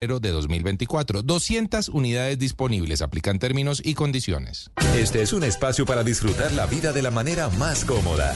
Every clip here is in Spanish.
de 2024. 200 unidades disponibles. Aplican términos y condiciones. Este es un espacio para disfrutar la vida de la manera más cómoda.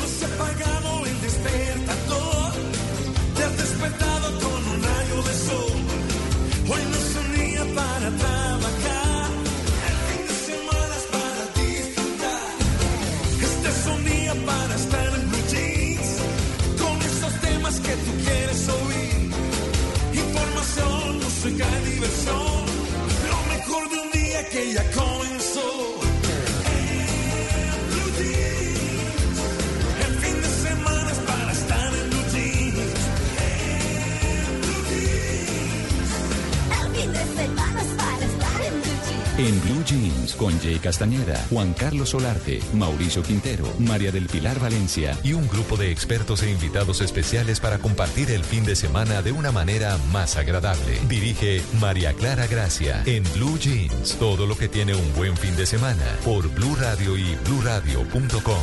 En Blue Jeans con Jay Castañeda, Juan Carlos Solarte, Mauricio Quintero, María del Pilar Valencia y un grupo de expertos e invitados especiales para compartir el fin de semana de una manera más agradable. Dirige María Clara Gracia en Blue Jeans. Todo lo que tiene un buen fin de semana por Blue Radio y bluradio.com.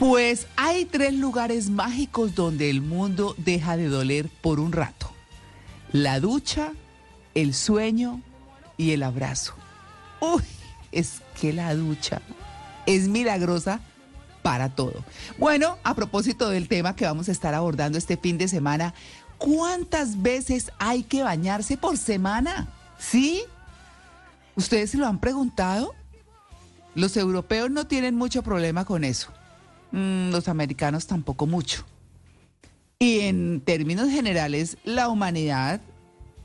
pues hay tres lugares mágicos donde el mundo deja de doler por un rato. La ducha, el sueño y el abrazo. Uy, es que la ducha es milagrosa para todo. Bueno, a propósito del tema que vamos a estar abordando este fin de semana, ¿cuántas veces hay que bañarse por semana? ¿Sí? ¿Ustedes se lo han preguntado? Los europeos no tienen mucho problema con eso. Mm, los americanos tampoco mucho. Y en términos generales, la humanidad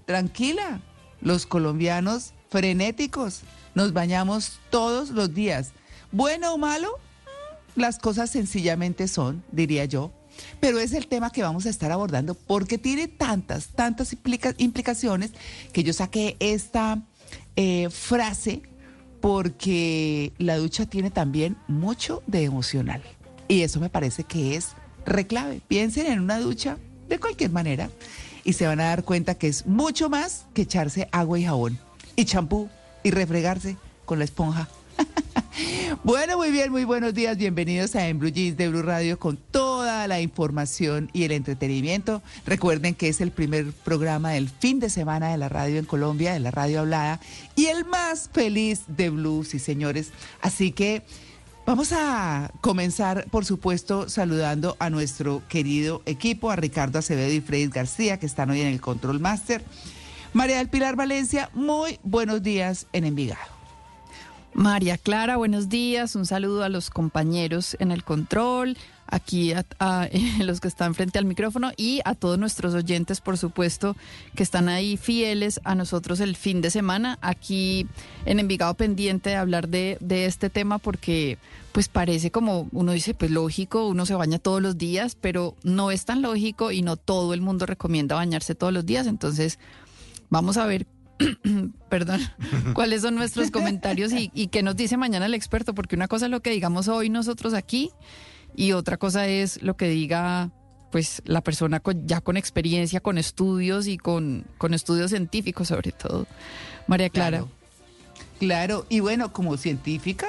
tranquila. Los colombianos frenéticos. Nos bañamos todos los días. Bueno o malo, mm, las cosas sencillamente son, diría yo. Pero es el tema que vamos a estar abordando porque tiene tantas, tantas implica- implicaciones que yo saqué esta eh, frase porque la ducha tiene también mucho de emocional. Y eso me parece que es reclave. Piensen en una ducha de cualquier manera y se van a dar cuenta que es mucho más que echarse agua y jabón y champú y refregarse con la esponja. Bueno, muy bien, muy buenos días. Bienvenidos a En Jeans de Blue Radio con toda la información y el entretenimiento. Recuerden que es el primer programa del fin de semana de la radio en Colombia, de la radio hablada, y el más feliz de Blue, sí señores. Así que vamos a comenzar, por supuesto, saludando a nuestro querido equipo, a Ricardo Acevedo y Freddy García, que están hoy en el Control Master. María del Pilar Valencia, muy buenos días en Envigado. María Clara, buenos días. Un saludo a los compañeros en el control, aquí a, los que están frente al micrófono y a todos nuestros oyentes, por supuesto, que están ahí fieles a nosotros el fin de semana. Aquí en Envigado pendiente de hablar de, de este tema porque pues parece como uno dice, pues lógico, uno se baña todos los días, pero no es tan lógico y no todo el mundo recomienda bañarse todos los días. Entonces, vamos a ver perdón, cuáles son nuestros comentarios y, y qué nos dice mañana el experto, porque una cosa es lo que digamos hoy nosotros aquí y otra cosa es lo que diga pues la persona con- ya con experiencia, con estudios y con, con estudios científicos sobre todo. María Clara. Claro. Claro, y bueno, como científica,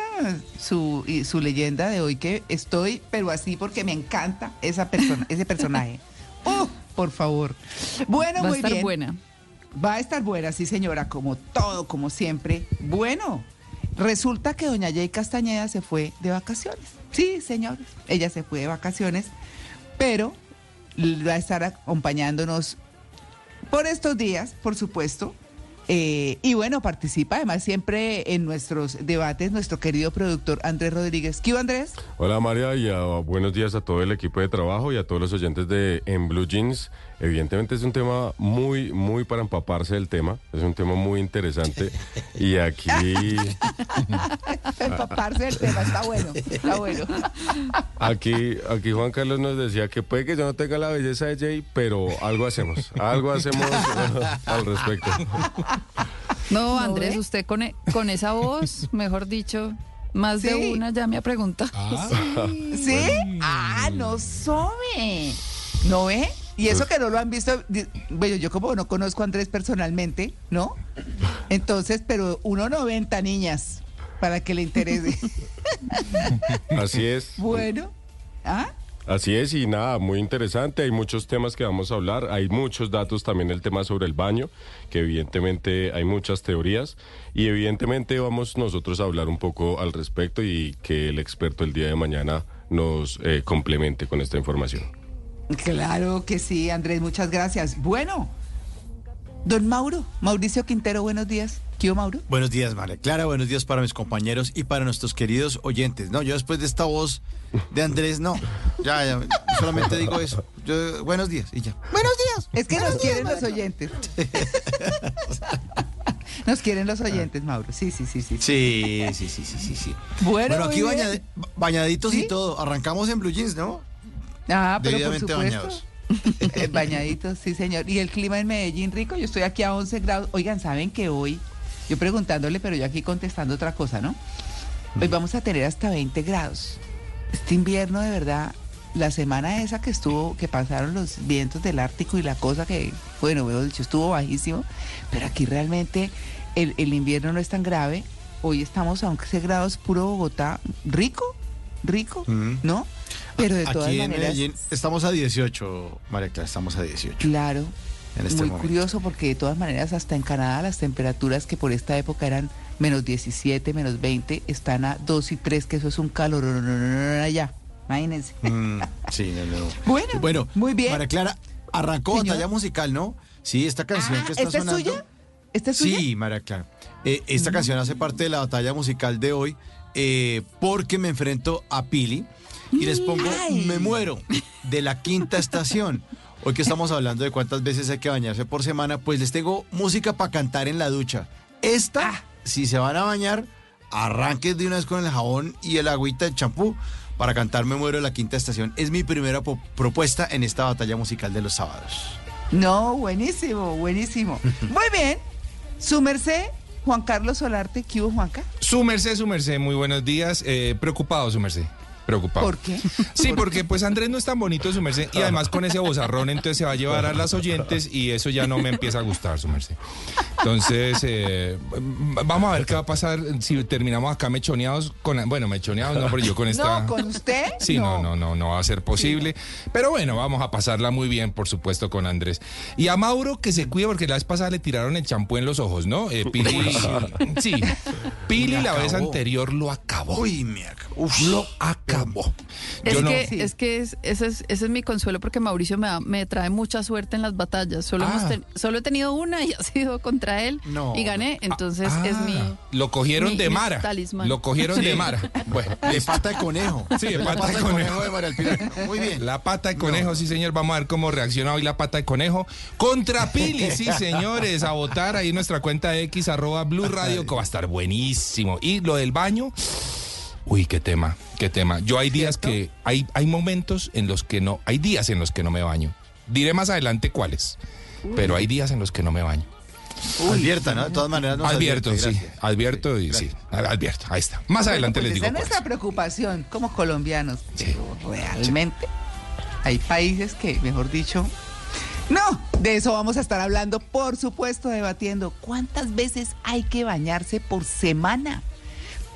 su, y su leyenda de hoy que estoy, pero así porque me encanta esa persona, ese personaje. ¡Oh, por favor! Bueno, Va a muy estar bien. buena. Va a estar buena, sí señora, como todo, como siempre. Bueno, resulta que doña Jay Castañeda se fue de vacaciones. Sí, señores, ella se fue de vacaciones, pero va a estar acompañándonos por estos días, por supuesto. Eh, y bueno, participa además siempre en nuestros debates nuestro querido productor Andrés Rodríguez. ¿Qué Andrés? Hola María y buenos días a todo el equipo de trabajo y a todos los oyentes de En Blue Jeans. Evidentemente es un tema muy, muy para empaparse del tema, es un tema muy interesante y aquí Empaparse del tema, está bueno, está bueno. Aquí, aquí Juan Carlos nos decía que puede que yo no tenga la belleza de Jay, pero algo hacemos, algo hacemos al respecto. No, ¿No Andrés, usted con, e- con esa voz, mejor dicho, más de una ya me ha preguntado. ¿Sí? Ah, no sabe. ¿No ve? Y eso que no lo han visto, bueno, yo como no conozco a Andrés personalmente, ¿no? Entonces, pero 1.90 niñas, para que le interese. Así es. bueno, ¿ah? Así es, y nada, muy interesante. Hay muchos temas que vamos a hablar. Hay muchos datos también el tema sobre el baño, que evidentemente hay muchas teorías. Y evidentemente vamos nosotros a hablar un poco al respecto y que el experto el día de mañana nos eh, complemente con esta información. Claro que sí, Andrés, muchas gracias. Bueno, don Mauro, Mauricio Quintero, buenos días. ¿Qué Mauro? Buenos días, María Clara. Buenos días para mis compañeros y para nuestros queridos oyentes. No, yo después de esta voz de Andrés, no. Ya, ya, solamente digo eso. Yo, buenos días y ya. Buenos días. Es que nos quieren los oyentes. Nos quieren los oyentes, Mauro. Sí, sí, sí, sí. Sí, sí, sí, sí, sí. sí. Bueno, Bueno, aquí bañaditos ¿Sí? y todo. Arrancamos en Blue Jeans, ¿no? Ah, pero por supuesto. bañados. Eh, Bañaditos, sí, señor. ¿Y el clima en Medellín rico? Yo estoy aquí a 11 grados. Oigan, ¿saben que hoy? Yo preguntándole, pero yo aquí contestando otra cosa, ¿no? Hoy vamos a tener hasta 20 grados. Este invierno, de verdad, la semana esa que estuvo, que pasaron los vientos del Ártico y la cosa que, bueno, veo dicho, estuvo bajísimo, pero aquí realmente el, el invierno no es tan grave. Hoy estamos a 11 grados, puro Bogotá, rico, rico, Mm. ¿no? Pero de todas Aquí en maneras... Medellín estamos a 18, María Clara, estamos a 18. Claro. En este Muy momento. curioso porque de todas maneras hasta en Canadá las temperaturas que por esta época eran menos 17, menos 20, están a 2 y 3, que eso es un calor allá. Imagínense. Mm, sí, no, no. Bueno, Bueno, muy bien. María Clara, arrancó batalla musical, ¿no? Sí, esta canción Ah, que está ¿Esta es sonando. suya? ¿Esta es suya? Sí, María Clara. Eh, esta canción hace parte de la batalla musical de hoy eh, porque me enfrento a Pili y les pongo Ay. Me muero de la quinta estación. Hoy que estamos hablando de cuántas veces hay que bañarse por semana, pues les tengo música para cantar en la ducha. Esta, Ah. si se van a bañar, arranquen de una vez con el jabón y el agüita del champú para cantar Me muero de la quinta estación. Es mi primera propuesta en esta batalla musical de los sábados. No, buenísimo, buenísimo. Muy bien. Su merced, Juan Carlos Solarte, ¿qué hubo, Juanca? Su merced, su merced, muy buenos días. Eh, preocupado, su merced. Preocupado. ¿Por qué? Sí, porque pues Andrés no es tan bonito, su merced. Y además con ese bozarrón, entonces se va a llevar a las oyentes y eso ya no me empieza a gustar, su merced. Entonces, eh, vamos a ver qué va a pasar si terminamos acá mechoneados con... Bueno, mechoneados no, pero yo con esta... No, con usted. Sí, no, no, no, no va a ser posible. Pero bueno, vamos a pasarla muy bien, por supuesto, con Andrés. Y a Mauro que se cuide porque la vez pasada le tiraron el champú en los ojos, ¿no? Eh, Pili, sí. Pili la vez anterior lo acabó. Uy, me acabó. Uf. Lo acabó. Es Yo no- que, Sí. es que es- ese, es, ese es mi consuelo porque Mauricio me, da- me trae mucha suerte en las batallas. Solo, Ah. hemos ten- solo he tenido una y ha sido contra él No. y gané. Entonces Ah, es mi... Lo cogieron mi- de Mara. talismán. Lo cogieron de Mara. Bueno, De pata de conejo. Sí, de La pata de conejo. de. Muy bien. La pata de conejo, sí señor. Vamos a ver cómo reacciona hoy la pata de conejo. Contra Pili, sí señores. A votar ahí en nuestra cuenta de X, arroba Blue Radio, que va a estar buenísimo. Y lo del baño. Uy, qué tema, qué tema. Yo hay días que, hay, hay momentos en los que no, hay días en los que no me baño. Diré más adelante cuáles, pero hay días en los que no me baño. Advierta, ¿no? De todas maneras nos advierto, advierte, sí, advierto y sí, advierto, ahí está. Más adelante Pues les digo esa es nuestra preocupación como colombianos. Sí. Pero realmente hay países que, mejor dicho, no, de eso vamos a estar hablando, por supuesto, debatiendo. ¿Cuántas veces hay que bañarse por semana?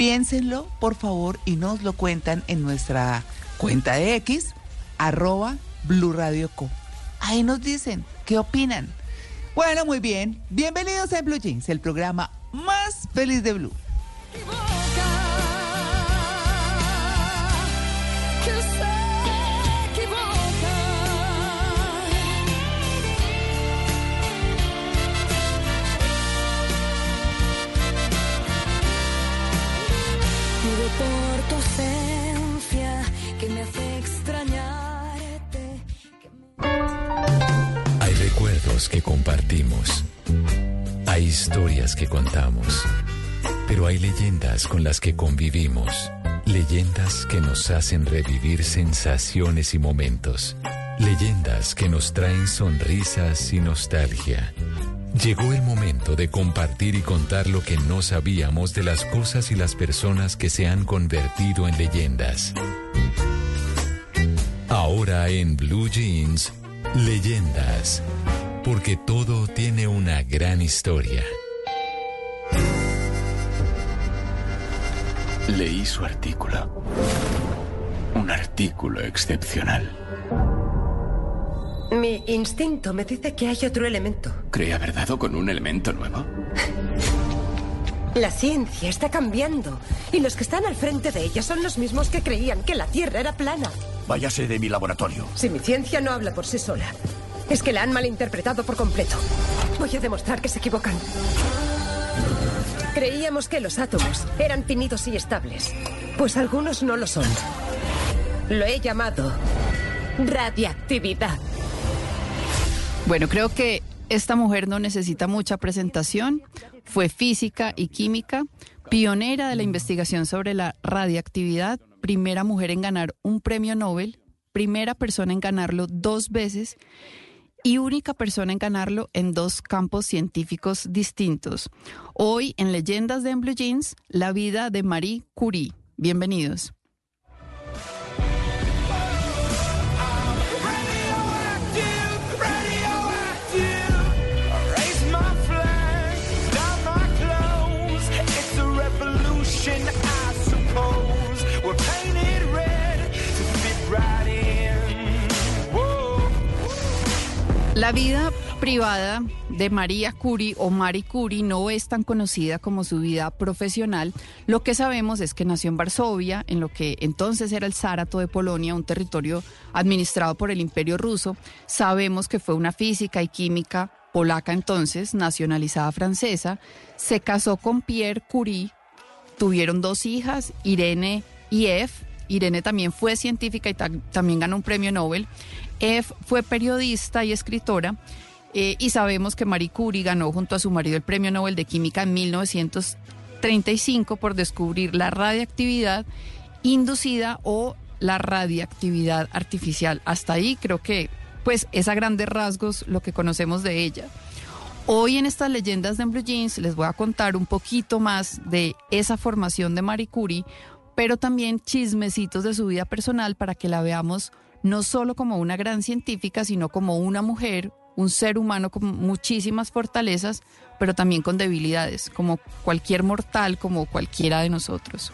Piénsenlo, por favor, y nos lo cuentan en nuestra cuenta de X, arroba Blue Radio Co. Ahí nos dicen, ¿qué opinan? Bueno, muy bien. Bienvenidos a Blue Jeans, el programa más feliz de Blue. Que compartimos. Hay historias que contamos. Pero hay leyendas con las que convivimos. Leyendas que nos hacen revivir sensaciones y momentos. Leyendas que nos traen sonrisas y nostalgia. Llegó el momento de compartir y contar lo que no sabíamos de las cosas y las personas que se han convertido en leyendas. Ahora en Blue Jeans, leyendas. Porque todo tiene una gran historia. Leí su artículo. Un artículo excepcional. Mi instinto me dice que hay otro elemento. ¿Cree haber dado con un elemento nuevo? La ciencia está cambiando y los que están al frente de ella son los mismos que creían que la Tierra era plana. Váyase de mi laboratorio. Si mi ciencia no habla por sí sola, es que la han malinterpretado por completo. Voy a demostrar que se equivocan. Creíamos que los átomos eran finitos y estables, pues algunos no lo son. Lo he llamado radiactividad. Bueno, creo que esta mujer no necesita mucha presentación. Fue física y química, pionera de la investigación sobre la radiactividad, primera mujer en ganar un premio Nobel, primera persona en ganarlo dos veces y única persona en ganarlo en dos campos científicos distintos. Hoy en Leyendas de En Blue Jeans, la vida de Marie Curie. Bienvenidos. La vida privada de María Curie o Marie Curie no es tan conocida como su vida profesional. Lo que sabemos es que nació en Varsovia, en lo que entonces era el Sárato de Polonia, un territorio administrado por el Imperio Ruso. Sabemos que fue una física y química polaca entonces, nacionalizada francesa. Se casó con Pierre Curie, tuvieron dos hijas, Irene y Eve. Irene también fue científica y ta- también ganó un premio Nobel. Eve fue periodista y escritora. eh, y sabemos que Marie Curie ganó junto a su marido el premio Nobel de Química en 1935 por descubrir la radiactividad inducida o la radiactividad artificial. Hasta ahí creo que pues es a grandes rasgos lo que conocemos de ella. Hoy en estas leyendas de Blue Jeans les voy a contar un poquito más de esa formación de Marie Curie, pero también chismecitos de su vida personal para que la veamos no solo como una gran científica, sino como una mujer, un ser humano con muchísimas fortalezas, pero también con debilidades, como cualquier mortal, como cualquiera de nosotros.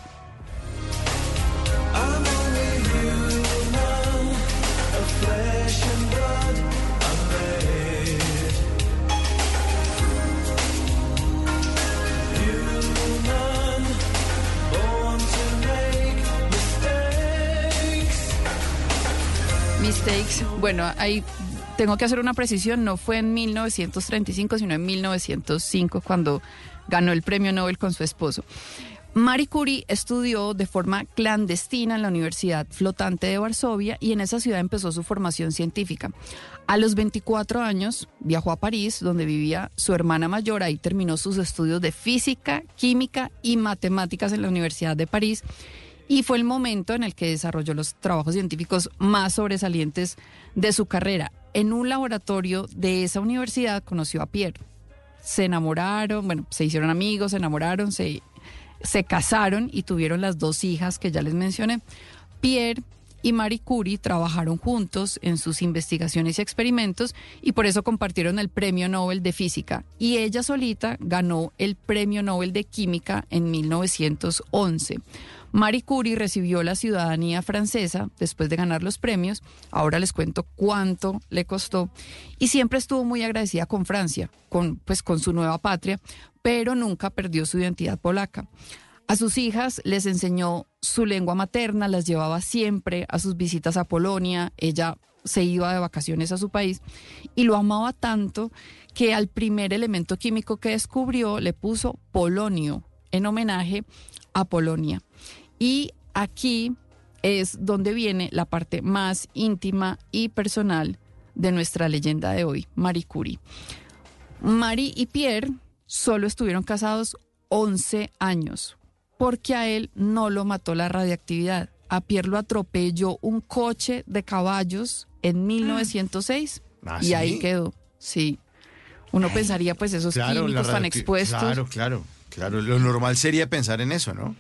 Bueno, ahí tengo que hacer una precisión, no fue en 1935, sino en 1905 cuando ganó el premio Nobel con su esposo. Marie Curie estudió de forma clandestina en la Universidad Flotante de Varsovia y en esa ciudad empezó su formación científica. A los 24 años viajó a París, donde vivía su hermana mayor. Ahí terminó sus estudios de física, química y matemáticas en la Universidad de París. Y fue el momento en el que desarrolló los trabajos científicos más sobresalientes de su carrera. En un laboratorio de esa universidad conoció a Pierre. Se enamoraron, bueno, se hicieron amigos, se enamoraron, se se casaron y tuvieron las dos hijas que ya les mencioné. Pierre y Marie Curie trabajaron juntos en sus investigaciones y experimentos y por eso compartieron el Premio Nobel de Física. Y ella solita ganó el Premio Nobel de Química en 1911. Marie Curie recibió la ciudadanía francesa después de ganar los premios. Ahora les cuento cuánto le costó. Y siempre estuvo muy agradecida con Francia, con, pues, con su nueva patria, pero nunca perdió su identidad polaca. A sus hijas les enseñó su lengua materna, las llevaba siempre a sus visitas a Polonia. Ella se iba de vacaciones a su país y lo amaba tanto que al primer elemento químico que descubrió le puso polonio en homenaje a Polonia. Y aquí es donde viene la parte más íntima y personal de nuestra leyenda de hoy, Marie Curie. Marie y Pierre solo estuvieron casados 11 años, porque a él no lo mató la radiactividad. A Pierre lo atropelló un coche de caballos en 1906 Ah, y ahí quedó. Sí. Uno pensaría, pues, esos Claro, químicos tan expuestos. Claro, claro, claro. Lo normal sería pensar en eso, ¿no?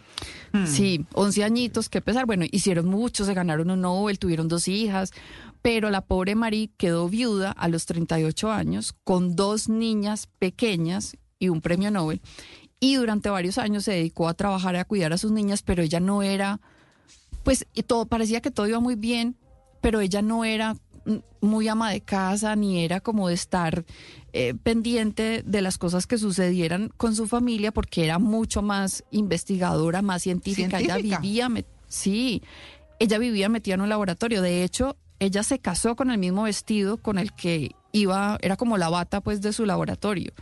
Sí, 11 añitos, qué pesar. Bueno, hicieron mucho, se ganaron un Nobel, tuvieron dos hijas, pero la pobre Marie quedó viuda a los 38 años con dos niñas pequeñas y un premio Nobel. Y durante varios años se dedicó a trabajar y a cuidar a sus niñas, pero ella no era, pues todo parecía que todo iba muy bien, pero ella no era muy ama de casa ni era como de estar eh, pendiente de las cosas que sucedieran con su familia porque era mucho más investigadora, más científica. Ella vivía, sí, ella vivía metida en un laboratorio. De hecho, ella se casó con el mismo vestido con el que iba, era como la bata pues de su laboratorio.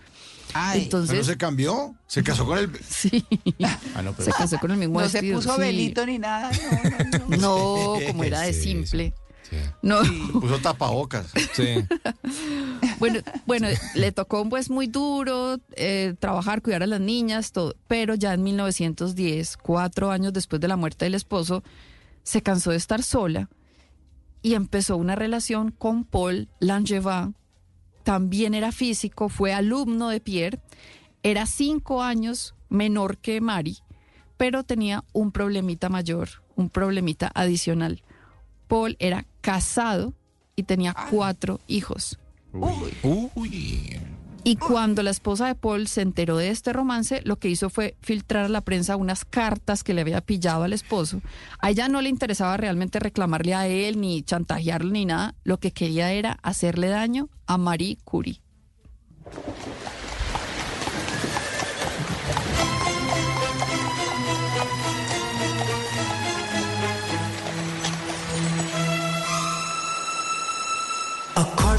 Ay, Entonces, ¿Pero no se cambió? ¿Se casó con el...? sí, Ah, no, pero... se casó con el mismo no se vestido. puso sí. velito ni nada. No, no, no. No, como era de Sí, sí. simple. Sí. No, Puso tapabocas. Sí. bueno, bueno, le tocó pues muy duro eh, trabajar, cuidar a las niñas, todo, pero ya en 1910, cuatro años después de la muerte del esposo, se cansó de estar sola y empezó una relación con Paul Langevin. También era físico, fue alumno de Pierre, era cinco años menor que Mari, pero tenía un problemita mayor, un problemita adicional. Paul era casado y tenía cuatro hijos. Uy. Y cuando la esposa de Paul se enteró de este romance, lo que hizo fue filtrar a la prensa unas cartas que le había pillado al esposo. A ella no le interesaba realmente reclamarle a él, ni chantajearlo, ni nada. Lo que quería era hacerle daño a Marie Curie.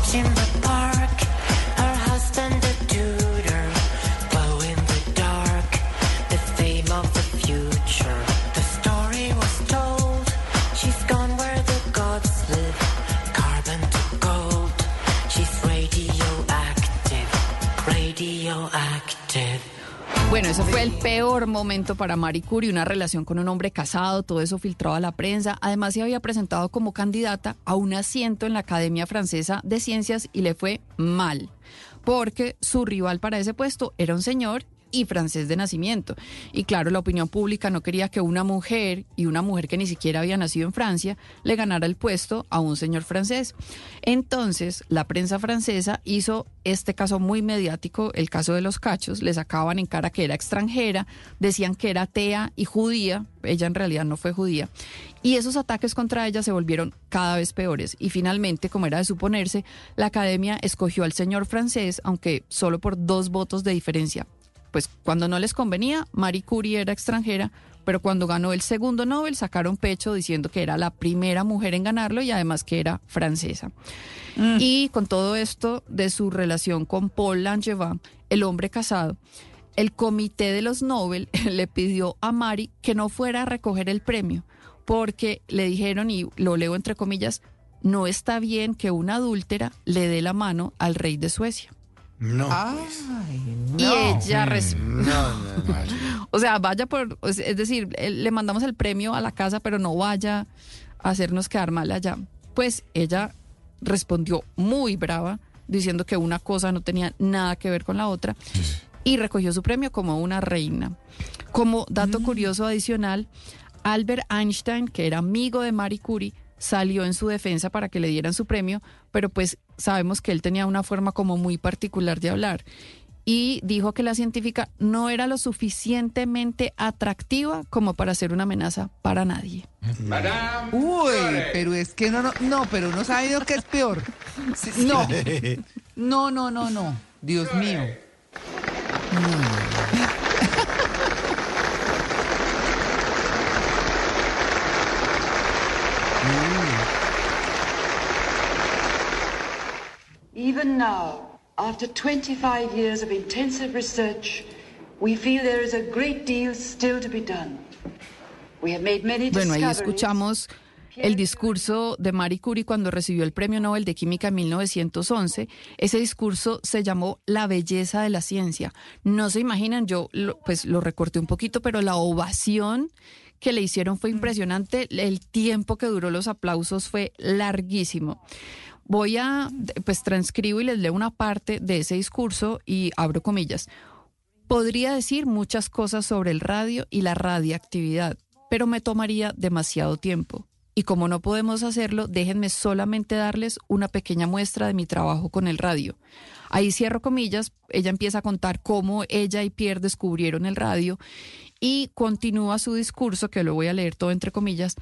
A corpse in the Bueno, ese fue el peor momento para Marie Curie, una relación con un hombre casado, todo eso filtrado a la prensa. Además, se había presentado como candidata a un asiento en la Academia Francesa de Ciencias y le fue mal, porque su rival para ese puesto era un señor y francés de nacimiento. Y claro, la opinión pública no quería que una mujer, y una mujer que ni siquiera había nacido en Francia, le ganara el puesto a un señor francés. Entonces, la prensa francesa hizo este caso muy mediático, el caso de los cachos, le sacaban en cara que era extranjera, decían que era atea y judía, ella en realidad no fue judía, y esos ataques contra ella se volvieron cada vez peores. Y finalmente, como era de suponerse, la academia escogió al señor francés, aunque solo por dos votos de diferencia. Pues cuando no les convenía, Marie Curie era extranjera, pero cuando ganó el segundo Nobel sacaron pecho diciendo que era la primera mujer en ganarlo y además que era francesa. Y con todo esto de su relación con Paul Langevin, el hombre casado, el comité de los Nobel le pidió a Mari que no fuera a recoger el premio, porque le dijeron, y lo leo entre comillas, no está bien que una adúltera le dé la mano al rey de Suecia. No. Ay, Y no. ella res- No, no, no. O sea, vaya por, es decir, eh, le mandamos el premio a la casa, pero no vaya a hacernos quedar mal allá. Pues ella respondió muy brava, diciendo que una cosa no tenía nada que ver con la otra, y recogió su premio como una reina. Como dato curioso adicional, Albert Einstein, que era amigo de Marie Curie, salió en su defensa para que le dieran su premio, pero pues sabemos que él tenía una forma como muy particular de hablar y dijo que la científica no era lo suficientemente atractiva como para ser una amenaza para nadie. Uy, pero es que no, no, no, pero uno sabe lo que es peor. No, no, no, no, no. Dios mío. Even now, after 25 years of intensive research, we feel there is a great deal still to be done. We have made many Bueno, ahí escuchamos el discurso de Marie Curie cuando recibió el Premio Nobel de Química en 1911. Ese discurso se llamó La belleza de la ciencia. No se imaginan, yo lo- pues lo recorté un poquito, pero la ovación que le hicieron fue impresionante. El tiempo que duró los aplausos fue larguísimo. Voy a, pues transcribo y les leo una parte de ese discurso y abro comillas. Podría decir muchas cosas sobre el radio y la radiactividad, pero me tomaría demasiado tiempo. Y como no podemos hacerlo, déjenme solamente darles una pequeña muestra de mi trabajo con el radio. Ahí cierro comillas, ella empieza a contar cómo ella y Pierre descubrieron el radio y continúa su discurso, que lo voy a leer todo entre comillas.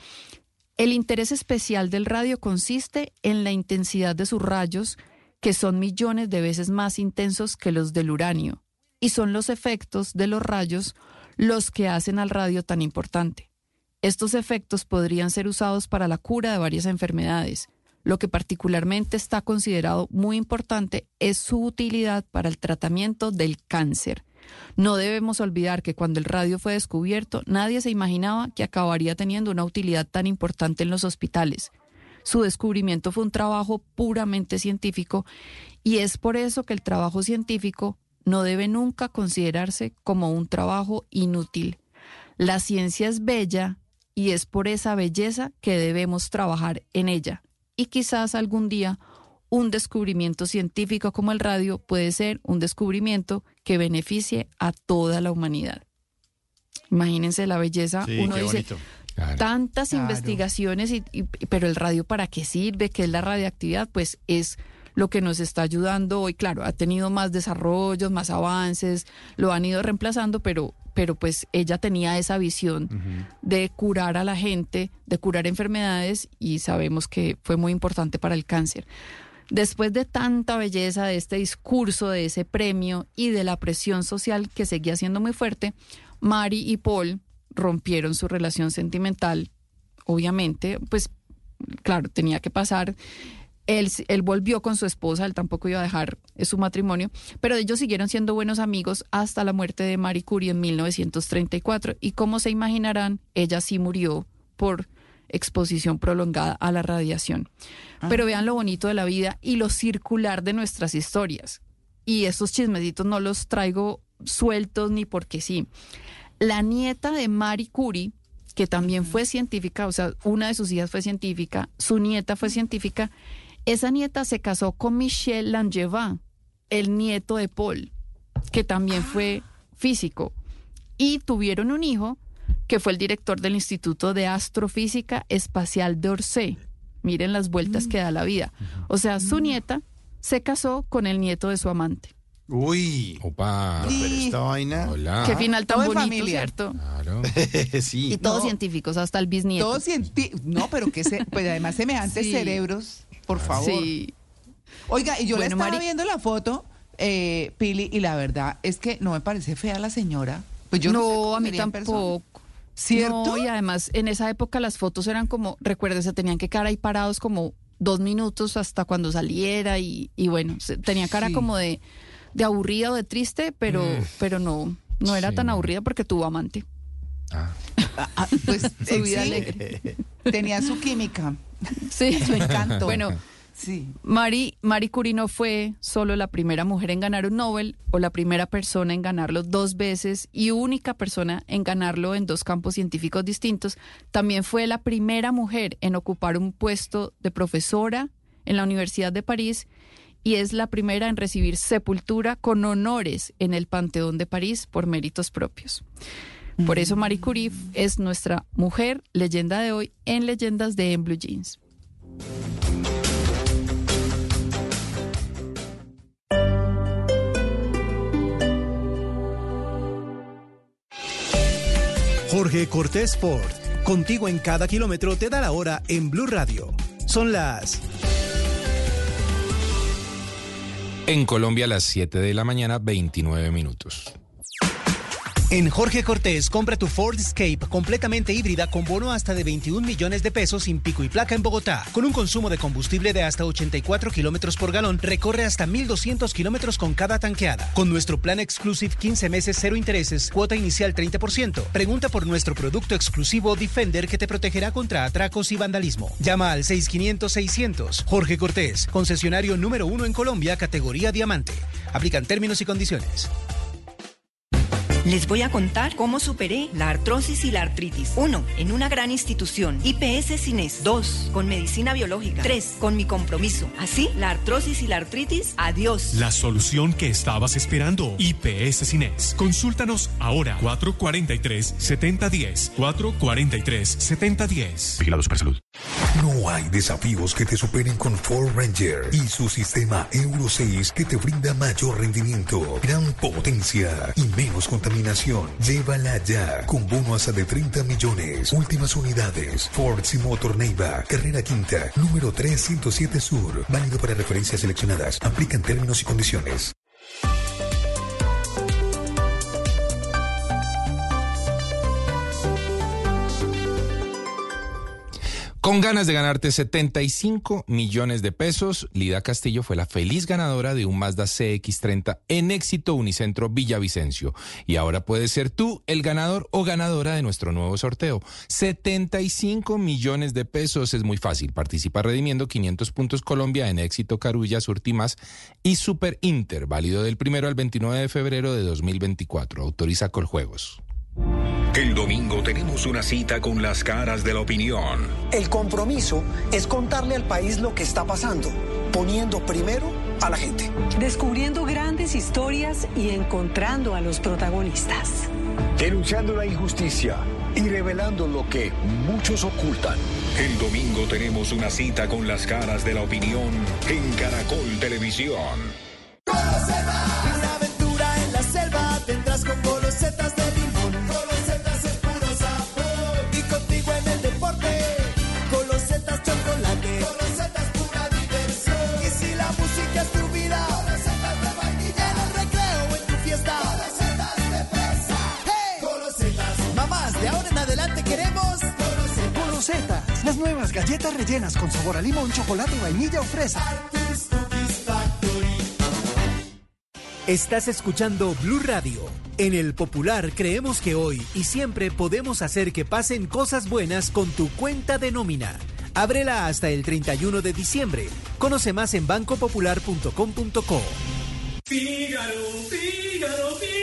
El interés especial del radio consiste en la intensidad de sus rayos, que son millones de veces más intensos que los del uranio, y son los efectos de los rayos los que hacen al radio tan importante. Estos efectos podrían ser usados para la cura de varias enfermedades. Lo que particularmente está considerado muy importante es su utilidad para el tratamiento del cáncer. No debemos olvidar que cuando el radio fue descubierto, nadie se imaginaba que acabaría teniendo una utilidad tan importante en los hospitales. Su descubrimiento fue un trabajo puramente científico y es por eso que el trabajo científico no debe nunca considerarse como un trabajo inútil. La ciencia es bella y es por esa belleza que debemos trabajar en ella. Y quizás algún día un descubrimiento científico como el radio puede ser un descubrimiento que beneficie a toda la humanidad. Imagínense la belleza. Sí, Uno qué dice, tantas Claro. investigaciones, y, y- pero el radio para qué sirve, qué es la radiactividad, pues es lo que nos está ayudando hoy. Claro, ha tenido más desarrollos, más avances, lo han ido reemplazando, pero, pero pues ella tenía esa visión de curar a la gente, de curar enfermedades y sabemos que fue muy importante para el cáncer. Después de tanta belleza de este discurso, de ese premio y de la presión social que seguía siendo muy fuerte, Mary y Paul rompieron su relación sentimental. Obviamente, pues claro, tenía que pasar. Él, él volvió con su esposa, él tampoco iba a dejar su matrimonio, pero ellos siguieron siendo buenos amigos hasta la muerte de Marie Curie en 1934. Y como se imaginarán, ella sí murió por exposición prolongada a la radiación. Pero vean lo bonito de la vida y lo circular de nuestras historias. Y estos chismecitos no los traigo sueltos ni porque sí. La nieta de Marie Curie, que también fue científica, o sea, una de sus hijas fue científica, su nieta fue científica, esa nieta se casó con Michel Langevin, el nieto de Paul, que también fue físico. Y tuvieron un hijo que fue el director del Instituto de Astrofísica Espacial de Orsay. Miren las vueltas que da la vida. O sea, su nieta se casó con el nieto de su amante. Uy. Opa. Pero esta vaina. Hola. Qué final tan todo bonito, familia. ¿cierto? Claro. sí. Y todos No. científicos, hasta el bisnieto. Todos cienti- No, pero que se, pues además semejantes Sí. cerebros, por favor. Sí. Oiga, y yo Bueno, le estaba Mari- viendo la foto, eh, Pili, y la verdad es que no me parece fea la señora. Pues yo no, sé no, a mí tampoco. ¿Cierto? No, y además en esa época las fotos eran como, recuérdese, tenían que quedar ahí parados como dos minutos hasta cuando saliera y, y bueno, se- tenía cara Sí. como de, de aburrida o de triste, pero, Mm. pero no, no era Sí, tan aburrida porque tuvo amante. Ah. Ah, ah, pues Su vida sí, alegre. tenía su química, Sí, su encanto. Bueno, sí. Mari, Marie Curie no fue solo la primera mujer en ganar un Nobel o la primera persona en ganarlo dos veces y única persona en ganarlo en dos campos científicos distintos, también fue la primera mujer en ocupar un puesto de profesora en la Universidad de París y es la primera en recibir sepultura con honores en el Panteón de París por méritos propios. Por eso Marie Curie es nuestra mujer leyenda de hoy en Leyendas de En Blue Jeans. Jorge Cortés Ford, contigo en cada kilómetro te da la hora en Blue Radio. Son las En Colombia las 7 de la mañana, 29 minutos. En Jorge Cortés, compra tu Ford Escape completamente híbrida con bono hasta de 21 millones de pesos sin pico y placa en Bogotá. Con un consumo de combustible de hasta 84 kilómetros por galón, recorre hasta 1,200 kilómetros con cada tanqueada. Con nuestro plan Exclusive 15 meses, cero intereses, cuota inicial 30%. Pregunta por nuestro producto exclusivo Defender que te protegerá contra atracos y vandalismo. Llama al 6500-600. Jorge Cortés, concesionario número uno en Colombia, categoría diamante. Aplican términos y condiciones. Les voy a contar cómo superé la artrosis y la artritis. 1. En una gran institución. IPS Cines. 2. Con medicina biológica. 3. Con mi compromiso. Así, la artrosis y la artritis, adiós. La solución que estabas esperando. IPS Cines. Consúltanos ahora. 443-7010. 443-7010. Vigilado Supersalud. No hay desafíos que te superen con Ford Ranger y su sistema Euro 6 que te brinda mayor rendimiento, gran potencia y menos contaminación. Llévala ya con bono hasta de 30 millones. Últimas unidades. Ford Motor Neiva, carrera quinta, número 307 Sur. Válido para referencias seleccionadas. Aplican términos y condiciones. Con ganas de ganarte 75 millones de pesos, Lida Castillo fue la feliz ganadora de un Mazda CX30 en éxito Unicentro Villavicencio. Y ahora puedes ser tú el ganador o ganadora de nuestro nuevo sorteo. 75 millones de pesos es muy fácil. Participa redimiendo 500 puntos Colombia en éxito Carulla, Surtimas y Super Inter, válido del primero al 29 de febrero de 2024. Autoriza Coljuegos. El domingo tenemos una cita con las caras de la opinión. El compromiso es contarle al país lo que está pasando, poniendo primero a la gente. Descubriendo grandes historias y encontrando a los protagonistas. Denunciando la injusticia y revelando lo que muchos ocultan. El domingo tenemos una cita con las caras de la opinión en Caracol Televisión. Las nuevas galletas rellenas con sabor a limón, chocolate, vainilla o fresa. Estás escuchando Blue Radio. En el Popular creemos que hoy y siempre podemos hacer que pasen cosas buenas con tu cuenta de nómina. Ábrela hasta el 31 de diciembre. Conoce más en bancopopular.com.co. Fígaro, Fígaro, Fígaro.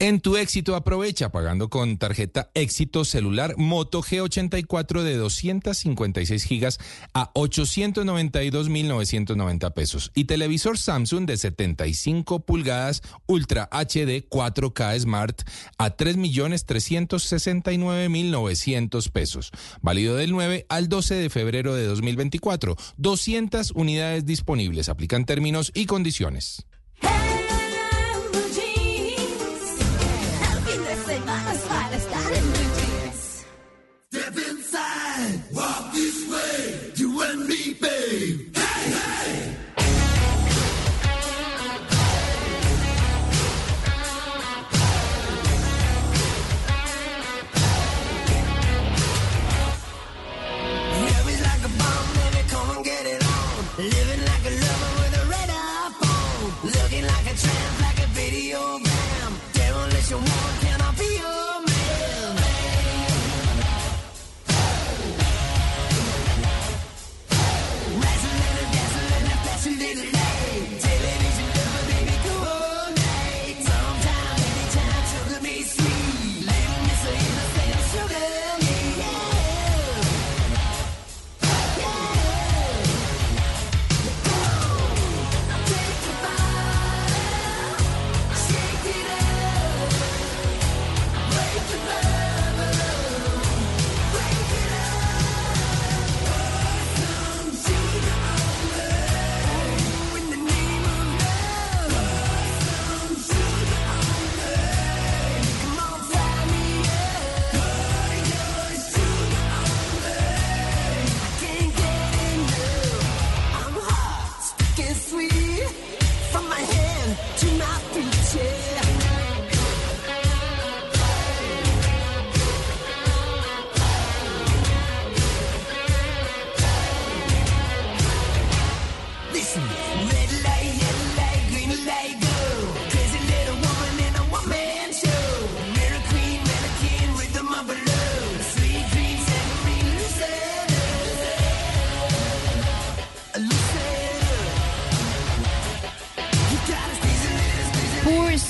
En tu éxito aprovecha pagando con tarjeta éxito celular Moto G84 de 256 gigas a 892.990 pesos y televisor Samsung de 75 pulgadas Ultra HD 4K Smart a 3.369.900 pesos. Válido del 9 al 12 de febrero de 2024. 200 unidades disponibles. Aplican términos y condiciones. El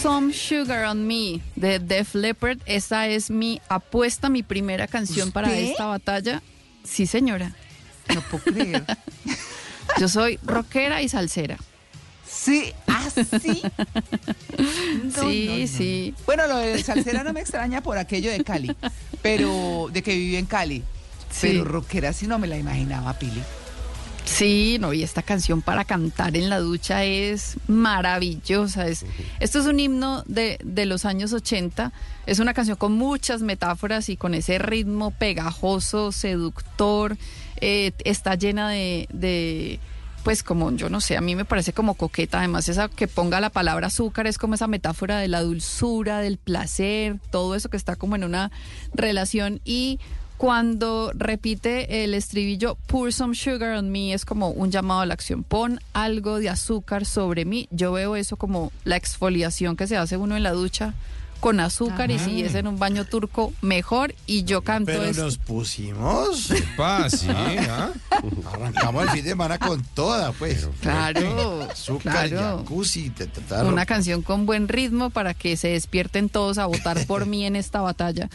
Some Sugar on Me de Def Leppard. Esa es mi apuesta, mi primera canción para esta batalla. Sí, señora. No puedo creer. Yo soy rockera y salsera. Sí, así. sí, sí. Bueno, lo de salsera no me extraña por aquello de Cali, pero de que viví en Cali. Sí. Pero rockera sí no me la imaginaba, Pili. Sí, no, y esta canción para cantar en la ducha es maravillosa. Es, esto es un himno de, de los años 80. Es una canción con muchas metáforas y con ese ritmo pegajoso, seductor. Eh, está llena de, de, pues como, yo no sé, a mí me parece como coqueta. Además, esa que ponga la palabra azúcar es como esa metáfora de la dulzura, del placer, todo eso que está como en una relación y cuando repite el estribillo Pour some sugar on me es como un llamado a la acción. Pon algo de azúcar sobre mí. Yo veo eso como la exfoliación que se hace uno en la ducha con azúcar y si es en un baño turco mejor y yo canto Pero eso. nos pusimos. Pa, sí, ¿ah? Arrancamos el fin de semana con toda, pues. Claro, Azúcar, claro. jacuzzi, ta, ta, Una canción con buen ritmo para que se despierten todos a votar por mí en esta batalla.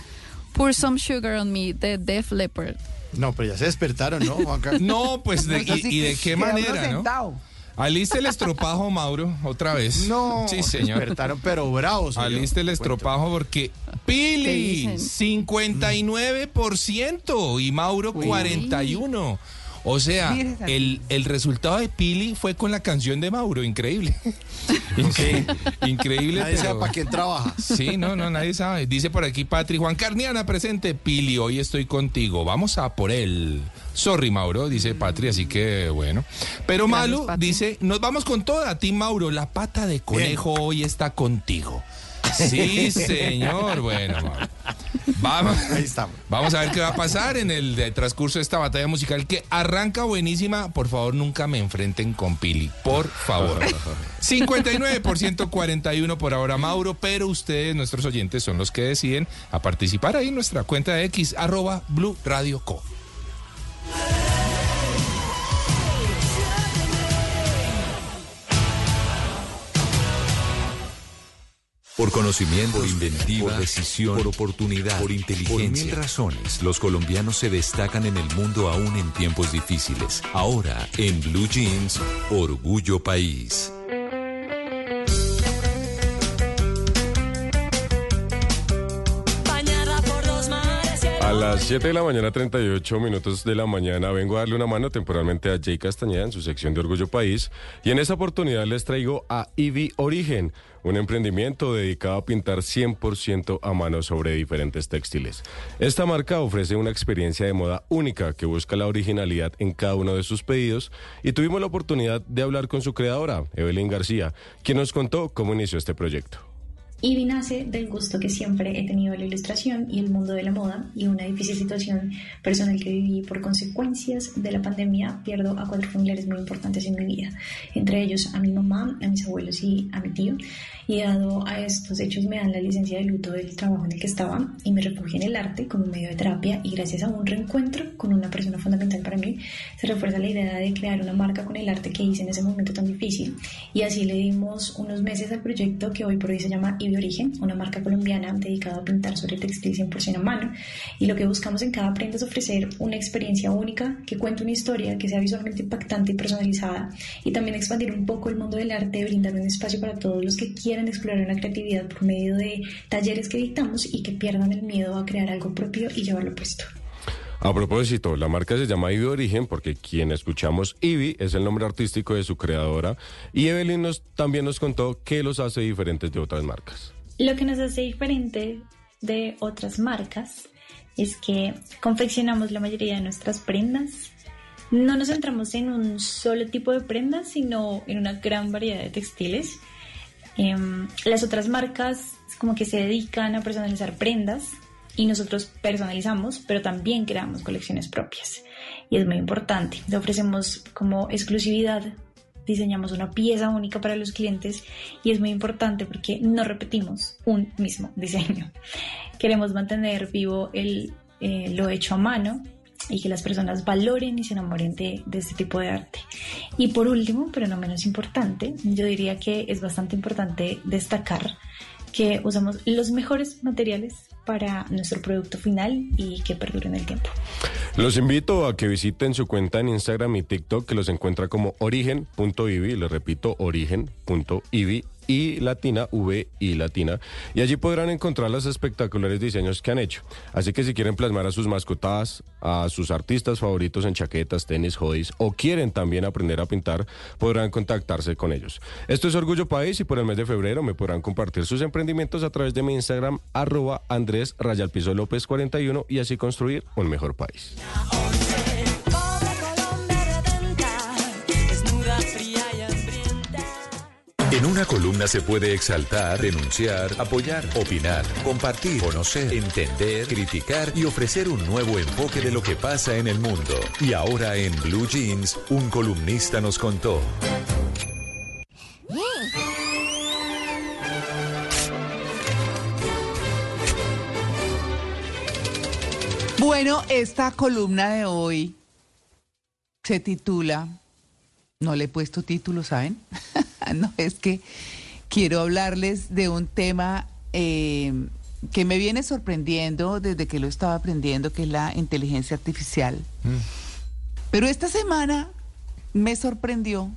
Pour some sugar on me de Def Leppard. No, pero ya se despertaron, ¿no, Juanca? No, pues de, Eso y, de qué manera, ¿no? Aliste el estropajo, Mauro, otra vez. No, sí, se señor. despertaron, pero bravos. Aliste el estropajo porque Pili, dicen? 59% y Mauro 41%. O sea, el, el resultado de Pili fue con la canción de Mauro, increíble. Increíble, increíble Nadie sabe para quién trabaja. Sí, no, no, nadie sabe. Dice por aquí Patri, Juan Carniana presente, Pili, hoy estoy contigo. Vamos a por él. Sorry, Mauro, dice Patri, así que bueno. Pero Gracias, Malu Patri. dice, nos vamos con toda, a ti, Mauro. La pata de conejo hoy está contigo. Sí, señor. Bueno, vamos. Ahí estamos. Vamos a ver qué va a pasar en el de- transcurso de esta batalla musical que arranca buenísima. Por favor, nunca me enfrenten con Pili. Por favor. 59% 41 por ahora, Mauro, pero ustedes, nuestros oyentes, son los que deciden a participar ahí en nuestra cuenta de X, arroba Blue Radio Co. Por conocimiento, por inventiva, por decisión, por oportunidad, por inteligencia. Por mil razones, los colombianos se destacan en el mundo aún en tiempos difíciles. Ahora, en Blue Jeans, Orgullo País. A las 7 de la mañana, 38 minutos de la mañana, vengo a darle una mano temporalmente a Jay Castañeda en su sección de Orgullo País. Y en esa oportunidad les traigo a Ivy Origen, un emprendimiento dedicado a pintar 100% a mano sobre diferentes textiles. Esta marca ofrece una experiencia de moda única que busca la originalidad en cada uno de sus pedidos. Y tuvimos la oportunidad de hablar con su creadora, Evelyn García, quien nos contó cómo inició este proyecto. Ivy nace del gusto que siempre he tenido a la ilustración y el mundo de la moda y una difícil situación personal que viví por consecuencias de la pandemia. Pierdo a cuatro familiares muy importantes en mi vida, entre ellos a mi mamá, a mis abuelos y a mi tío. Y dado a estos hechos me dan la licencia de luto del trabajo en el que estaba y me refugié en el arte como medio de terapia y gracias a un reencuentro con una persona fundamental para mí se refuerza la idea de crear una marca con el arte que hice en ese momento tan difícil y así le dimos unos meses al proyecto que hoy por hoy se llama Ivy Origen, una marca colombiana dedicada a pintar sobre textil 100% a mano y lo que buscamos en cada prenda es ofrecer una experiencia única que cuente una historia que sea visualmente impactante y personalizada y también expandir un poco el mundo del arte, brindar un espacio para todos los que quieran explorar una creatividad por medio de talleres que dictamos y que pierdan el miedo a crear algo propio y llevarlo puesto. A propósito, la marca se llama Ivy Origen porque quien escuchamos Ivy es el nombre artístico de su creadora y Evelyn nos, también nos contó qué los hace diferentes de otras marcas. Lo que nos hace diferente de otras marcas es que confeccionamos la mayoría de nuestras prendas. No nos centramos en un solo tipo de prendas, sino en una gran variedad de textiles. Em, las otras marcas como que se dedican a personalizar prendas y nosotros personalizamos, pero también creamos colecciones propias. Y es muy importante. Le ofrecemos como exclusividad diseñamos una pieza única para los clientes y es muy importante porque no repetimos un mismo diseño. Queremos mantener vivo el, eh, lo hecho a mano y que las personas valoren y se enamoren de, de este tipo de arte. Y por último, pero no menos importante, yo diría que es bastante importante destacar que usamos los mejores materiales para nuestro producto final y que perduren el tiempo. Los invito a que visiten su cuenta en Instagram y TikTok que los encuentra como origen.ivi, les repito, origen.ivi y latina, V y latina, y allí podrán encontrar los espectaculares diseños que han hecho. Así que si quieren plasmar a sus mascotas, a sus artistas favoritos en chaquetas, tenis, hoodies, o quieren también aprender a pintar, podrán contactarse con ellos. Esto es Orgullo País y por el mes de febrero me podrán compartir sus emprendimientos a través de mi Instagram, arroba Andrés Rayalpizo López 41 y así construir un mejor país. En una columna se puede exaltar, denunciar, apoyar, opinar, compartir, conocer, entender, criticar y ofrecer un nuevo enfoque de lo que pasa en el mundo. Y ahora en Blue Jeans, un columnista nos contó. Bueno, esta columna de hoy se titula, no le he puesto título, ¿saben? no, es que quiero hablarles de un tema eh, que me viene sorprendiendo desde que lo estaba aprendiendo, que es la inteligencia artificial. Pero esta semana me sorprendió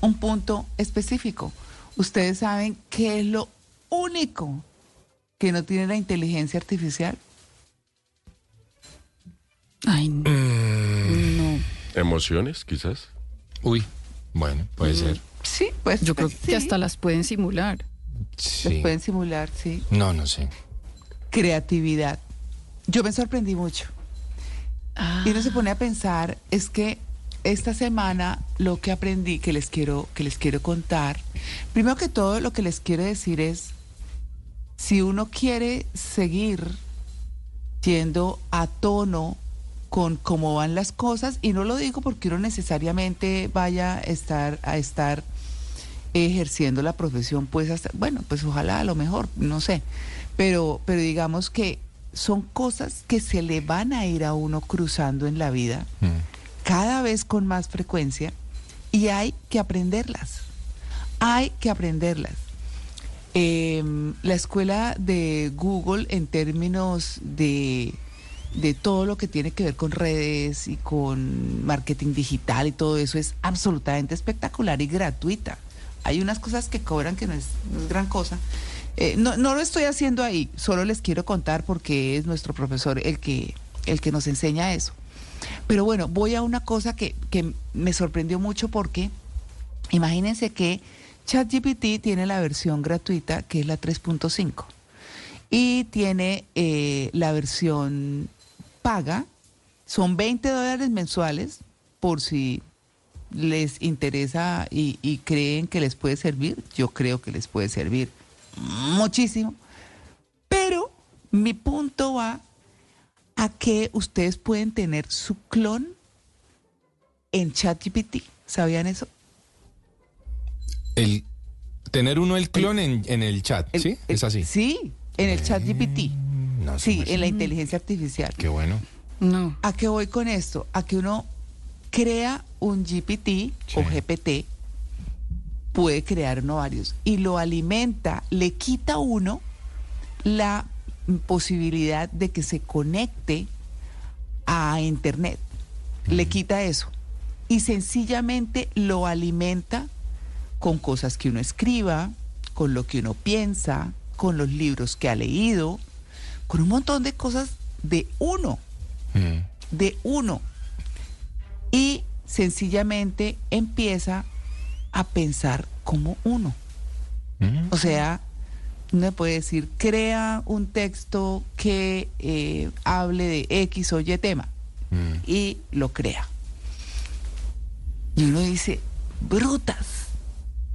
un punto específico. Ustedes saben qué es lo único que no tiene la inteligencia artificial. Ay, no. Mm. ¿Emociones, quizás? Uy, bueno, puede ser. Sí, pues. Yo creo sí. que hasta las pueden simular. Sí. Los pueden simular, sí. No, no sé. Creatividad. Yo me sorprendí mucho. Y uno se pone a pensar, es que esta semana lo que aprendí que les quiero, que les quiero contar, primero que todo lo que les quiero decir es, si uno quiere seguir yendo a tono con cómo van las cosas, y no lo digo porque uno necesariamente vaya a estar, a estar ejerciendo la profesión, pues hasta, bueno, pues ojalá a lo mejor, no sé, pero, pero digamos que son cosas que se le van a ir a uno cruzando en la vida cada vez con más frecuencia y hay que aprenderlas. Hay que aprenderlas. Em, la escuela de Google en términos de, de todo lo que tiene que ver con redes y con marketing digital y todo eso es absolutamente espectacular y gratuita. Hay unas cosas que cobran que no es, gran cosa. Eh, no, no lo estoy haciendo ahí, solo les quiero contar porque es nuestro profesor el que, el que nos enseña eso. Pero bueno, voy a una cosa que, que me sorprendió mucho porque imagínense que ChatGPT tiene la versión gratuita que es la 3.5 y tiene eh, la versión paga, son 20 dólares mensuales por si les interesa y, y creen que les puede servir, yo creo que les puede servir muchísimo, pero mi punto va a que ustedes pueden tener su clon en ChatGPT. ¿Sabían eso? El tener uno el clon en, en el chat, ¿sí? es así. Sí, en el ChatGPT. no, sí, pues- en la inteligencia artificial. Qué bueno. No. ¿A qué voy con esto? A que uno crea un GPT o GPT, puede crear uno varios, y lo alimenta, le quita a uno la posibilidad de que se conecte a Internet. Le quita eso. Y sencillamente lo alimenta con cosas que uno escriba, con lo que uno piensa, con los libros que ha leído, con un montón de cosas de uno de uno y sencillamente empieza a pensar como uno. O sea, uno puede decir, crea un texto que eh, hable de X o Y tema y lo crea. Y uno dice, brutas,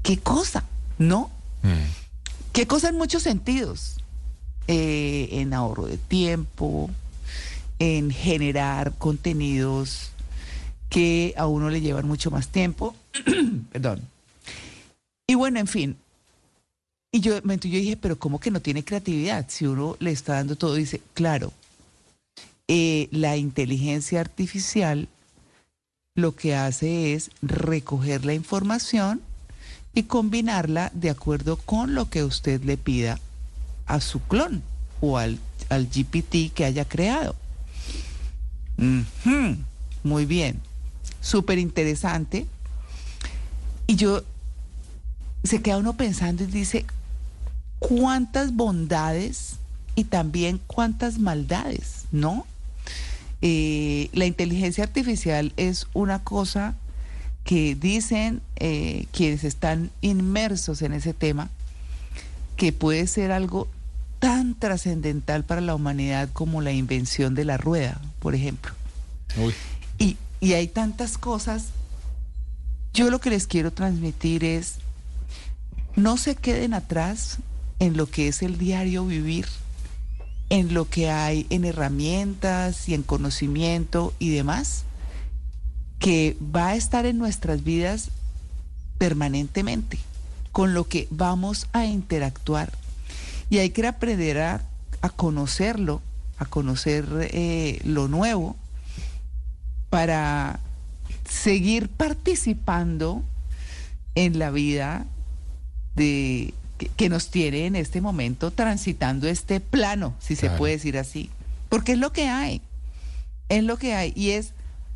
¿qué cosa? ¿No? ¿Qué cosa en muchos sentidos? Eh, en ahorro de tiempo, en generar contenidos que a uno le llevan mucho más tiempo. Perdón. Y bueno, en fin. Y yo, yo dije, pero ¿cómo que no tiene creatividad? Si uno le está dando todo, dice, claro, eh, la inteligencia artificial lo que hace es recoger la información y combinarla de acuerdo con lo que usted le pida a su clon o al, al GPT que haya creado. Muy bien, súper interesante. Y yo, se queda uno pensando y dice, ¿cuántas bondades y también cuántas maldades, no? Eh, la inteligencia artificial es una cosa que dicen eh, quienes están inmersos en ese tema, que puede ser algo tan trascendental para la humanidad como la invención de la rueda, por ejemplo. Y, y hay tantas cosas. Yo lo que les quiero transmitir es, no se queden atrás en lo que es el diario vivir, en lo que hay en herramientas y en conocimiento y demás, que va a estar en nuestras vidas permanentemente, con lo que vamos a interactuar. Y hay que aprender a, a conocerlo, a conocer eh, lo nuevo, para seguir participando en la vida de que, que nos tiene en este momento transitando este plano, si se puede decir así. Porque es lo que hay, es lo que hay y es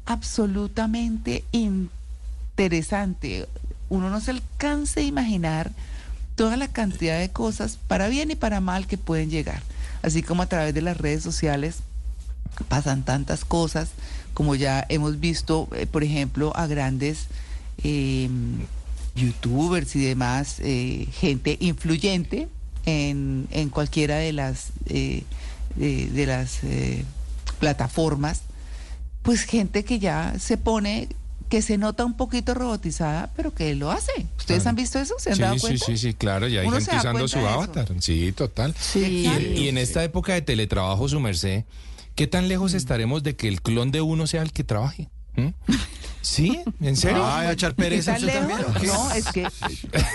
absolutamente interesante. Uno no se alcanza a imaginar toda la cantidad de cosas, para bien y para mal, que pueden llegar. Así como a través de las redes sociales pasan tantas cosas, como ya hemos visto, eh, por ejemplo, a grandes eh, youtubers y demás, eh, gente influyente en, en cualquiera de las, eh, de, de las eh, plataformas, pues gente que ya se pone que se nota un poquito robotizada, pero que lo hace. ¿Ustedes Claro. han visto eso? ¿Se han Sí, dado sí, cuenta? sí, sí, claro, ya hay Uno gente usando su avatar. Sí, total. Sí. Y, y en esta época de teletrabajo, su merced, ¿qué tan lejos Mm. estaremos de que el clon de uno sea el que trabaje? ¿Mm? ¿Sí? ¿En serio? Ay, a echar ¿Qué pereza tan usted lejos? No, es que.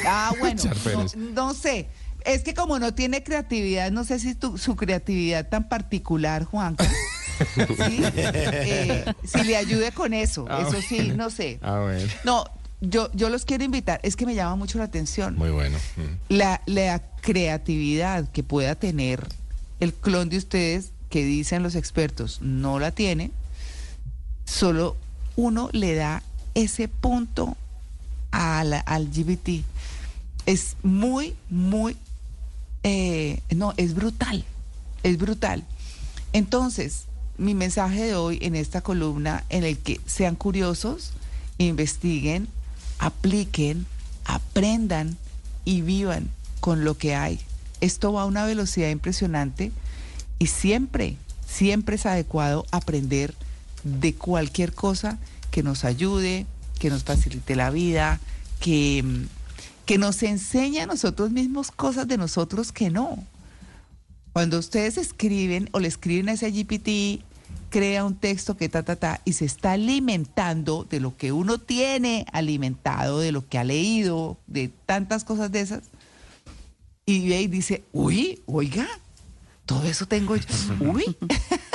Ah, bueno. Echar No, pereza. no sé. Es que como no tiene creatividad, no sé si tu- su creatividad tan particular, Juanca, ¿sí? Eh, si le ayude con eso. Ah, eso sí, no sé. Ah, bueno. No, yo, yo los quiero invitar. Es que me llama mucho la atención. Muy bueno. Mm. La, la creatividad que pueda tener el clon de ustedes, que dicen los expertos, no la tiene, solo uno le da ese punto a la- al GBT. Es muy, muy, eh, no, es brutal, es brutal. Entonces, mi mensaje de hoy en esta columna en el que sean curiosos, investiguen, apliquen, aprendan y vivan con lo que hay. Esto va a una velocidad impresionante y siempre, siempre es adecuado aprender de cualquier cosa que nos ayude, que nos facilite la vida, que, que nos enseñe a nosotros mismos cosas de nosotros que no. Cuando ustedes escriben o le escriben a ese GPT, crea un texto que ta, ta, ta, y se está alimentando de lo que uno tiene alimentado, de lo que ha leído, de tantas cosas de esas, y y dice, uy, oiga, todo eso tengo yo, uy.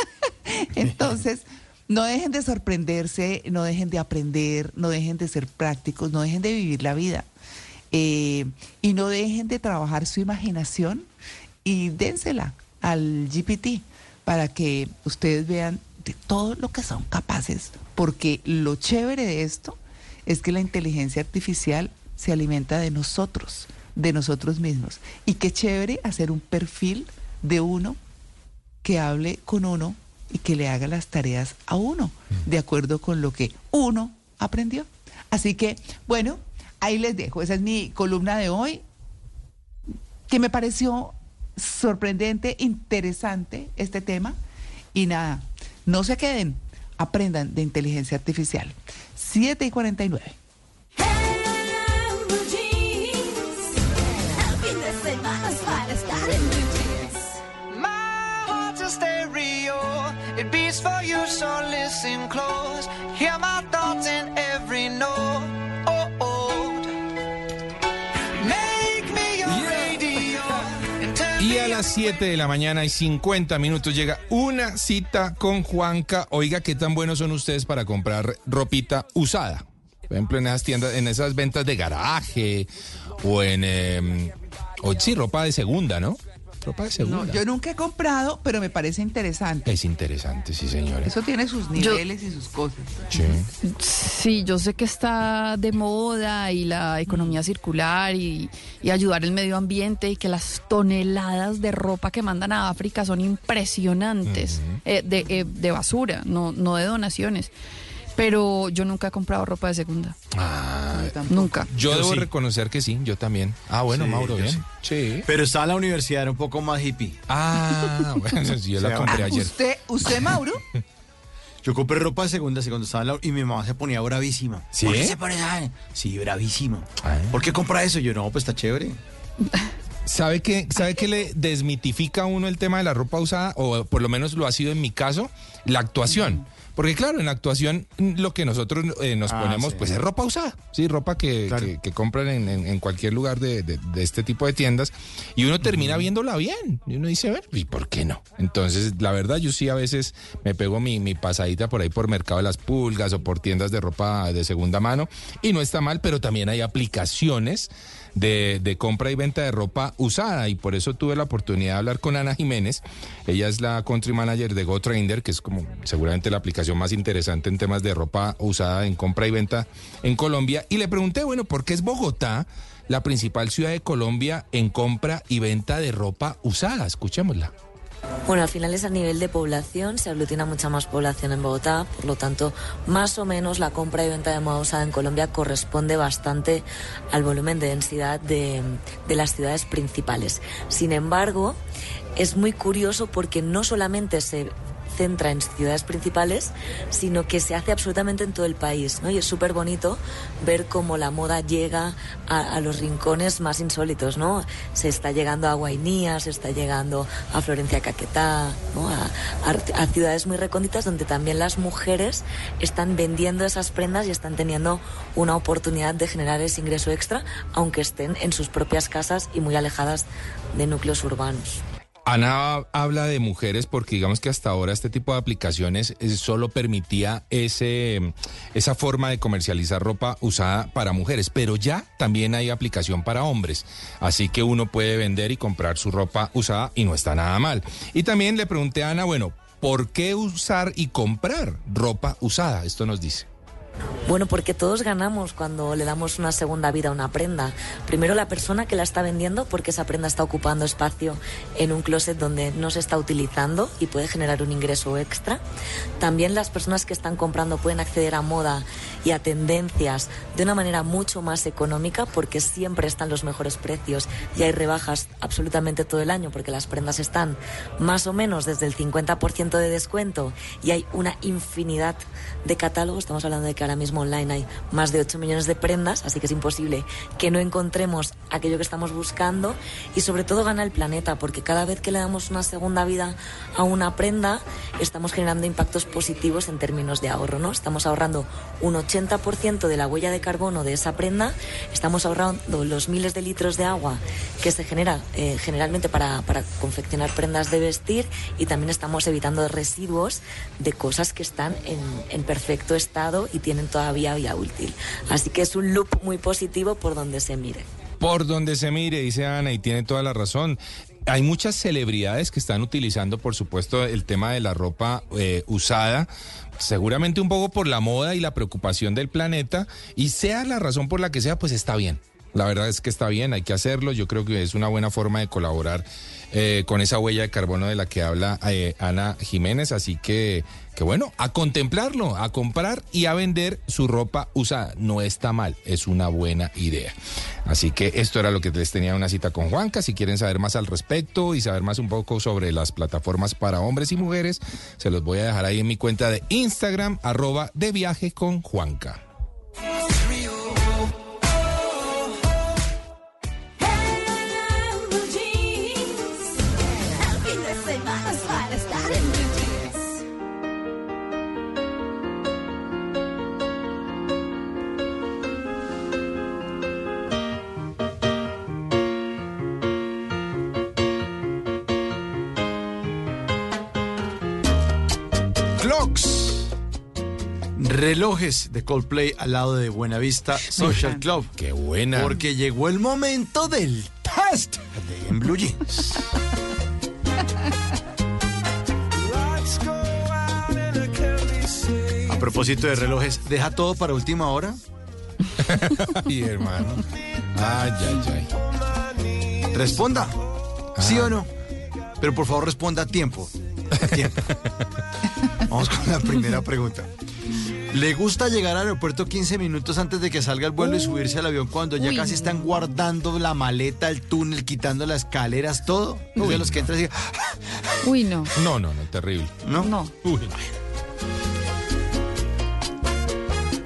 Entonces, no dejen de sorprenderse, no dejen de aprender, no dejen de ser prácticos, no dejen de vivir la vida. Eh, y no dejen de trabajar su imaginación y dénsela al GPT para que ustedes vean de todo lo que son capaces, porque lo chévere de esto es que la inteligencia artificial se alimenta de nosotros, de nosotros mismos. Y qué chévere hacer un perfil de uno que hable con uno y que le haga las tareas a uno, de acuerdo con lo que uno aprendió. Así que, bueno, ahí les dejo. Esa es mi columna de hoy, que me pareció sorprendente, interesante este tema. Y nada, no se queden, aprendan de inteligencia artificial. 7 y 49. For you, so listen close. Hear my thoughts in every note. Oh, oh. Make me your radio. Y a las 7 de la mañana y 50 minutos llega una cita con Juanca. Oiga, ¿qué tan buenos son ustedes para comprar ropita usada? Por ejemplo, en esas tiendas, en esas ventas de garaje o en... eh, o sí, ropa de segunda, ¿no? Ropa. No, yo nunca he comprado, pero me parece interesante. Es interesante, sí, señores. Eso tiene sus niveles y sus cosas. Sí. Sí, yo sé que está de moda y la economía circular y, y ayudar el medio ambiente y que las toneladas de ropa que mandan a África son impresionantes eh, de, eh, de basura, no, no de donaciones. Pero yo nunca he comprado ropa de segunda. Ah, Nunca. yo, Yo debo sí. reconocer que sí, yo también. Ah, bueno, Sí, Mauro, bien. sí. Sí. Pero estaba en la universidad, era un poco más hippie. Ah, bueno, sí, yo la compré ah, ayer. ¿Usted, usted Mauro? Yo compré ropa de segunda cuando estaba en la... Y mi mamá se ponía bravísima. ¿Sí? ¿Por qué se pone esa- Sí, bravísima. Ah. ¿Por qué compra eso? Yo, no, pues está chévere. ¿Sabe qué, ¿Sabe qué le desmitifica a uno el tema de la ropa usada? O por lo menos lo ha sido en mi caso, la actuación. Porque claro, en la actuación lo que nosotros eh, nos Ah, ponemos sí. pues es ropa usada. Sí, ropa que, Claro. que- que compran en, en- en cualquier lugar de, de- de este tipo de tiendas. Y uno termina viéndola bien. Y uno dice, a ver, ¿y por qué no? Entonces, la verdad, yo sí a veces me pego mi, mi pasadita por ahí por Mercado de las Pulgas o por tiendas de ropa de segunda mano. Y no está mal, pero también hay aplicaciones de, compra y venta de ropa usada y por eso tuve la oportunidad de hablar con Ana Jiménez. Ella es la country manager de GoTrender, que es como seguramente la aplicación más interesante en temas de ropa usada en compra y venta en Colombia. Y le pregunté, bueno, ¿por qué es Bogotá la principal ciudad de Colombia en compra y venta de ropa usada? Escuchémosla. Bueno, al final es a nivel de población, se aglutina mucha más población en Bogotá, por lo tanto, más o menos la compra y venta de moda usada en Colombia corresponde bastante al volumen de densidad de, de las ciudades principales. Sin embargo, es muy curioso porque no solamente se centra en ciudades principales, sino que se hace absolutamente en todo el país, ¿no? Y es súper bonito ver cómo la moda llega a, los rincones más insólitos, ¿no? Se está llegando a Guainía, se está llegando a Florencia Caquetá, ¿no? a ciudades muy recónditas donde también las mujeres están vendiendo esas prendas y están teniendo una oportunidad de generar ese ingreso extra, aunque estén en sus propias casas y muy alejadas de núcleos urbanos. Ana habla de mujeres porque digamos que hasta ahora este tipo de aplicaciones eh, solo permitía ese, esa forma de comercializar ropa usada para mujeres, pero ya también hay aplicación para hombres, así que uno puede vender y comprar su ropa usada y no está nada mal. Y también le pregunté a Ana, bueno, ¿por qué usar y comprar ropa usada? Esto nos dice. Bueno, porque todos ganamos cuando le damos una segunda vida a una prenda. Primero la persona que la está vendiendo porque esa prenda está ocupando espacio en un closet donde no se está utilizando y puede generar un ingreso extra. También las personas que están comprando pueden acceder a moda y a tendencias de una manera mucho más económica porque siempre están los mejores precios y hay rebajas absolutamente todo el año porque las prendas están más o menos desde el 50% de descuento y hay una infinidad de catálogos. Estamos hablando de ahora mismo online hay más de 8 millones de prendas, así que es imposible que no encontremos aquello que estamos buscando y sobre todo gana el planeta porque cada vez que le damos una segunda vida a una prenda estamos generando impactos positivos en términos de ahorro, ¿no? Estamos ahorrando un 80% de la huella de carbono de esa prenda, estamos ahorrando los miles de litros de agua que se genera eh, generalmente para, para confeccionar prendas de vestir y también estamos evitando residuos de cosas que están en, en perfecto estado y tienen todavía vía útil. Así que es un loop muy positivo por donde se mire. Por donde se mire, dice Ana, y tiene toda la razón. Hay muchas celebridades que están utilizando, por supuesto, el tema de la ropa eh, usada, seguramente un poco por la moda y la preocupación del planeta, y sea la razón por la que sea, pues está bien. La verdad es que está bien, hay que hacerlo. Yo creo que es una buena forma de colaborar eh, con esa huella de carbono de la que habla eh, Ana Jiménez. Así que, que bueno, a contemplarlo, a comprar y a vender su ropa usada. No está mal, es una buena idea. Así que esto era lo que les tenía una cita con Juanca. Si quieren saber más al respecto y saber más un poco sobre las plataformas para hombres y mujeres, se los voy a dejar ahí en mi cuenta de Instagram, arroba de viaje con Juanca. Relojes de Coldplay al lado de Buenavista Social Club. Qué buena. Porque llegó el momento del test de en Blue Jeans. A propósito de relojes, ¿deja todo para última hora? Ay, hermano. Ay, ay, ay. Responda. ¿Sí o no? Pero por favor responda a tiempo. A tiempo. Vamos con la primera pregunta. ¿Le gusta llegar al aeropuerto 15 minutos antes de que salga el vuelo y subirse al avión cuando ya Uy, casi están guardando la maleta, el túnel, quitando las escaleras, todo? ¿Es de los que entran? Uy, no. No, no, no, terrible. ¿No? No. Uy,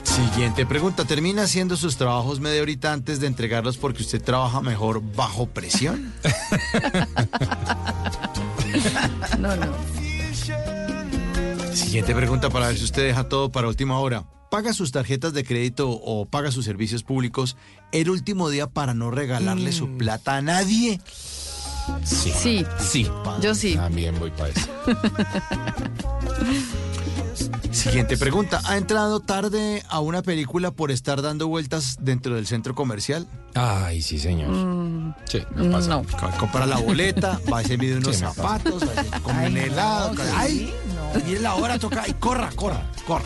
Siguiente pregunta. ¿Termina haciendo sus trabajos media horita antes de entregarlos porque usted trabaja mejor bajo presión? No, no. Siguiente pregunta para ver si usted deja todo para última hora. ¿Paga sus tarjetas de crédito o paga sus servicios públicos el último día para no regalarle su plata a nadie? Sí. Sí. Sí. Yo sí. También voy para eso. Siguiente pregunta. ¿Ha entrado tarde a una película por estar dando vueltas dentro del centro comercial? Ay, sí, señor. Mm, Sí, me pasa. no. Co- Compra la boleta, va a se mide unos Sí, zapatos, va a se come un helado. no, ¡Ay! no. Mire la hora, toca. ¡Ay, corra, corra, corra!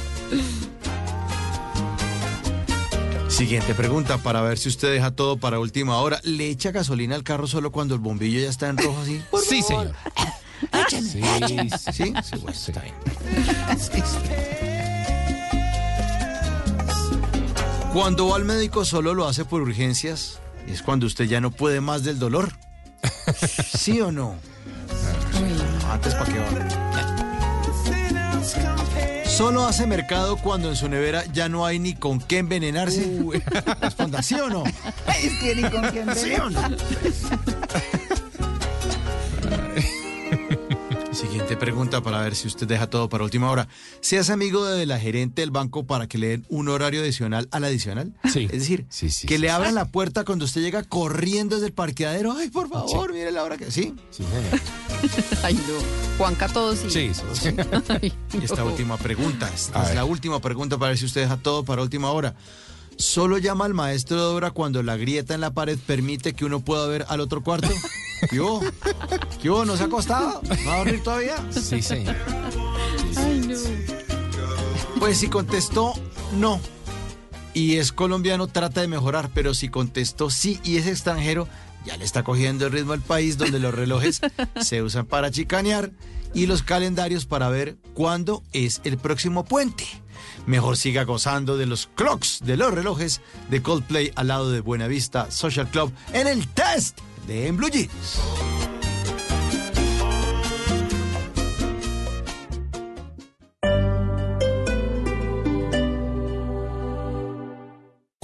Siguiente pregunta para ver si usted deja todo para última hora. ¿Le echa gasolina al carro solo cuando el bombillo ya está en rojo así? Sí, señor. Sí, sí, ¿Sí? Sí, bueno, sí. está bien. Cuando va al médico solo lo hace por urgencias y es cuando usted ya no puede más del dolor. ¿Sí o no? Antes para qué va. Solo hace mercado cuando en su nevera ya no hay ni con qué envenenarse. Responda, ¿sí o no? Es que ni con quién ¿Sí o no? Siguiente pregunta para ver si usted deja todo para última hora. ¿Seas amigo de la gerente del banco para que le den un horario adicional al adicional? Sí. Es decir, que le abran la puerta cuando usted llega corriendo desde el parqueadero. Ay, por favor, mire la hora que... ¿Sí? Ay, no. Juanca, todo sí. Sí, Ay, Y esta no. última pregunta, esta es la última pregunta para ver si usted deja todo para última hora. ¿Solo llama al maestro de obra cuando la grieta en la pared permite que uno pueda ver al otro cuarto? ¿Qué hubo? ¿Qué hubo? ¿No se ha acostado? ¿No va a dormir todavía? Sí, señor. Ay, no. Pues si contestó no y es colombiano, trata de mejorar, pero si contestó sí y es extranjero, ya le está cogiendo el ritmo al país donde los relojes se usan para chicanear y los calendarios para ver cuándo es el próximo puente. Mejor siga gozando de los clocks de los relojes de Coldplay al lado de Buenavista Social Club en el test de En Blue Jeans.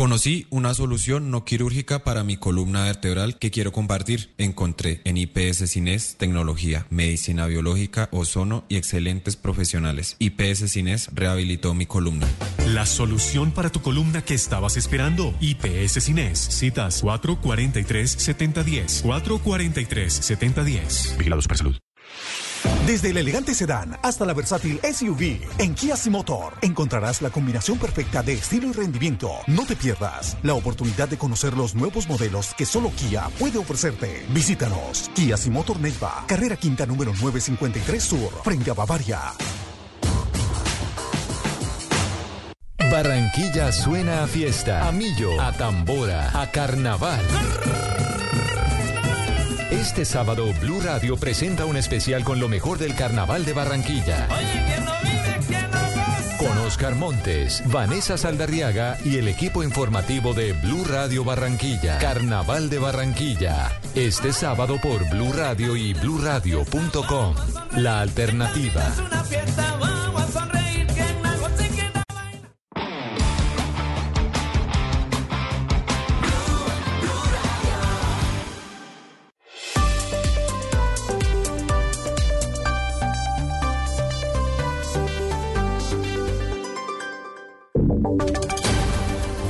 Conocí una solución no quirúrgica para mi columna vertebral que quiero compartir. Encontré en IPS Cines tecnología, medicina biológica, ozono y excelentes profesionales. IPS Cines rehabilitó mi columna. La solución para tu columna que estabas esperando. IPS Cines. Citas 443-7010. 443-7010. Vigilado Supersalud. Desde el elegante sedán hasta la versátil SUV, en Kia Motor encontrarás la combinación perfecta de estilo y rendimiento. No te pierdas la oportunidad de conocer los nuevos modelos que solo Kia puede ofrecerte. Visítanos, Kia Motor Neiva, carrera quinta número 953 Sur, frente a Bavaria. Barranquilla suena a fiesta, a millo, a tambora, a carnaval. Este sábado Blue Radio presenta un especial con lo mejor del carnaval de Barranquilla. Con Oscar Montes, Vanessa Saldarriaga y el equipo informativo de Blue Radio Barranquilla. Carnaval de Barranquilla. Este sábado por Blue Radio y bluradio.com. La alternativa.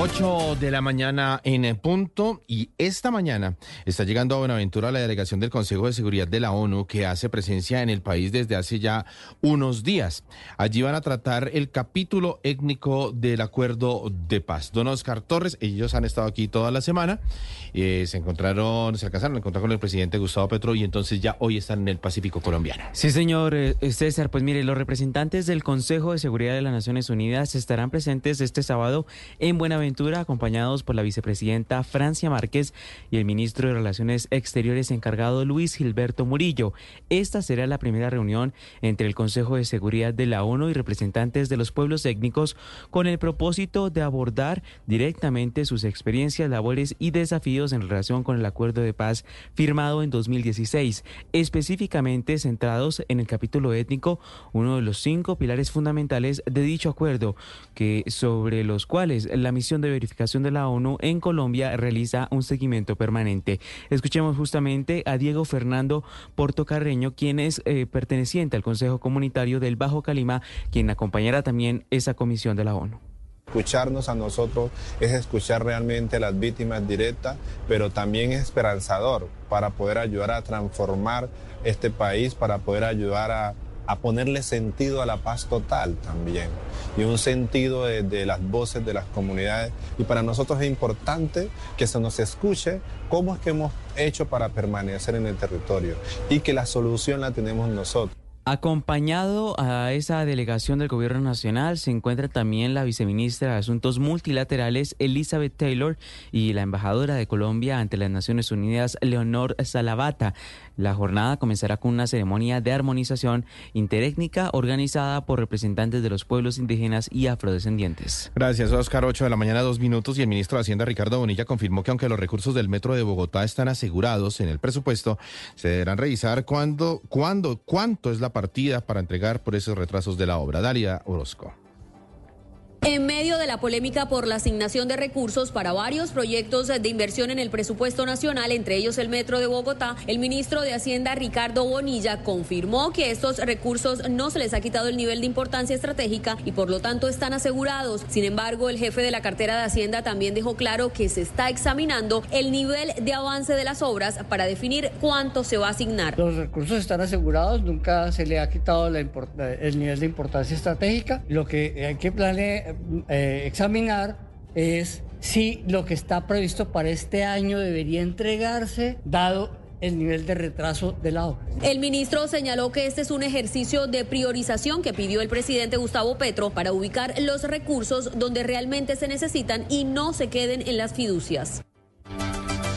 8 de la mañana en punto y esta mañana está llegando a Buenaventura la delegación del Consejo de Seguridad de la ONU que hace presencia en el país desde hace ya unos días. Allí van a tratar el capítulo étnico del acuerdo de paz. Don Oscar Torres, ellos han estado aquí toda la semana, eh, se encontraron, se alcanzaron a encontrar con el presidente Gustavo Petro y entonces ya hoy están en el Pacífico colombiano. Sí, señor eh, César. Pues mire, los representantes del Consejo de Seguridad de las Naciones Unidas estarán presentes este sábado en Buenaventura, acompañados por la vicepresidenta Francia Márquez y el ministro de Relaciones Exteriores encargado Luis Gilberto Murillo. Esta será la primera reunión entre el Consejo de Seguridad de la ONU y representantes de los pueblos étnicos con el propósito de abordar directamente sus experiencias, labores y desafíos en relación con el acuerdo de paz firmado en 2016, específicamente centrados en el capítulo étnico, uno de los cinco pilares fundamentales de dicho acuerdo, que sobre los cuales la misión de verificación de la ONU en Colombia realiza un seguimiento permanente. Escuchemos justamente a Diego Fernando Portocarreño, quien es eh, perteneciente al Consejo Comunitario del Bajo Calima, quien acompañará también esa comisión de la ONU. Escucharnos a nosotros es escuchar realmente a las víctimas directas, pero también es esperanzador para poder ayudar a transformar este país, para poder ayudar a, a ponerle sentido a la paz total también, y un sentido de, las voces de las comunidades. Y para nosotros es importante que se nos escuche cómo es que hemos hecho para permanecer en el territorio y que la solución la tenemos nosotros. Acompañado a esa delegación del Gobierno Nacional se encuentra también la viceministra de Asuntos Multilaterales Elizabeth Taylor y la embajadora de Colombia ante las Naciones Unidas Leonor Salavata. La jornada comenzará con una ceremonia de armonización interétnica organizada por representantes de los pueblos indígenas y afrodescendientes. Gracias, Oscar. 8 de la mañana, dos minutos. Y el ministro de Hacienda, Ricardo Bonilla, confirmó que aunque los recursos del Metro de Bogotá están asegurados en el presupuesto, se deberán revisar cuándo, cuándo, cuánto es la partida para entregar por esos retrasos de la obra. Dalia Orozco. En medio de la polémica por la asignación de recursos para varios proyectos de inversión en el presupuesto nacional, entre ellos el Metro de Bogotá, el ministro de Hacienda Ricardo Bonilla confirmó que estos recursos no se les ha quitado el nivel de importancia estratégica y por lo tanto están asegurados. Sin embargo, el jefe de la cartera de Hacienda también dejó claro que se está examinando el nivel de avance de las obras para definir cuánto se va a asignar. Los recursos están asegurados, nunca se le ha quitado import- el nivel de importancia estratégica. Lo que hay que planear eh, examinar es si lo que está previsto para este año debería entregarse dado el nivel de retraso de la obra. El ministro señaló que este es un ejercicio de priorización que pidió el presidente Gustavo Petro para ubicar los recursos donde realmente se necesitan y no se queden en las fiducias.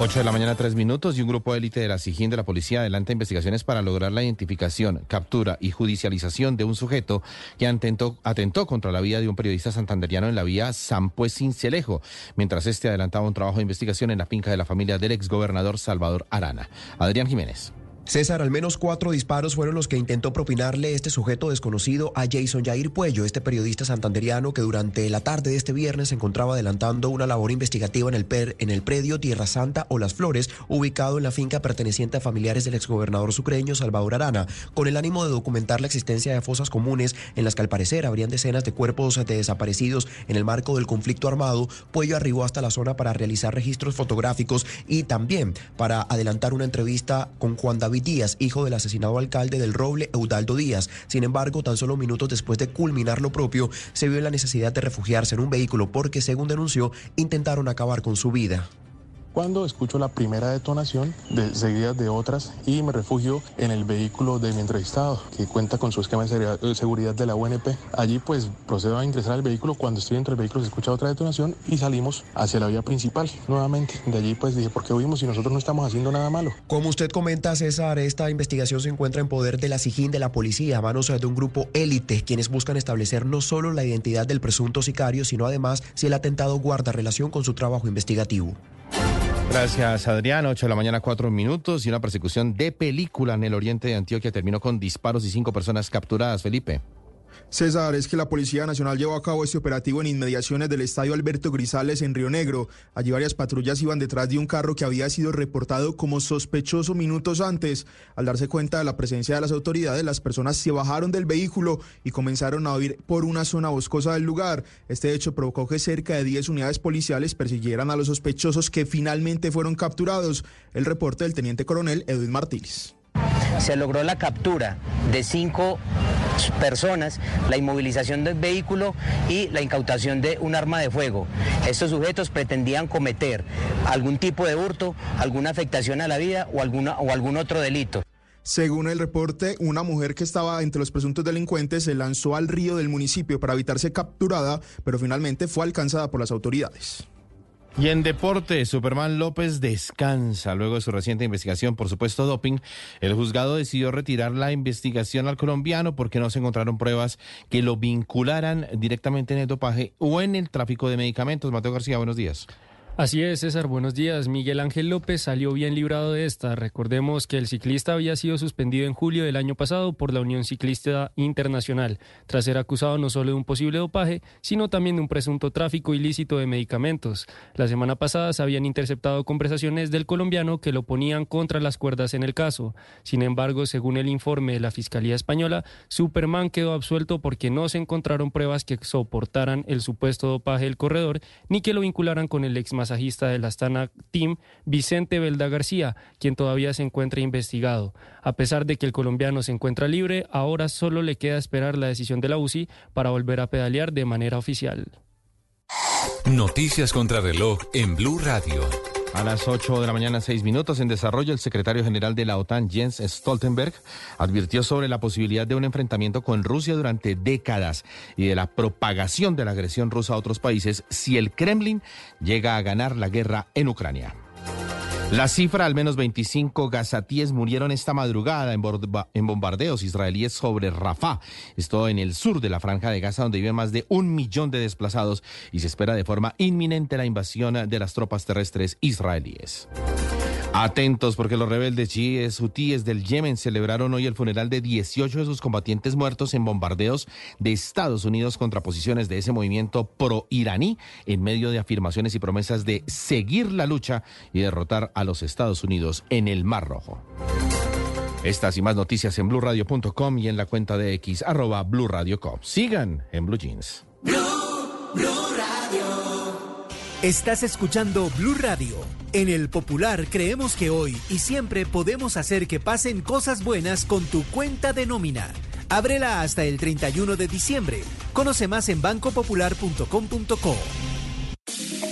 8 de la mañana, 3 minutos, y un grupo de élite de la SIGIN de la policía adelanta investigaciones para lograr la identificación, captura y judicialización de un sujeto que atentó, atentó contra la vida de un periodista santanderiano en la vía San Pues Cincelejo, mientras este adelantaba un trabajo de investigación en la finca de la familia del exgobernador Salvador Arana. Adrián Jiménez. César, al menos cuatro disparos fueron los que intentó propinarle este sujeto desconocido a Jason Jair Puello, este periodista santanderiano que durante la tarde de este viernes se encontraba adelantando una labor investigativa en el, per- en el predio Tierra Santa o Las Flores, ubicado en la finca perteneciente a familiares del exgobernador sucreño Salvador Arana, con el ánimo de documentar la existencia de fosas comunes en las que al parecer habrían decenas de cuerpos de desaparecidos en el marco del conflicto armado. Puello arribó hasta la zona para realizar registros fotográficos y también para adelantar una entrevista con Juan David Díaz, hijo del asesinado alcalde del Roble, Eudaldo Díaz. Sin embargo, tan solo minutos después de culminar lo propio, se vio la necesidad de refugiarse en un vehículo porque, según denunció, intentaron acabar con su vida. Cuando escucho la primera detonación, de, seguidas de otras, y me refugio en el vehículo de mi entrevistado, que cuenta con su esquema de seguridad- de seguridad de la UNP. Allí pues procedo a ingresar al vehículo. Cuando estoy dentro del vehículo se escucha otra detonación y salimos hacia la vía principal nuevamente. De allí pues dije, ¿por qué huimos si nosotros no estamos haciendo nada malo? Como usted comenta, César, esta investigación se encuentra en poder de la SIGIN de la policía, a manos de un grupo élite, quienes buscan establecer no solo la identidad del presunto sicario, sino además si el atentado guarda relación con su trabajo investigativo. Gracias, Adrián. 8 de la mañana, 4 minutos. Y una persecución de película en el oriente de Antioquia terminó con disparos y cinco personas capturadas. Felipe. César, es que la Policía Nacional llevó a cabo este operativo en inmediaciones del Estadio Alberto Grisales en Río Negro. Allí varias patrullas iban detrás de un carro que había sido reportado como sospechoso minutos antes. Al darse cuenta de la presencia de las autoridades, las personas se bajaron del vehículo y comenzaron a huir por una zona boscosa del lugar. Este hecho provocó que cerca de 10 unidades policiales persiguieran a los sospechosos que finalmente fueron capturados. El reporte del teniente coronel Edwin Martínez. Se logró la captura de cinco personas, la inmovilización del vehículo y la incautación de un arma de fuego. Estos sujetos pretendían cometer algún tipo de hurto, alguna afectación a la vida o, alguna, o algún otro delito. Según el reporte, una mujer que estaba entre los presuntos delincuentes se lanzó al río del municipio para evitar ser capturada, pero finalmente fue alcanzada por las autoridades. Y en deporte, Superman López descansa. Luego de su reciente investigación por supuesto doping, el juzgado decidió retirar la investigación al colombiano porque no se encontraron pruebas que lo vincularan directamente en el dopaje o en el tráfico de medicamentos. Mateo García, buenos días. Así es, César, buenos días. Miguel Ángel López salió bien librado de esta. Recordemos que el ciclista había sido suspendido en julio del año pasado por la Unión Ciclista Internacional, tras ser acusado no solo de un posible dopaje, sino también de un presunto tráfico ilícito de medicamentos. La semana pasada se habían interceptado conversaciones del colombiano que lo ponían contra las cuerdas en el caso. Sin embargo, según el informe de la Fiscalía Española, Superman quedó absuelto porque no se encontraron pruebas que soportaran el supuesto dopaje del corredor ni que lo vincularan con el ex masajista del Astana Team, Vicente Belda García, quien todavía se encuentra investigado. A pesar de que el colombiano se encuentra libre, ahora solo le queda esperar la decisión de la UCI para volver a pedalear de manera oficial. Noticias contra reloj en Blue Radio. A las 8 de la mañana, 6 minutos, en desarrollo, el secretario general de la OTAN, Jens Stoltenberg, advirtió sobre la posibilidad de un enfrentamiento con Rusia durante décadas y de la propagación de la agresión rusa a otros países si el Kremlin llega a ganar la guerra en Ucrania. La cifra, al menos 25 gazatíes murieron esta madrugada en, bombardeos israelíes sobre Rafah, esto en el sur de la franja de Gaza, donde viven más de un millón de desplazados y se espera de forma inminente la invasión de las tropas terrestres israelíes. Atentos porque los rebeldes chiíes hutíes del Yemen celebraron hoy el funeral de 18 de sus combatientes muertos en bombardeos de Estados Unidos contra posiciones de ese movimiento pro-iraní en medio de afirmaciones y promesas de seguir la lucha y derrotar a los Estados Unidos en el Mar Rojo. Estas y más noticias en blurradio.com y en la cuenta de X arroba blurradio.com. Sigan en Blue Jeans. Estás escuchando Blue Radio. En el Popular creemos que hoy y siempre podemos hacer que pasen cosas buenas con tu cuenta de nómina. Ábrela hasta el 31 de diciembre. Conoce más en bancopopular.com.co.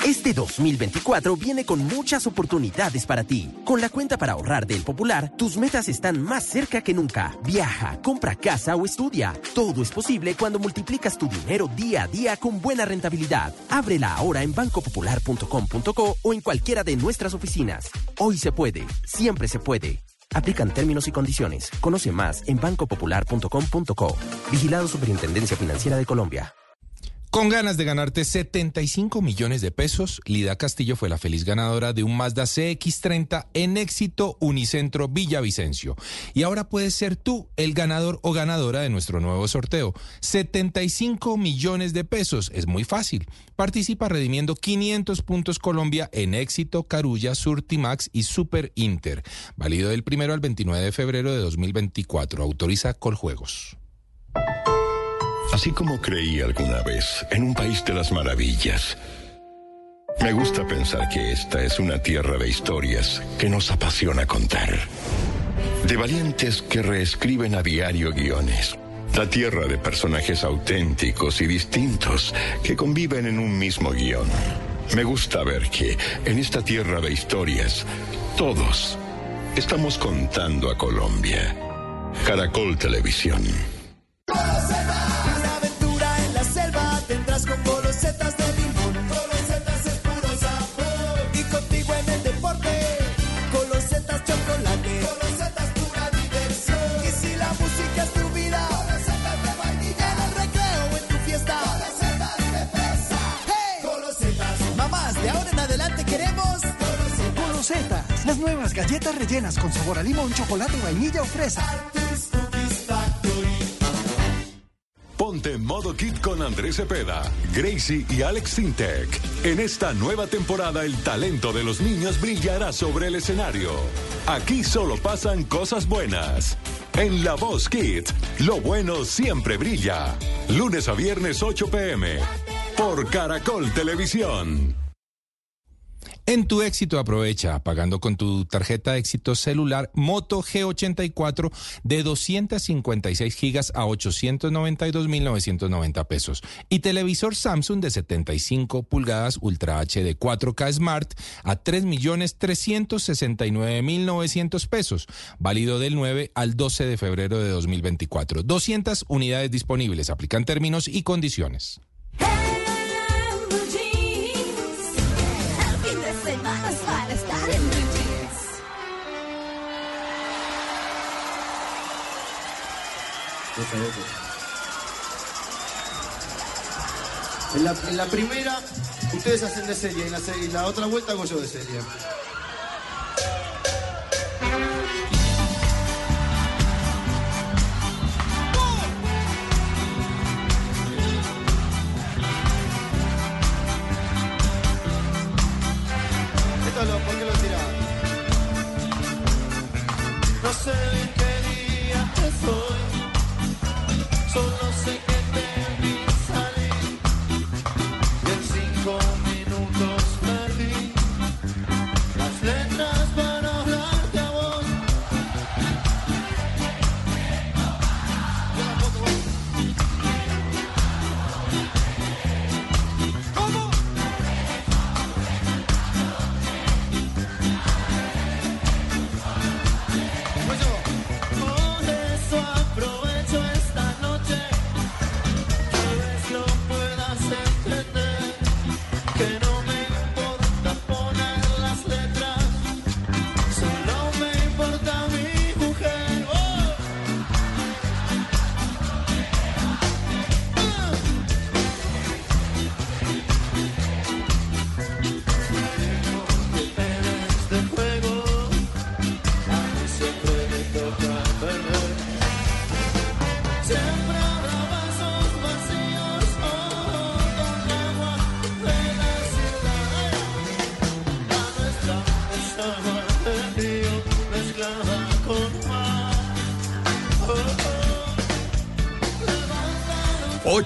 Este 2024 viene con muchas oportunidades para ti. Con la cuenta para ahorrar del Popular, tus metas están más cerca que nunca. Viaja, compra casa o estudia. Todo es posible cuando multiplicas tu dinero día a día con buena rentabilidad. Ábrela ahora en bancopopular.com.co o en cualquiera de nuestras oficinas. Hoy se puede, siempre se puede. Aplican términos y condiciones. Conoce más en bancopopular.com.co. Vigilado Superintendencia Financiera de Colombia. Con ganas de ganarte 75 millones de pesos, Lida Castillo fue la feliz ganadora de un Mazda CX30 en éxito Unicentro Villavicencio. Y ahora puedes ser tú el ganador o ganadora de nuestro nuevo sorteo. 75 millones de pesos. Es muy fácil. Participa redimiendo 500 puntos Colombia en éxito, Carulla, Surtimax y Super Inter. Válido del primero al 29 de febrero de 2024. Autoriza Coljuegos. Así como creí alguna vez en un país de las maravillas, me gusta pensar que esta es una tierra de historias que nos apasiona contar. De valientes que reescriben a diario guiones. La tierra de personajes auténticos y distintos que conviven en un mismo guion. Me gusta ver que en esta tierra de historias, todos estamos contando a Colombia. Caracol Televisión. Una aventura en la selva tendrás con golosetas de limón. Golosetas es puro sabor. Y contigo en el deporte, golosetas chocolate. Golosetas pura diversión. Y si la música es tu vida, golosetas de vainilla. En el recreo en tu fiesta, golosetas de fresa. ¡Hey! Golosetas. Mamás, de ahora en adelante queremos Golosetas, las nuevas galletas rellenas con sabor a limón, chocolate, vainilla o fresa. Ponte en modo kit con Andrés Cepeda, Gracie y Alex Sintec. En esta nueva temporada el talento de los niños brillará sobre el escenario. Aquí solo pasan cosas buenas. En La Voz Kit, lo bueno siempre brilla. Lunes a viernes 8 pm. Por Caracol Televisión. En tu éxito aprovecha pagando con tu tarjeta éxito celular Moto G84 de 256 gigas a 892.990 pesos y televisor Samsung de 75 pulgadas Ultra HD 4K Smart a 3.369.900 pesos, válido del 9 al 12 de febrero de 2024. 200 unidades disponibles, aplican términos y condiciones. El En la, primera, ustedes hacen de serie, en la, otra vuelta hago yo de serie. No sé qué día solo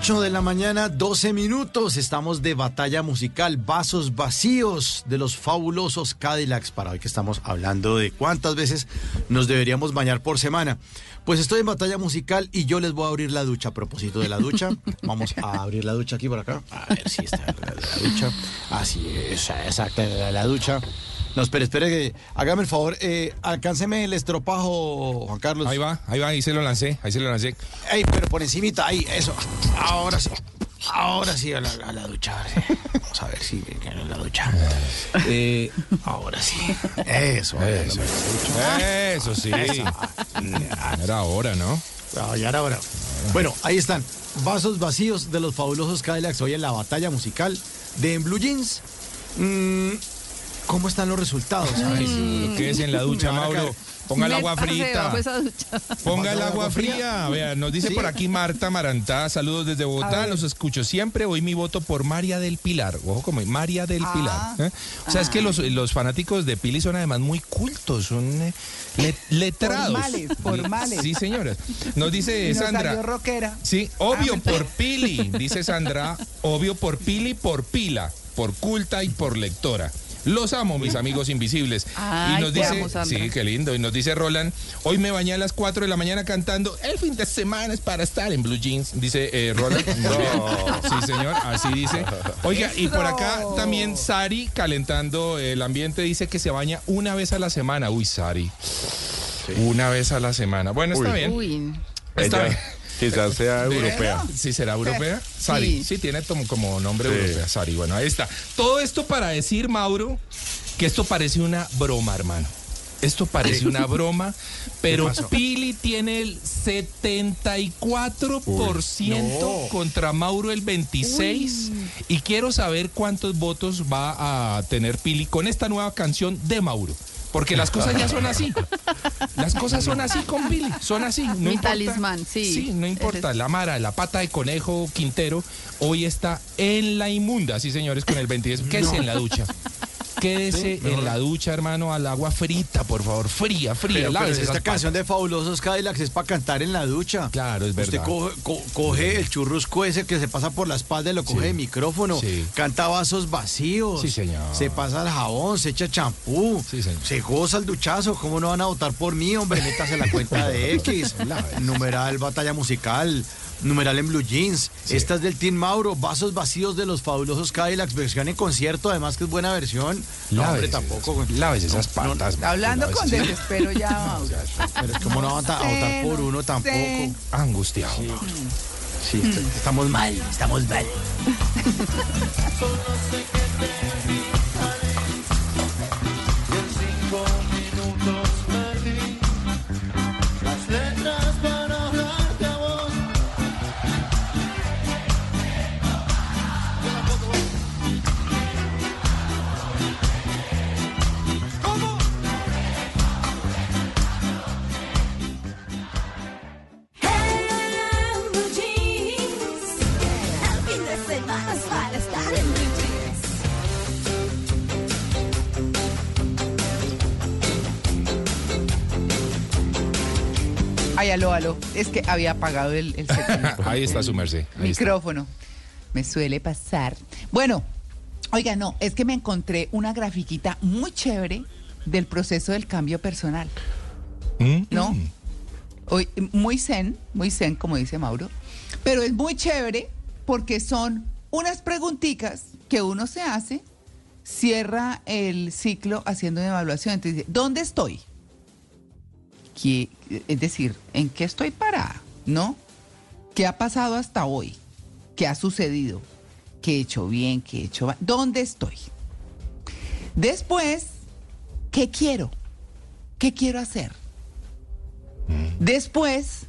8 de la mañana, 12 minutos. Estamos de batalla musical, vasos vacíos de los fabulosos Cadillacs. Para hoy que estamos hablando de cuántas veces nos deberíamos bañar por semana. Pues estoy en batalla musical y yo les voy a abrir la ducha. A propósito de la ducha, vamos a abrir la ducha aquí por acá. A ver si está la, la ducha. Así es, exacto, la, la ducha. No, espere, espere, que hágame el favor, eh, alcánceme el estropajo, Juan Carlos. Ahí va, ahí va, ahí se lo lancé, ahí se lo lancé. Ey, pero por encimita, ahí, eso. Ahora sí. Ahora sí, a la, a la ducha. ahora. Vamos a ver si en la ducha. Eh, ahora sí. Eso, Eso, eso sí. Era ahora, ¿no? No, ya era hora. Bueno, ahí están. Vasos vacíos de los fabulosos Cadillacs hoy en la batalla musical de En Blue Jeans. Mm, ¿Cómo están los resultados? Ay, sí, ¿Qué es en la ducha, Mauro? Ponga el agua frita. Ponga el ¿Bajo agua fría? Vea, nos dice Sí. por aquí Marta Marantá. Saludos desde Bogotá. Los escucho siempre. Hoy mi voto por María del Pilar. Ojo como María del Ah. Pilar. ¿eh? O sea, es que los, los fanáticos de Pili son además muy cultos, son eh, le- letrados. Formales, formales. Sí, señora. Nos dice nos Sandra. rockera. Sí, obvio por Pili, dice Sandra. Obvio por Pili, por pila, por culta y por lectora. Los amo, mis amigos invisibles. Ay, y nos dice, amo, sí, qué lindo. Y nos dice Roland, hoy me bañé a las 4 de la mañana cantando El fin de semana es para estar en blue jeans, dice eh, Roland. Bien. Sí, señor, así dice. Oiga, y por acá también Sari, calentando el ambiente, dice que se baña una vez a la semana. Uy, Sari. Una vez a la semana. Bueno, está bien. Uy. Está Ella bien. Quizás sea europea. Sí, será europea. Sari, sí, Sí. tiene como, como nombre Sí. europea. Sari, bueno, ahí está. Todo esto para decir, Mauro, que esto parece una broma, hermano. Esto parece una broma, pero? Pili tiene el 74% contra Mauro el 26%. Y quiero saber cuántos votos va a tener Pili con esta nueva canción de Mauro. Porque las cosas ya son así. Las cosas son así con Pili. Son así. No Mi importa- talismán, sí. Sí, no importa. Eres- La Mara, la pata de conejo Quintero, hoy está en la inmunda, sí señores, con el 26. Quédese en la ducha. Quédese en la ducha, hermano, al agua frita, por favor. Fría, fría. Pero, pero lávese esta canción de Fabulosos Cadillacs es para cantar en la ducha. Claro, es Usted verdad. coge, co- coge el churrusco ese que se pasa por la espalda y lo coge Sí. de micrófono. Sí. Canta vasos vacíos. Sí, señor. Se pasa el jabón, se echa champú. Sí. Se goza el duchazo. ¿Cómo no van a votar por mí, hombre? Métase la cuenta de X. numeral Batalla Musical. Numeral en Blue Jeans. Esta es del Team Mauro. Vasos vacíos de los fabulosos Cadillacs. Versión en concierto, además que es buena versión. No, hombre, tampoco. Lávese esas patas. Hablando con desespero ya, Mauro. Pero es como no van a votar por uno tampoco. Sí. Angustiado. Sí, estamos mal, estamos mal. Ay, aló, aló. Es que había apagado el, el Ahí está su merced. ahí está. micrófono. Me suele pasar. Bueno, oiga, no, es que me encontré una grafiquita muy chévere del proceso del cambio personal. Mm, ¿No? mm. Hoy, muy zen, muy zen, como dice Mauro. Pero es muy chévere porque son unas preguntitas que uno se hace, cierra el ciclo haciendo una evaluación. Entonces dice, ¿dónde estoy? ¿Qué- es decir, ¿en qué estoy parada? ¿No? ¿Qué ha pasado hasta hoy? ¿Qué ha sucedido? ¿Qué he hecho bien? ¿Qué he hecho mal? ¿Dónde estoy? Después, ¿qué quiero? ¿Qué quiero hacer? Después,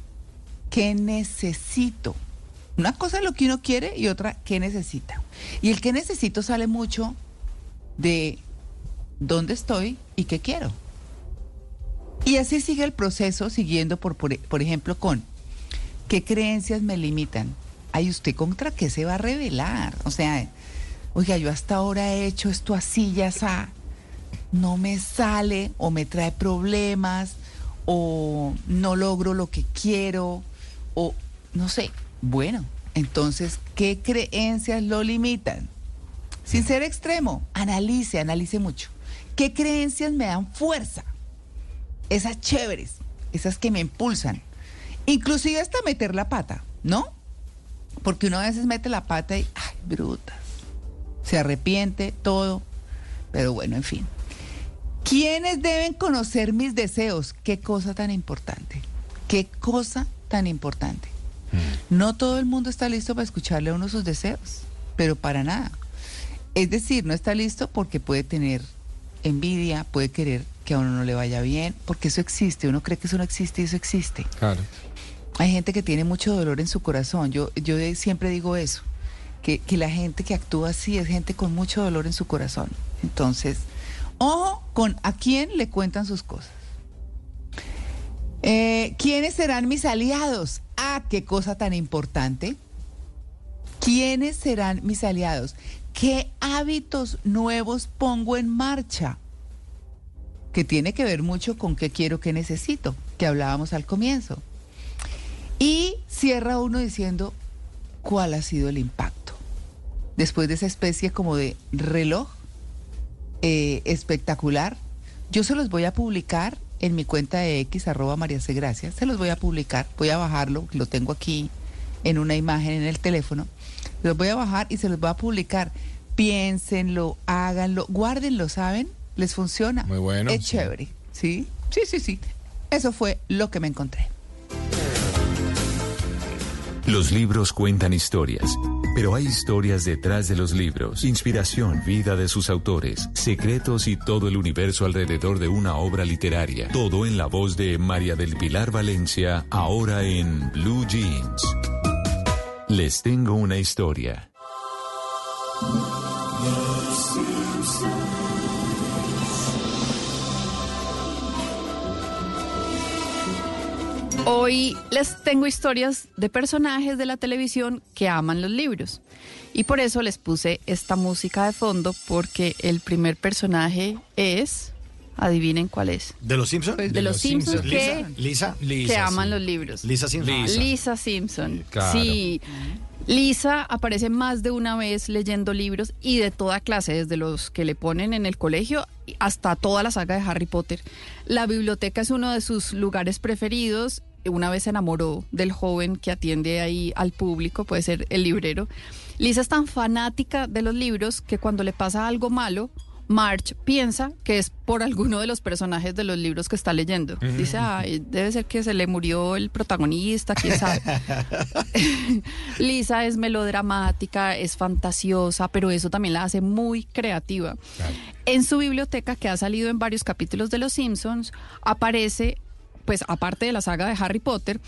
¿qué necesito? Una cosa es lo que uno quiere y otra, ¿qué necesita? Y el que necesito sale mucho de dónde estoy y qué quiero. Y así sigue el proceso, siguiendo, por, por, por ejemplo, con qué creencias me limitan. Ay, ¿usted contra qué se va a revelar? O sea, oiga, yo hasta ahora he hecho esto así, ya está. No me sale o me trae problemas o no logro lo que quiero o no sé. Bueno, Entonces, ¿qué creencias lo limitan? Sin ser extremo, analice, analice mucho. ¿Qué creencias me dan fuerza? Esas chéveres, esas que me impulsan. Inclusive hasta meter la pata, ¿no? Porque uno a veces mete la pata y, ay, brutas. Se arrepiente, todo. Pero bueno, en fin. ¿Quiénes deben conocer mis deseos? Qué cosa tan importante. Qué cosa tan importante. No todo el mundo está listo para escucharle a uno sus deseos, pero para nada. Es decir, no está listo porque puede tener envidia, puede querer que a uno no le vaya bien, porque eso existe. Uno cree que eso no existe y eso existe. Claro. Hay gente que tiene mucho dolor en su corazón. Yo, yo siempre digo eso, que, que la gente que actúa así es gente con mucho dolor en su corazón. Entonces, ojo con a quién le cuentan sus cosas. Eh, ¿Quiénes serán mis aliados? Ah, qué cosa tan importante. ¿Quiénes serán mis aliados? ¿Qué hábitos nuevos pongo en marcha? Que tiene que ver mucho con qué quiero, qué necesito, que hablábamos al comienzo. Y cierra uno diciendo cuál ha sido el impacto. Después de esa especie como de reloj eh, espectacular, yo se los voy a publicar en mi cuenta de X, arroba María C. Se los voy a publicar, voy a bajarlo, lo tengo aquí en una imagen en el teléfono. Los voy a bajar y se los voy a publicar. Piénsenlo, háganlo, guárdenlo, ¿saben? Les funciona. Muy bueno, Es sí. chévere. Sí, sí, sí, sí. Eso fue lo que me encontré. Los libros cuentan historias, pero hay historias detrás de los libros, inspiración, vida de sus autores, secretos y todo el universo alrededor de una obra literaria. Todo en la voz de María del Pilar Valencia, ahora en Blue Jeans. Les tengo una historia. Hoy les tengo historias de personajes de la televisión que aman los libros. Y por eso les puse esta música de fondo porque el primer personaje es, adivinen cuál es. ¿De los Simpsons? de, los, Simpsons, que, Lisa. que aman los libros. Lisa Simpson. Lisa, Simpson. Claro. Sí. Lisa aparece más de una vez leyendo libros y de toda clase, desde los que le ponen en el colegio hasta toda la saga de Harry Potter. La biblioteca es uno de sus lugares preferidos. Una vez se enamoró del joven que atiende ahí al público, puede ser el librero. Lisa es tan fanática de los libros que cuando le pasa algo malo, March piensa que es por alguno de los personajes de los libros que está leyendo. Mm. Dice, ay, debe ser que se le murió el protagonista, quién sabe. Lisa es melodramática, es fantasiosa, pero eso también la hace muy creativa. En su biblioteca, que ha salido en varios capítulos de Los Simpsons, aparece, pues aparte de la saga de Harry Potter,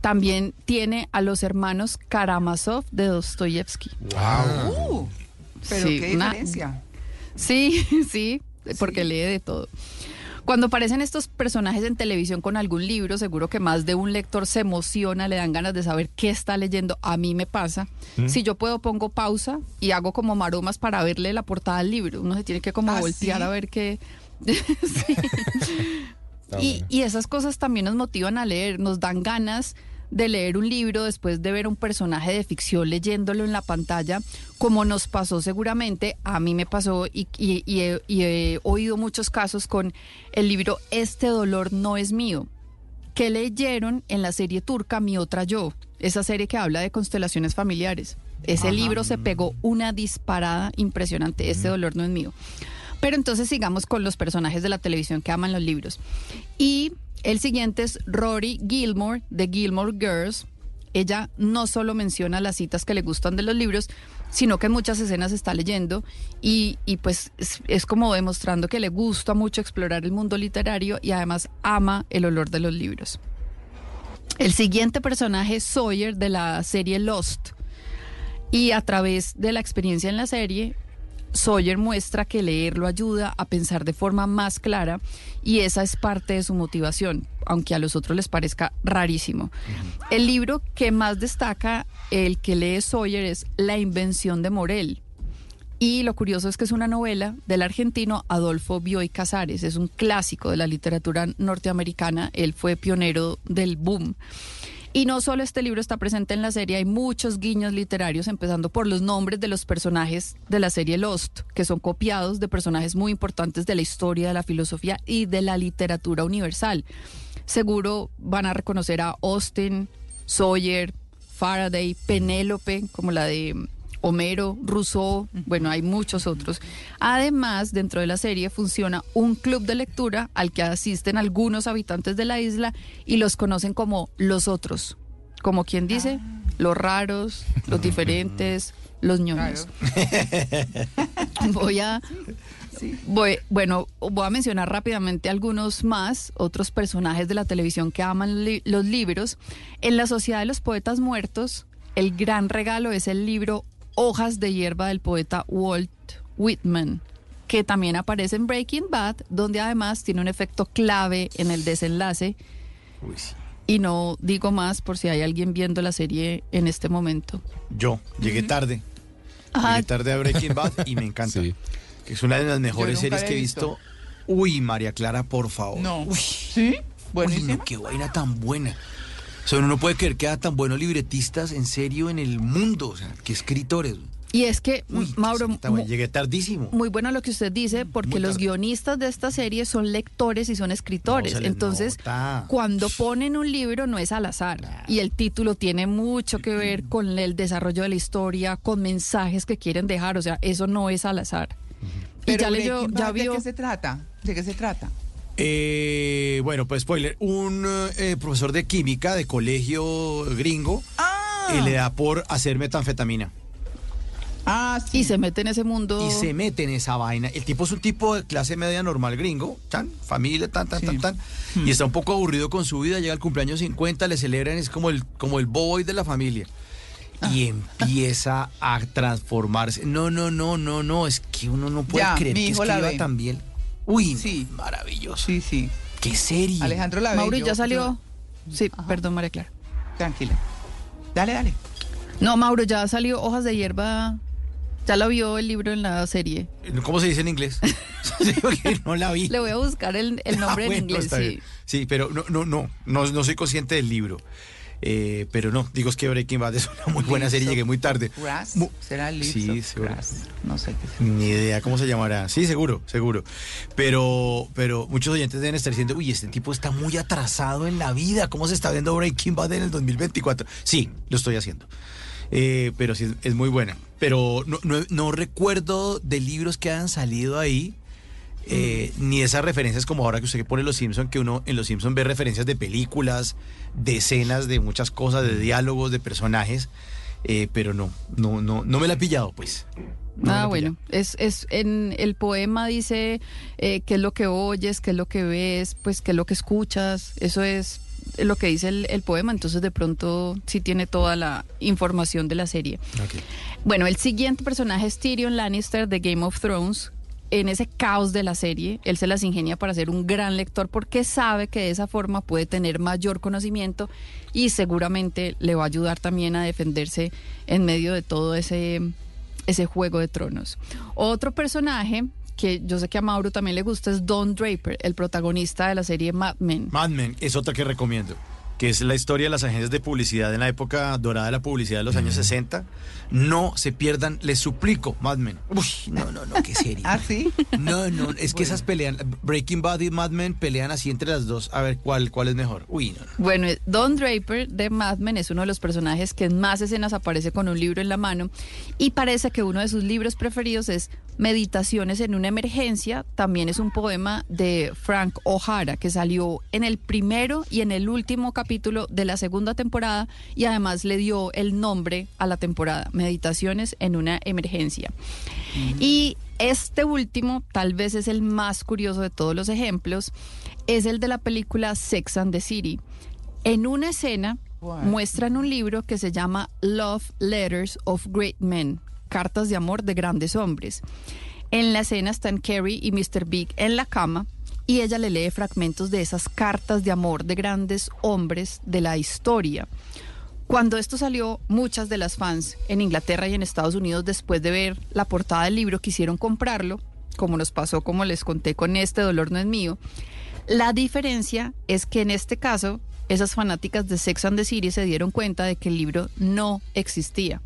también tiene a los hermanos Karamazov de Dostoyevsky. Uh, pero Sí, qué una- diferencia. Sí, sí, porque lee de todo. Cuando aparecen estos personajes en televisión con algún libro, seguro que más de un lector se emociona, le dan ganas de saber qué está leyendo. A mí me pasa. ¿Mm? Si yo puedo, pongo pausa y hago como maromas para verle la portada al libro. Uno se tiene que como ¿Ah, voltear sí? a ver qué... Sí. Y, y esas cosas también nos motivan a leer, nos dan ganas de leer un libro después de ver un personaje de ficción leyéndolo en la pantalla, como nos pasó seguramente, a mí me pasó y, y- y he, y he oído muchos casos con el libro Este dolor no es mío, que leyeron en la serie turca Mi otra yo, esa serie que habla de constelaciones familiares. Ese Ajá. libro se pegó una disparada impresionante, Este dolor no es mío. Pero entonces sigamos con los personajes de la televisión que aman los libros. Y el siguiente es Rory Gilmore de Gilmore Girls. Ella no solo menciona las citas que le gustan de los libros, sino que en muchas escenas está leyendo y, pues es, es como demostrando que le gusta mucho explorar el mundo literario y además ama el olor de los libros. El siguiente personaje es Sawyer de la serie Lost. Y a través de la experiencia en la serie, Sawyer muestra que leer lo ayuda a pensar de forma más clara y esa es parte de su motivación, aunque a los otros les parezca rarísimo. El libro que más destaca el que lee Sawyer es La invención de Morel. Y lo curioso es que es una novela del argentino Adolfo Bioy Casares, es un clásico de la literatura norteamericana, él fue pionero del boom. Y no solo este libro está presente en la serie, hay muchos guiños literarios, empezando por los nombres de los personajes de la serie Lost, que son copiados de personajes muy importantes de la historia, de la filosofía y de la literatura universal. Seguro van a reconocer a Austin, Sawyer, Faraday, Penélope, como la de Homero, Rousseau, bueno, hay muchos otros. Además, dentro de la serie funciona un club de lectura al que asisten algunos habitantes de la isla y los conocen como los otros, como quien dice, los raros, los diferentes, los ñoños. Voy a Voy, bueno, voy a mencionar rápidamente algunos más, otros personajes de la televisión que aman li- los libros. En la Sociedad de los Poetas Muertos, el gran regalo es el libro Hojas de hierba del poeta Walt Whitman, que también aparece en Breaking Bad, donde además tiene un efecto clave en el desenlace. Y no digo más por si hay alguien viendo la serie en este momento. Yo llegué tarde. Ajá. Llegué tarde a Breaking Bad y me encanta. Que es una de las mejores series que he visto. Uy, María Clara, por favor. No. Uy, ¿Sí? uy, no, qué vaina tan buena. O sea, uno no puede creer que haya tan buenos libretistas en serio en el mundo. O sea, qué escritores. Y es que, Mauro, Está bueno, mu- Llegué tardísimo. Muy bueno lo que usted dice, porque los guionistas de esta serie son lectores y son escritores. No, Entonces, nota. cuando ponen un libro no es al azar. Y el título tiene mucho que ver con el desarrollo de la historia, con mensajes que quieren dejar. O sea, eso no es al azar. Y Pero ya leyó, ya vio. ¿De qué se trata? ¿De qué se trata? Eh, bueno, pues spoiler. Un eh, profesor de química de colegio gringo eh, le da por hacer metanfetamina. Ah, sí. Y se mete en ese mundo. Y se mete en esa vaina. El tipo es un tipo de clase media normal gringo, tan, familia, tan, tan, tan, tan. Hmm. Y está un poco aburrido con su vida. Llega el cumpleaños 50, le celebran, es como el, como el boy de la familia. Ah. Y empieza a transformarse. No, no, no, no, no. Es que uno no puede Ya, creer que escriba tan bien. Uy, Sí. maravilloso. Sí, sí. Qué serie. Alejandro la. Mauro, yo- ya salió. yo- Sí, perdón, María Clara. Tranquila. Dale, dale. No, Mauro, ya salió Hojas de Hierba. Ya lo vio el libro en la serie. ¿Cómo se dice en inglés? No la vi. Le voy a buscar el, el nombre Ah, en inglés. Sí. Sí, pero no, no, no, no, no soy consciente del libro. Eh, pero no, digo es que Breaking Bad es una muy buena serie, llegué muy tarde. Grass. Mu- ¿Será Leaves Sí. Grass? No sé qué será. Ni idea cómo se llamará. Sí, seguro, seguro. Pero, pero muchos oyentes deben estar diciendo, uy, este tipo está muy atrasado en la vida. ¿Cómo se está viendo Breaking Bad en el 2024? Sí, lo estoy haciendo. Eh, pero sí, es, muy buena. Pero no, no- no recuerdo de libros que hayan salido ahí. Eh, Ni esas referencias como ahora que usted pone Los Simpson, que uno en Los Simpson ve referencias de películas, de escenas, de muchas cosas, de diálogos, de personajes, eh, pero no, no, no, no me la he pillado, pues. No Ah, bueno, es, es en el poema dice eh, qué es lo que oyes, qué es lo que ves, pues qué es lo que escuchas, eso es lo que dice el, el poema, entonces de pronto sí tiene toda la información de la serie. Bueno, el siguiente personaje es Tyrion Lannister de Game of Thrones. En ese caos de la serie, él se las ingenia para ser un gran lector porque sabe que de esa forma puede tener mayor conocimiento y seguramente le va a ayudar también a defenderse en medio de todo ese, ese juego de tronos. Otro personaje que yo sé que a Mauro también le gusta es Don Draper, el protagonista de la serie Mad Men. Mad Men es otra que recomiendo, que es la historia de las agencias de publicidad en la época dorada de la publicidad de los años 60. No se pierdan, les suplico, Mad Men. Uy, no, no, no, qué serie. ¿Ah, sí? No, no, es que esas pelean, Breaking Bad y Mad Men pelean así entre las dos, a ver cuál, cuál es mejor. Uy, no, no. Bueno, Don Draper de Mad Men es uno de los personajes que en más escenas aparece con un libro en la mano y parece que uno de sus libros preferidos es Meditaciones en una emergencia. También es un poema de Frank O'Hara que salió en el primero y en el último capítulo de la segunda temporada y además le dio el nombre a la temporada, Meditaciones en una emergencia. Y este último, tal vez es el más curioso de todos los ejemplos, es el de la película Sex and the City. En una escena muestran un libro que se llama Love Letters of Great Men, cartas de amor de grandes hombres. En la escena están Carrie y Mr. Big en la cama y ella le lee fragmentos de esas cartas de amor de grandes hombres de la historia. Cuando esto salió, muchas de las fans en Inglaterra y en Estados Unidos, después de ver la portada del libro, quisieron comprarlo, como nos pasó, como les conté con este dolor no es mío. La diferencia es que en este caso esas fanáticas de Sex and the City se dieron cuenta de que el libro no existía.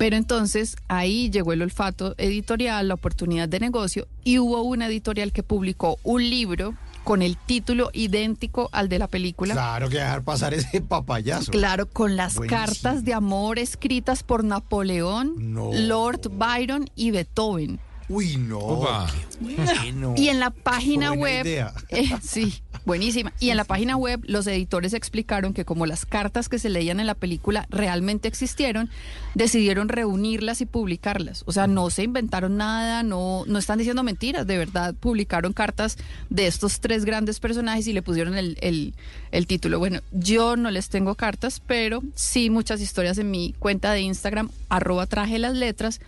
Pero entonces ahí llegó el olfato editorial, la oportunidad de negocio y hubo una editorial que publicó un libro con el título idéntico al de la película. Claro que dejar pasar ese papayazo. Claro, con las Buenísimo. cartas de amor escritas por Napoleón, No. Lord Byron y Beethoven. Uy, no. Opa. qué bueno. Y en la página Buena web, idea. eh, sí, buenísima. Y en la página web los editores explicaron que como las cartas que se leían en la película realmente existieron, decidieron reunirlas y publicarlas. O sea, no se inventaron nada, no, no están diciendo mentiras, de verdad publicaron cartas de estos tres grandes personajes y le pusieron el, el- el título. Bueno, yo no les tengo cartas, pero sí muchas historias en mi cuenta de Instagram, arroba traje las letras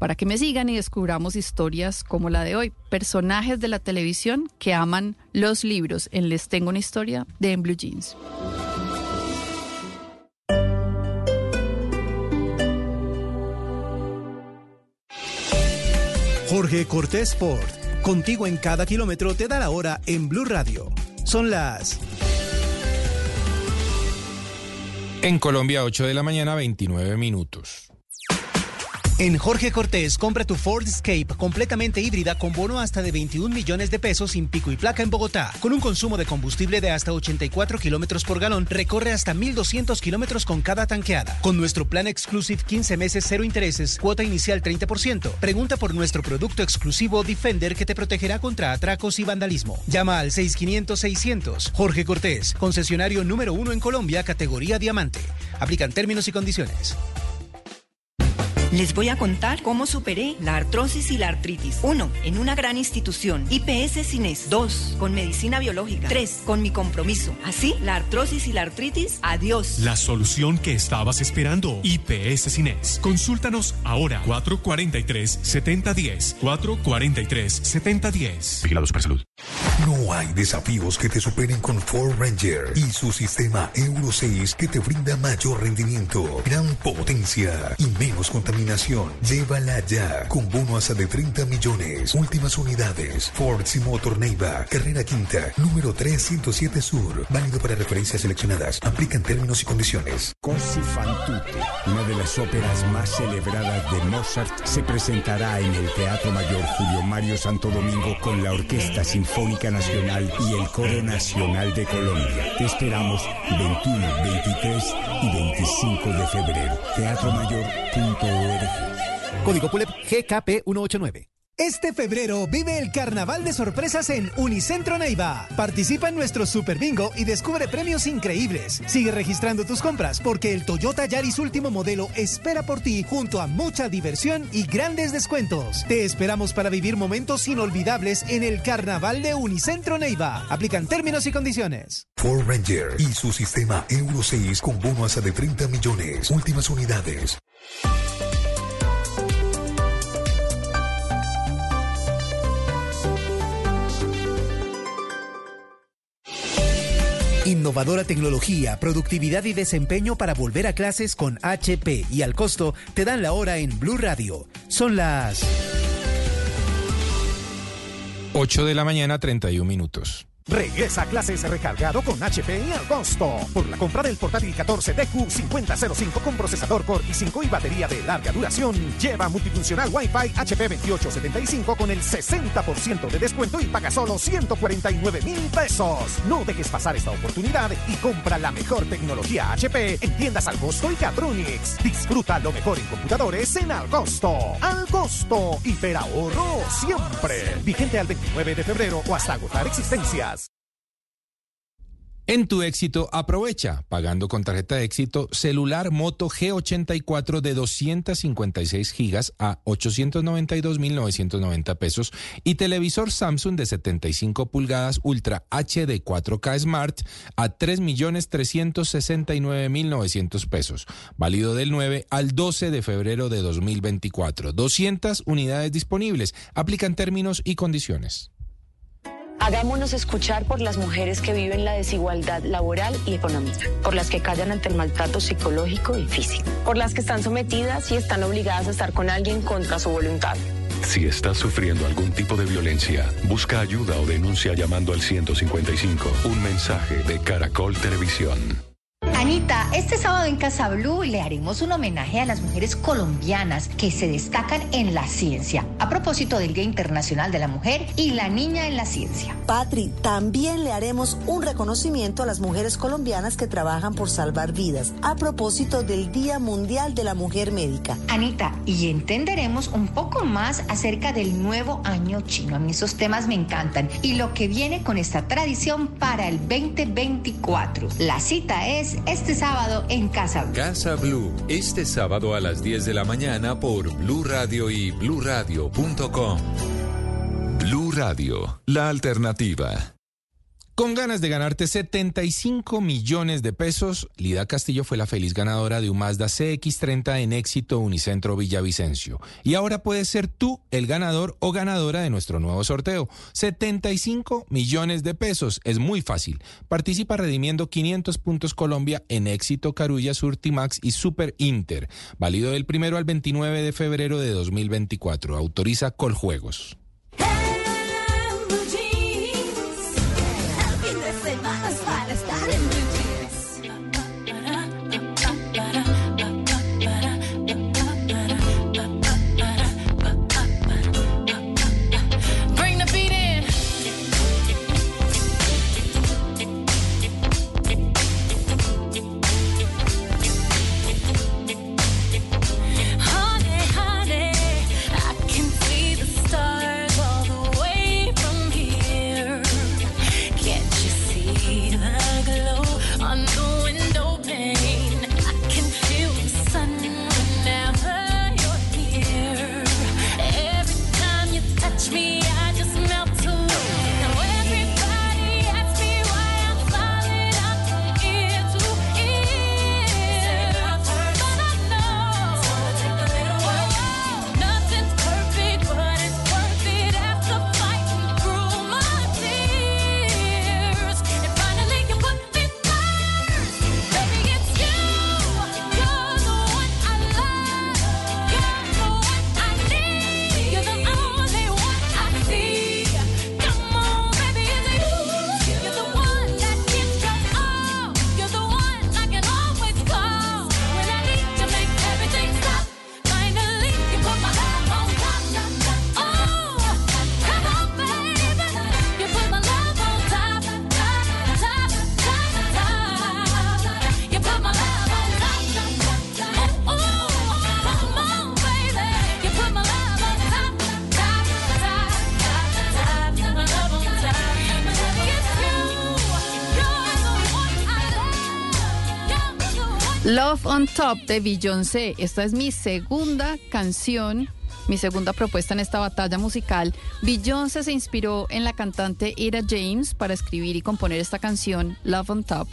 para que me sigan y descubramos historias como la de hoy. Personajes de la televisión que aman los libros. En Les Tengo una historia de En Blue Jeans. Jorge Cortés Sport. Contigo en cada kilómetro te da la hora en Blue Radio. Son las En Colombia, 8 de la mañana, 29 minutos. En Jorge Cortés, compra tu Ford Escape completamente híbrida con bono hasta de 21 millones de pesos sin pico y placa en Bogotá. Con un consumo de combustible de hasta 84 kilómetros por galón, recorre hasta 1,200 kilómetros con cada tanqueada. Con nuestro plan Exclusive 15 meses, cero intereses, cuota inicial 30%. Pregunta por nuestro producto exclusivo Defender que te protegerá contra atracos y vandalismo. Llama al 6500-600. Jorge Cortés, concesionario número uno en Colombia, categoría diamante. Aplican términos y condiciones. Les voy a contar cómo superé la artrosis y la artritis. 1. En una gran institución. IPS Cines. 2. Con medicina biológica. 3. Con mi compromiso. Así, la artrosis y la artritis, adiós. La solución que estabas esperando. IPS Cines. Consúltanos ahora. 443-7010. 443-7010. Vigilados super salud. No hay desafíos que te superen con Ford Ranger y su sistema Euro 6 que te brinda mayor rendimiento, gran potencia y menos contaminación. Llévala ya con bono hasta de 30 millones. Últimas unidades. Ford Simotor Neiva, carrera quinta, número 307 Sur. Válido para referencias seleccionadas. Aplican términos y condiciones. Così fan tutte, una de las óperas más celebradas de Mozart, se presentará en el Teatro Mayor Julio Mario Santo Domingo con la Orquesta Sinfónica Nacional y el Coro Nacional de Colombia. Te esperamos 21, 23 y 25 de febrero. Teatromayor.org. Código PULEP GKP 189. Este febrero vive el carnaval de sorpresas en Unicentro Neiva. Participa en nuestro Super Bingo y descubre premios increíbles. Sigue registrando tus compras porque el Toyota Yaris último modelo espera por ti junto a mucha diversión y grandes descuentos. Te esperamos para vivir momentos inolvidables en el carnaval de Unicentro Neiva. Aplican términos y condiciones. Ford Ranger y su sistema Euro 6 con bono hasta de 30 millones. Últimas unidades. Innovadora tecnología, productividad y desempeño para volver a clases con HP y al costo te dan la hora en Blue Radio. Son las 8 de la mañana, 31 minutos. Regresa a clases recargado con HP y al costo. Por la compra del portátil 14 DQ5005 con procesador Core i5 y batería de larga duración, lleva multifuncional Wi-Fi HP 2875 con el 60% de descuento y paga solo 149 mil pesos. No dejes pasar esta oportunidad y compra la mejor tecnología HP en tiendas al costo y Catronics. Disfruta lo mejor en computadores en al costo. Al costo. Hiperahorro siempre. Vigente al 29 de febrero o hasta agotar existencias. En tu éxito, aprovecha, pagando con tarjeta de éxito, celular Moto G84 de 256 gigas a 892.990 pesos y televisor Samsung de 75 pulgadas Ultra HD 4K Smart a 3.369.900 pesos. Válido del 9 al 12 de febrero de 2024. 200 unidades disponibles. Aplican términos y condiciones. Hagámonos escuchar por las mujeres que viven la desigualdad laboral y económica, por las que callan ante el maltrato psicológico y físico, por las que están sometidas y están obligadas a estar con alguien contra su voluntad, Si estás sufriendo algún tipo de violencia, busca ayuda o denuncia llamando al 155. Un mensaje de Caracol Televisión. Anita, este sábado en Casa Blue le haremos un homenaje a las mujeres colombianas que se destacan en la ciencia, a propósito del Día Internacional de la Mujer y la Niña en la Ciencia. Patri, también le haremos un reconocimiento a las mujeres colombianas que trabajan por salvar vidas, a propósito del Día Mundial de la Mujer Médica. Anita, y entenderemos un poco más acerca del nuevo año chino. A mí esos temas me encantan y lo que viene con esta tradición para el 2024. La cita es este sábado en Casa Blue. Casa Blue, este sábado a las 10 de la mañana por Blue Radio y bluradio.com. Blue Radio, la alternativa. Con ganas de ganarte 75 millones de pesos, Lida Castillo fue la feliz ganadora de un Mazda CX30 en éxito Unicentro Villavicencio. Y ahora puedes ser tú el ganador o ganadora de nuestro nuevo sorteo. 75 millones de pesos. Es muy fácil. Participa redimiendo 500 puntos Colombia en éxito Carulla, Surtimax y Super Inter. Válido del primero al 29 de febrero de 2024. Autoriza Coljuegos. On Top de Beyoncé. Esta es mi segunda canción, mi segunda propuesta en esta batalla musical. Beyoncé se inspiró en la cantante Ira James para escribir y componer esta canción, Love on Top.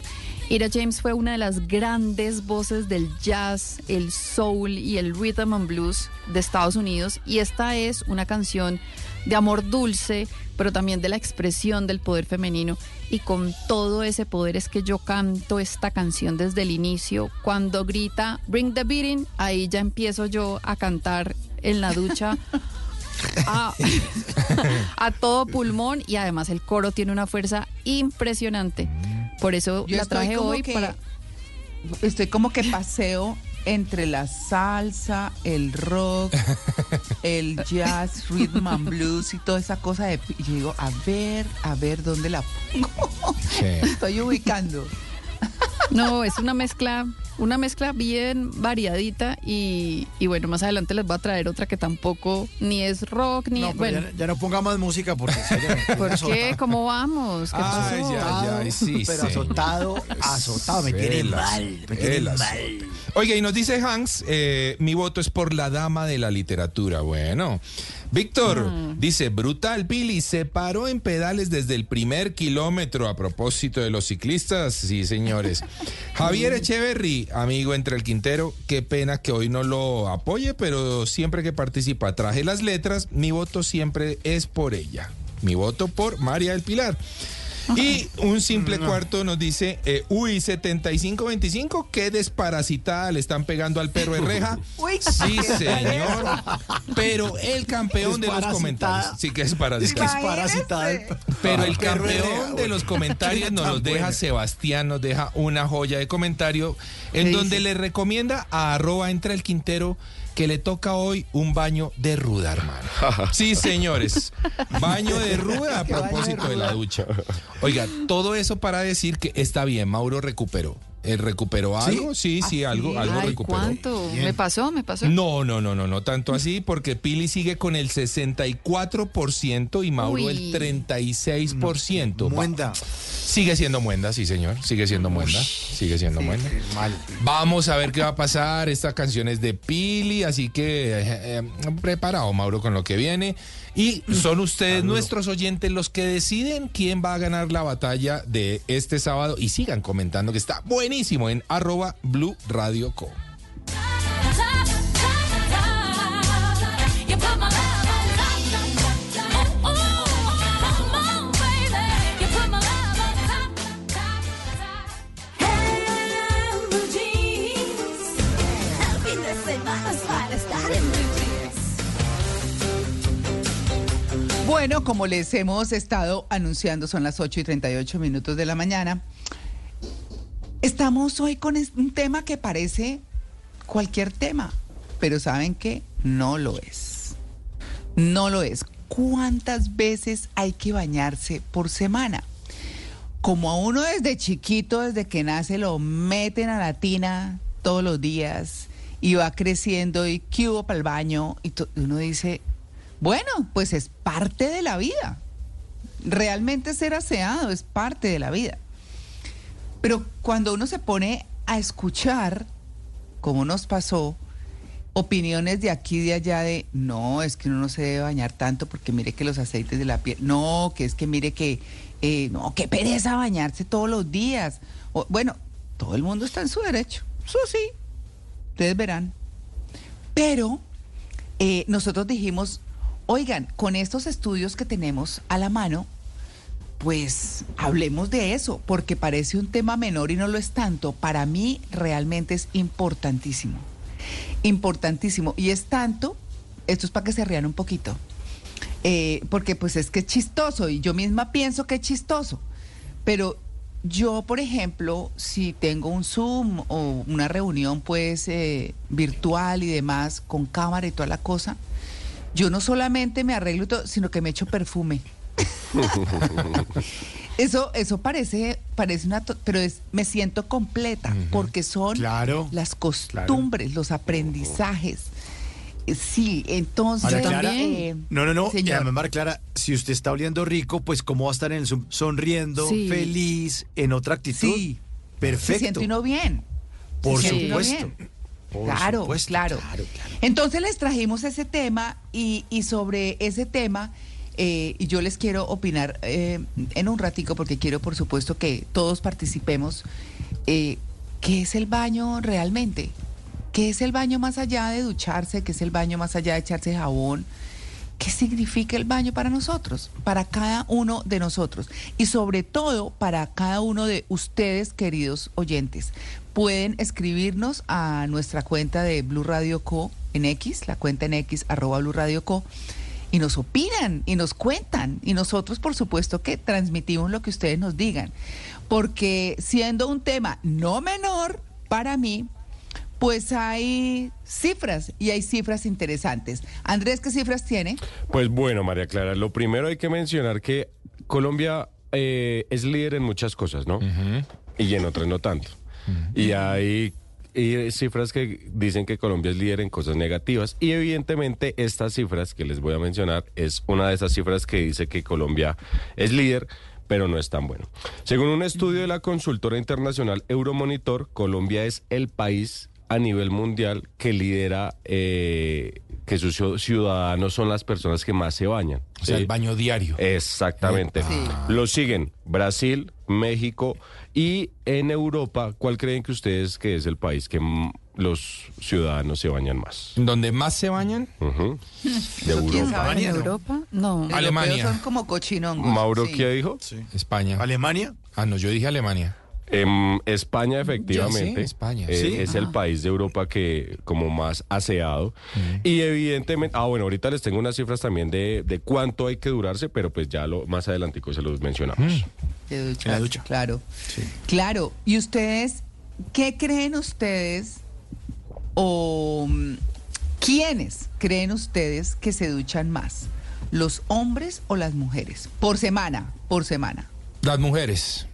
Ira James fue una de las grandes voces del jazz, el soul y el rhythm and blues de Estados Unidos y esta es una canción de amor dulce, pero también de la expresión del poder femenino. Y con todo ese poder es que yo canto esta canción desde el inicio. Cuando grita Bring the Beating, ahí ya empiezo yo a cantar en la ducha. A, a todo pulmón y además el coro tiene una fuerza impresionante. Por eso Yo la traje hoy que- para Estoy como que paseo entre la salsa, el rock, el jazz, rhythm and blues y toda esa cosa de... Y yo digo, a ver, a ver dónde la pongo. Estoy ubicando. No, es una mezcla, una mezcla bien variadita y, y bueno, más adelante les voy a traer otra que tampoco ni es rock ni No, es, pero bueno. ya, ya no ponga más música porque... ¿Por qué? ¿Cómo vamos? ¿Qué Ay, pasó? ya, ya, sí, Pero sí. azotado, azotado, me tiene mal, me tiene mal. Oiga, y nos dice Hans, eh, mi voto es por la dama de la literatura. Bueno, Víctor Mm. dice, brutal, Billy, se paró en pedales desde el primer kilómetro a propósito de los ciclistas. Sí, señores. Javier Echeverry, amigo entre el Quintero, qué pena que hoy no lo apoye, pero siempre que participa traje las letras, mi voto siempre es por ella. Mi voto por María del Pilar. Y un simple cuarto nos dice, eh, uy, 7525, qué desparasitada le están pegando al perro de reja. Uy, Sí, señor. Pero el campeón de los comentarios. Sí, que es parasitada. Pero el campeón de los comentarios nos los deja. Sebastián, nos deja una joya de comentario en ¿Qué donde dice? le recomienda a arroba entra el Quintero que le toca hoy un baño de ruda, hermano. Sí, señores. Baño de ruda a ¿Qué baño de propósito de la ducha. Oiga, todo eso para decir que está bien, Mauro recuperó. ¿Él recuperó algo? Sí, sí, algo, algo Ay, recuperó. ¿cuánto? ¿Me pasó? ¿Me pasó? No, no, no, no, no tanto así, porque Pili sigue con el 64% y Mauro Uy. el 36%. Va- Muenda. Sigue siendo muenda, sí, señor. Sigue siendo muenda. Sigue siendo muenda. Vamos a ver qué va a pasar. Esta canción es de Pili, así que eh, eh, preparado, Mauro, con lo que viene. Y son ustedes, nuestros oyentes, los que deciden quién va a ganar la batalla de este sábado. Y sigan comentando que está buenísimo en arroba Blue Radio Co. Bueno, como les hemos estado anunciando, son las 8 y 38 minutos de la mañana. Estamos hoy con un tema que parece cualquier tema, pero ¿saben qué? No lo es. No lo es. ¿Cuántas veces hay que bañarse por semana? Como a uno desde chiquito, desde que nace, lo meten a la tina todos los días y va creciendo y que hubo para el baño y uno dice, bueno, pues es parte de la vida. Realmente ser aseado es parte de la vida. Pero cuando uno se pone a escuchar, como nos pasó, opiniones de aquí y de allá de, no, es que uno no se debe bañar tanto porque mire que los aceites de la piel, no, que es que mire que, eh, no, qué pereza bañarse todos los días. Bueno, todo el mundo está en su derecho, eso sí, ustedes verán. Pero eh, nosotros dijimos, oigan, con estos estudios que tenemos a la mano, pues hablemos de eso, porque parece un tema menor y no lo es tanto. Para mí realmente es importantísimo. Importantísimo. Y es tanto, esto es para que se rían un poquito, eh, porque pues es que es chistoso y yo misma pienso que es chistoso. Pero yo, por ejemplo, si tengo un Zoom o una reunión pues eh, virtual y demás, con cámara y toda la cosa, yo no solamente me arreglo y todo, sino que me echo perfume. Eso, eso parece, parece una, pero es, me siento completa porque son Claro, las costumbres, los aprendizajes. Eh, Sí, entonces. Clara, eh, no, no, no. Y señor. además, María Clara, si usted está oliendo rico, pues cómo va a estar en el sonriendo, Sí. feliz, en otra actitud. Sí. Perfecto. Se siente uno bien. Por supuesto. bien. Claro, supuesto, claro, Entonces les trajimos ese tema y, y sobre ese tema, eh, y yo les quiero opinar eh, en un ratico porque quiero, por supuesto, que todos participemos. Eh, ¿Qué es el baño realmente? ¿Qué es el baño más allá de ducharse? ¿Qué es el baño más allá de echarse jabón? ¿Qué significa el baño para nosotros? Para cada uno de nosotros. Y sobre todo para cada uno de ustedes, queridos oyentes. Pueden escribirnos a nuestra cuenta de Blue Radio Co. en X, la cuenta en X, arroba Blue Radio Co. Y nos opinan y nos cuentan. Y nosotros, por supuesto, que transmitimos lo que ustedes nos digan. Porque siendo un tema no menor para mí, pues hay cifras y hay cifras interesantes. Andrés, ¿qué cifras tiene? Pues bueno, María Clara, lo primero hay que mencionar que Colombia eh, es líder en muchas cosas, ¿no? Y en otras no tanto. Y hay y cifras que dicen que Colombia es líder en cosas negativas. Y evidentemente estas cifras que les voy a mencionar es una de esas cifras que dice que Colombia es líder pero no es tan bueno. Según un estudio de la consultora internacional Euromonitor, Colombia es el país a nivel mundial que lidera eh, que sus ciu- ciudadanos son las personas que más se bañan. O sea, ¿sí? el baño diario. Exactamente. Lo siguen Brasil, México y en Europa, ¿cuál creen que ustedes que es el país que los ciudadanos se bañan más. ¿Donde más se bañan? Ujú. De ¿Quién Europa. sabe? ¿En Europa? No. Alemania. Son como cochinongos. Mauro, sí. ¿qué dijo? España. ¿Alemania? Ah, no, yo dije Alemania. En España, efectivamente, sí, España. eh, Sí. es el país de Europa que como más aseado. Y evidentemente, ah, bueno, ahorita les tengo unas cifras también de, de cuánto hay que durarse, pero pues ya lo más adelantico se los mencionamos. De ducha, En la ducha. Claro. Claro. ¿Y ustedes, qué creen ustedes o mm, quiénes creen ustedes que se duchan más? ¿Los hombres o las mujeres? Por semana, por semana. Las mujeres.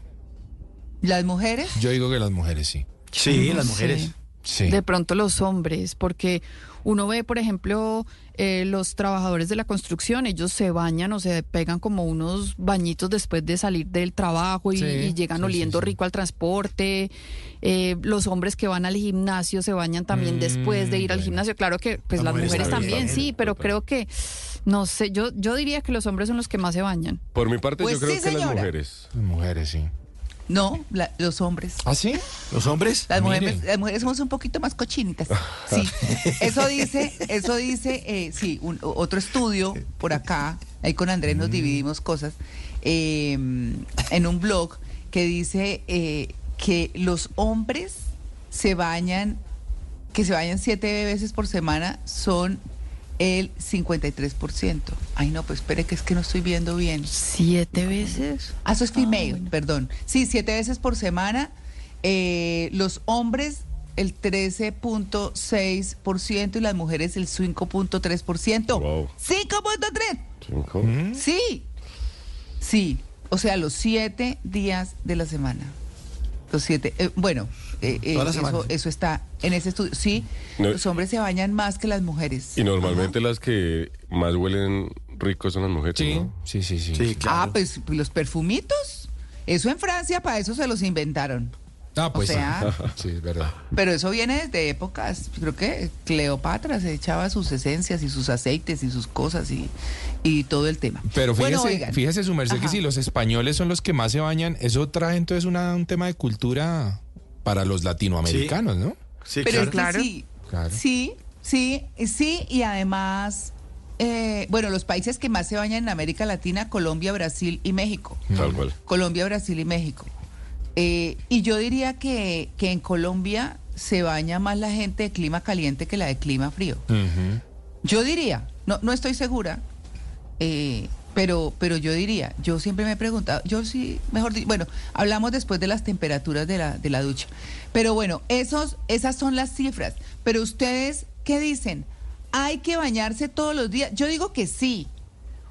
¿Las mujeres? Yo digo que las mujeres, sí. Sí, No las sé. mujeres. Sí. De pronto los hombres, porque uno ve, por ejemplo, eh, los trabajadores de la construcción, ellos se bañan o se pegan como unos bañitos después de salir del trabajo y, Sí, y llegan sí, oliendo sí, sí. rico al transporte. Eh, los hombres que van al gimnasio se bañan también Mm, después de ir al gimnasio. Claro que pues Las las mujeres mujeres también. sí, pero creo que, no sé, yo, yo diría que los hombres son los que más se bañan. Por mi parte, Pues yo creo sí, que las mujeres. Las mujeres, sí. No, la- los hombres. ¿Ah, sí? ¿Los hombres? Las mujeres, las mujeres somos un poquito más cochinitas. Sí, eso dice, eso dice, eh, sí, un- otro estudio por acá, ahí con Andrés nos dividimos cosas, eh, en un blog que dice eh, que los hombres se bañan, que se bañan siete veces por semana son el 53%. Ay, no, pues espere que es que no estoy viendo bien. ¿Siete veces? Ah, eso es female, perdón. Sí, siete veces por semana. Eh, los hombres el 13.6% y las mujeres el 5.3%. Wow. 5.3. Cinco. Sí. Sí. O sea, los siete días de la semana. Los siete. eh, bueno, eh, eh, eso, está en ese estudio. Sí, No. los hombres se bañan más que las mujeres. Y normalmente las que más huelen ricos son las mujeres. Sí, ¿no? sí, sí, sí. Sí, claro. Ah, pues los perfumitos. Eso en Francia, para eso se los inventaron. Ah, pues O sea- sí. Sí, es verdad. Pero eso viene desde épocas, creo que Cleopatra se echaba sus esencias y sus aceites y sus cosas y, y todo el tema. Pero fíjese, Bueno, fíjese su merced que si los españoles son los que más se bañan, eso trae entonces una- un tema de cultura para los latinoamericanos, ¿no? Sí, Pero claro. es que sí, Claro. sí, sí, sí, y además, eh, bueno, los países que más se bañan en América Latina, Colombia, Brasil y México. Tal cual. Colombia, Brasil y México. Eh, y yo diría que, que en Colombia se baña más la gente de clima caliente que la de clima frío. Yo diría, no, no estoy segura, eh, pero, pero yo diría, yo siempre me he preguntado, yo sí, mejor dicho, bueno, hablamos después de las temperaturas de la, de la ducha. Pero bueno, esos, esas son las cifras. Pero ustedes, ¿qué dicen? ¿Hay que bañarse todos los días? Yo digo que sí.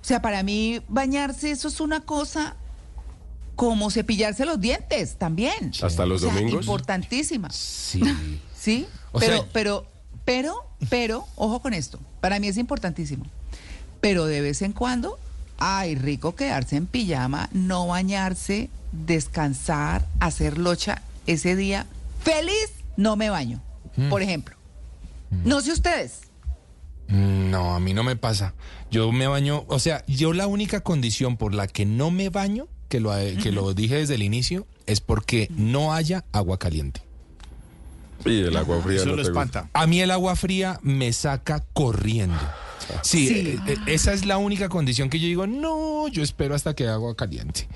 O sea, para mí bañarse eso es una cosa como cepillarse los dientes también. Hasta los O sea, domingos. Importantísima. Sí. ¿Sí? O pero, sea- pero, pero, pero, ojo con esto. Para mí es importantísimo. Pero de vez en cuando, ay, rico quedarse en pijama, no bañarse, descansar, hacer locha. Ese día, feliz, no me baño. Mm. Por ejemplo. No sé ustedes. No, a mí no me pasa. Yo me baño, o sea, yo la única condición por la que no me baño, que lo, que lo dije desde el inicio, es porque no haya agua caliente. Y el agua fría Eso no lo gusta. espanta. A mí el agua fría me saca corriendo. Sí, Sí. eh, eh, esa es la única condición que yo digo, no, yo espero hasta que agua caliente.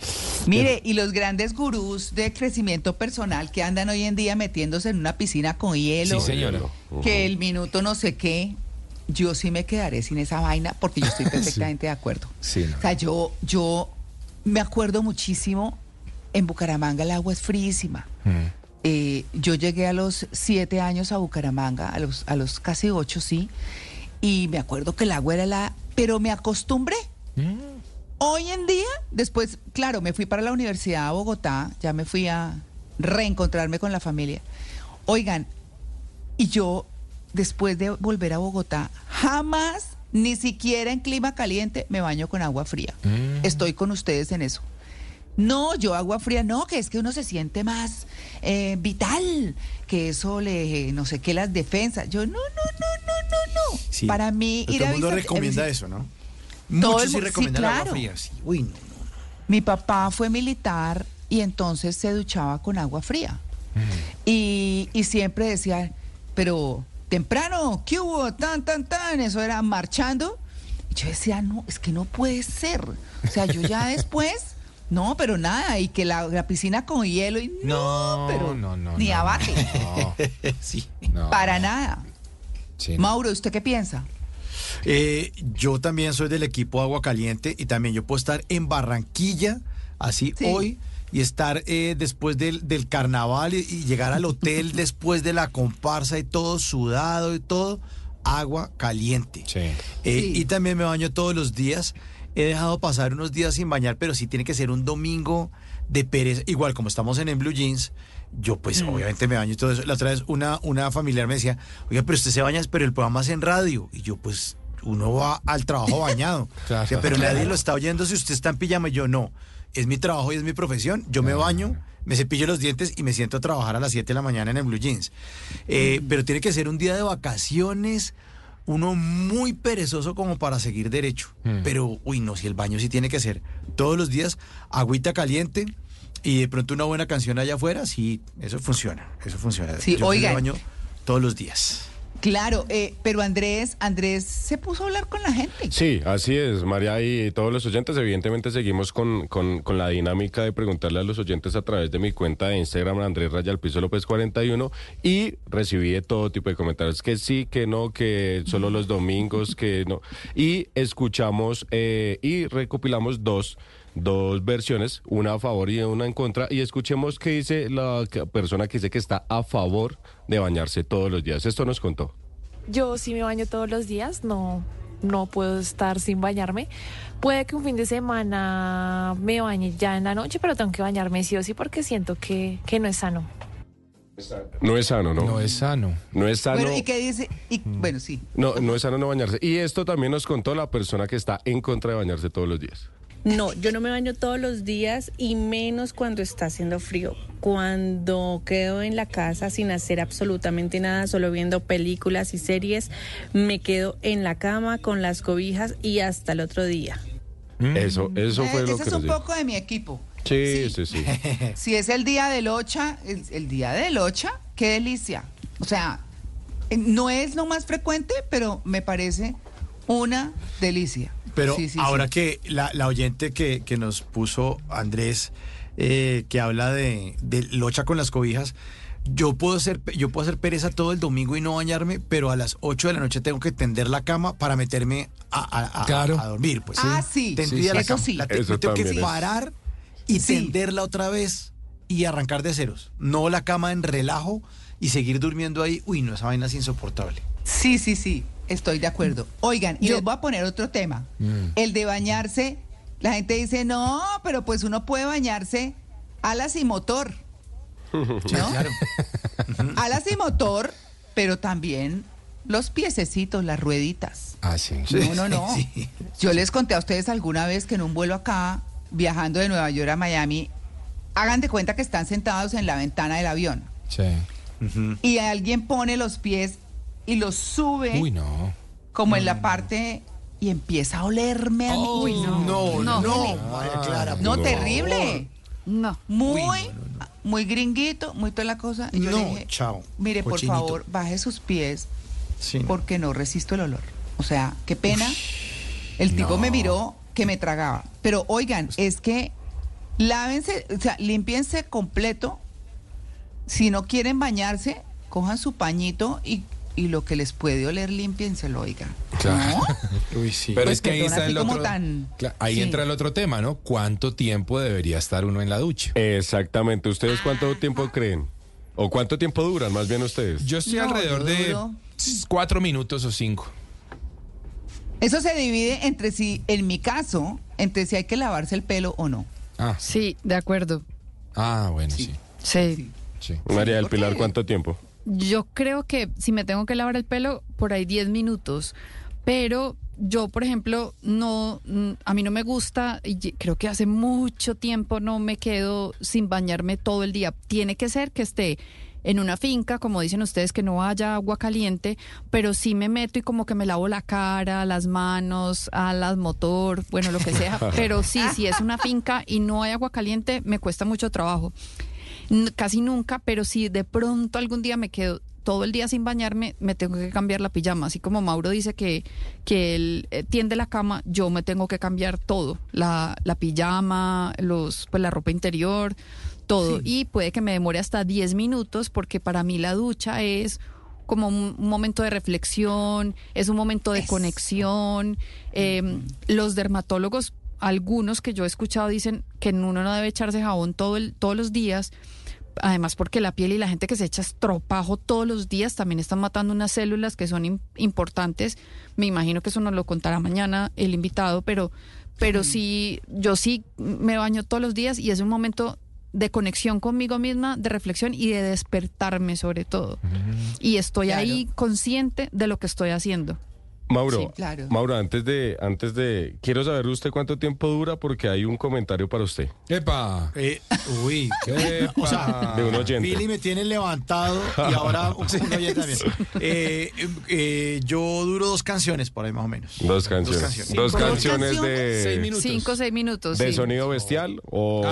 Mire, y los grandes gurús de crecimiento personal que andan hoy en día metiéndose en una piscina con hielo, Sí, señora. que el minuto no sé qué, yo sí me quedaré sin esa vaina porque yo estoy perfectamente de acuerdo. Sí, no. O sea, yo, yo me acuerdo muchísimo, en Bucaramanga el agua es fríísima. Mm. Eh, yo llegué a los siete años a Bucaramanga, a los, a los casi ocho, sí, y me acuerdo que el agua era la... Pero me acostumbré. Hoy en día, después, claro, me fui para la Universidad de Bogotá, ya me fui a reencontrarme con la familia. Oigan, y yo, después de volver a Bogotá, jamás, ni siquiera en clima caliente, me baño con agua fría. Estoy con ustedes en eso. No, yo agua fría, no, que es que uno se siente más eh, vital, que eso le, no sé qué, las defensas. Yo, no, no, no, no, no, no. Sí. Para mí, ir todo a el mundo recomienda eso, ¿no? Todo Muchos el sí recomiendan agua fría. Sí. Uy, no. Mi papá fue militar y entonces se duchaba con agua fría. Y, y siempre decía, pero temprano, ¿qué hubo? Tan, tan, tan, eso era marchando. Y yo decía, no, es que no puede ser. O sea, yo ya después, no, pero nada, y que la, la piscina con hielo y no, pero ni abate. sí. Para nada. Sí. Mauro, ¿usted qué piensa? Eh, yo también soy del equipo Agua Caliente y también yo puedo estar en Barranquilla, así hoy, y estar eh, después del, del carnaval y, y llegar al hotel después de la comparsa y todo sudado y todo, agua caliente. Eh, Y también me baño todos los días. He dejado pasar unos días sin bañar, pero sí tiene que ser un domingo de pereza. Igual como estamos en, en Blue Jeans, yo pues obviamente me baño y todo eso. La otra vez una, una familiar me decía, oiga, pero usted se baña, pero el programa es en radio. Y yo pues uno va al trabajo bañado. Claro. Pero nadie lo está oyendo si usted está en pijama. Y yo no. Es mi trabajo y es mi profesión. Yo me baño, me cepillo los dientes y me siento a trabajar a las 7 de la mañana en el Blue Jeans. Eh, Pero tiene que ser un día de vacaciones. Uno muy perezoso como para seguir derecho. Pero, uy, no, si el baño sí tiene que ser todos los días, agüita caliente y de pronto una buena canción allá afuera, sí, eso funciona. Eso funciona. Sí, Yo oigan. baño todos los días. Claro, eh, pero Andrés, Andrés se puso a hablar con la gente. Sí, así es, María y todos los oyentes. Evidentemente seguimos con, con- con la dinámica de preguntarle a los oyentes a través de mi cuenta de Instagram, Andrés Raya al Piso López 41, y recibí de todo tipo de comentarios, que sí, que no, que solo los domingos, que no. Y escuchamos eh, y recopilamos dos dos versiones, una a favor y una en contra, y escuchemos qué dice la persona que dice que está a favor de bañarse todos los días. Esto nos contó. Yo sí me baño todos los días, no, no puedo estar sin bañarme. Puede que un fin de semana me bañe ya en la noche, pero tengo que bañarme sí o sí porque siento que, que no es sano. No es sano, ¿no? No es sano. No es sano. Bueno, ¿y qué dice? Y, bueno, sí. No, no es sano no bañarse. Y esto también nos contó la persona que está en contra de bañarse todos los días. No, yo no me baño todos los días y menos cuando está haciendo frío. Cuando quedo en la casa sin hacer absolutamente nada, solo viendo películas y series, me quedo en la cama con las cobijas y hasta el otro día. Eso, eso Eh, fue lo ese que es un poco de mi equipo. Sí, sí, sí. Si es el día del Ocha, el, el día del Ocha, qué delicia. O sea, eh, no es lo más frecuente, pero me parece una delicia. Pero Sí, sí, ahora sí. que la, la oyente que, que nos puso Andrés, eh, que habla de, de locha con las cobijas, yo puedo hacer yo puedo hacer pereza todo el domingo y no bañarme, pero a las 8 de la noche tengo que tender la cama para meterme a, a- a- Claro. a dormir. Pues. Ah, sí. Tendida Sí, la eso cama. sí. La te- Eso me tengo que es. parar y tenderla otra vez y arrancar de ceros. No la cama en relajo y seguir durmiendo ahí. Uy, no, esa vaina es insoportable. Sí, sí, sí, estoy de acuerdo. Oigan, y les voy a poner otro tema. El de bañarse. La gente dice, no, pero pues uno puede bañarse alas y motor. ¿No? Alas y motor, pero también los piececitos, las rueditas. Ah, sí. No, no, no. Yo les conté a ustedes alguna vez que en un vuelo acá, viajando de Nueva York a Miami, hagan de cuenta que están sentados en la ventana del avión Sí. y alguien pone los pies y los sube Uy, no. como en la parte y empieza a olerme a mí. Uy, no. No, No. no, María Clara. No, por terrible. No. Muy, muy gringuito, muy toda la cosa. Y yo No, le dije, chao, mire, por favor, baje sus pies Sí. porque no resisto el olor. O sea, qué pena. El tipo no. me miró que me tragaba. Pero oigan, es que lávense, o sea, límpiense completo. Si no quieren bañarse, cojan su pañito y, y lo que les puede oler, límpienselo, oigan. Claro. Uy, sí. Pero Pues es que ahí está el otro. tan- ahí Sí. entra el otro tema, ¿no? ¿Cuánto tiempo debería estar uno en la ducha? Exactamente. ¿Ustedes cuánto tiempo creen? ¿O cuánto tiempo duran, más bien ustedes? Yo estoy No, alrededor yo de cuatro minutos o cinco. Eso se divide entre si, en mi caso, entre si hay que lavarse el pelo o no. Ah, Sí, de acuerdo. ah bueno, sí. Sí. sí. María del. Pilar, ¿cuánto tiempo? Yo creo que si me tengo que lavar el pelo, por ahí 10 minutos. Pero yo, por ejemplo, no, a mí no me gusta, y creo que hace mucho tiempo no me quedo sin bañarme todo el día. Tiene que ser que esté en una finca, como dicen ustedes, que no haya agua caliente, pero sí me meto y como que me lavo la cara, las manos, alas, motor, bueno, lo que sea. Pero sí, si es una finca y no hay agua caliente, me cuesta mucho trabajo. Casi nunca, pero si de pronto algún día me quedo todo el día sin bañarme, me tengo que cambiar la pijama. Así como Mauro dice que, que él eh, tiende la cama, yo me tengo que cambiar todo. La, la pijama, los, pues la ropa interior, todo. Y puede que me demore hasta 10 minutos porque para mí la ducha es como un, un momento de reflexión, es un momento de conexión. Eh, Los dermatólogos, algunos que yo he escuchado, dicen que uno no debe echarse jabón todo el, todos los días. Además, porque la piel y la gente que se echa estropajo todos los días también están matando unas células que son im- importantes. Me imagino que eso nos lo contará mañana el invitado, pero, pero sí, yo sí me baño todos los días y es un momento de conexión conmigo misma, de reflexión y de despertarme sobre todo. Y estoy Claro. ahí consciente de lo que estoy haciendo. Mauro, Sí, claro. Mauro, antes de, antes de, quiero saber usted cuánto tiempo dura porque hay un comentario para usted. ¡Epa! Eh, uy, ¿Qué o sea, De un oyente. Billy me tiene levantado y ahora un oyente también. Eh, eh, yo duro dos canciones por ahí más o menos. Dos canciones. Dos canciones, Dos canciones. de, Seis minutos. Cinco o seis minutos. de sí. sonido bestial o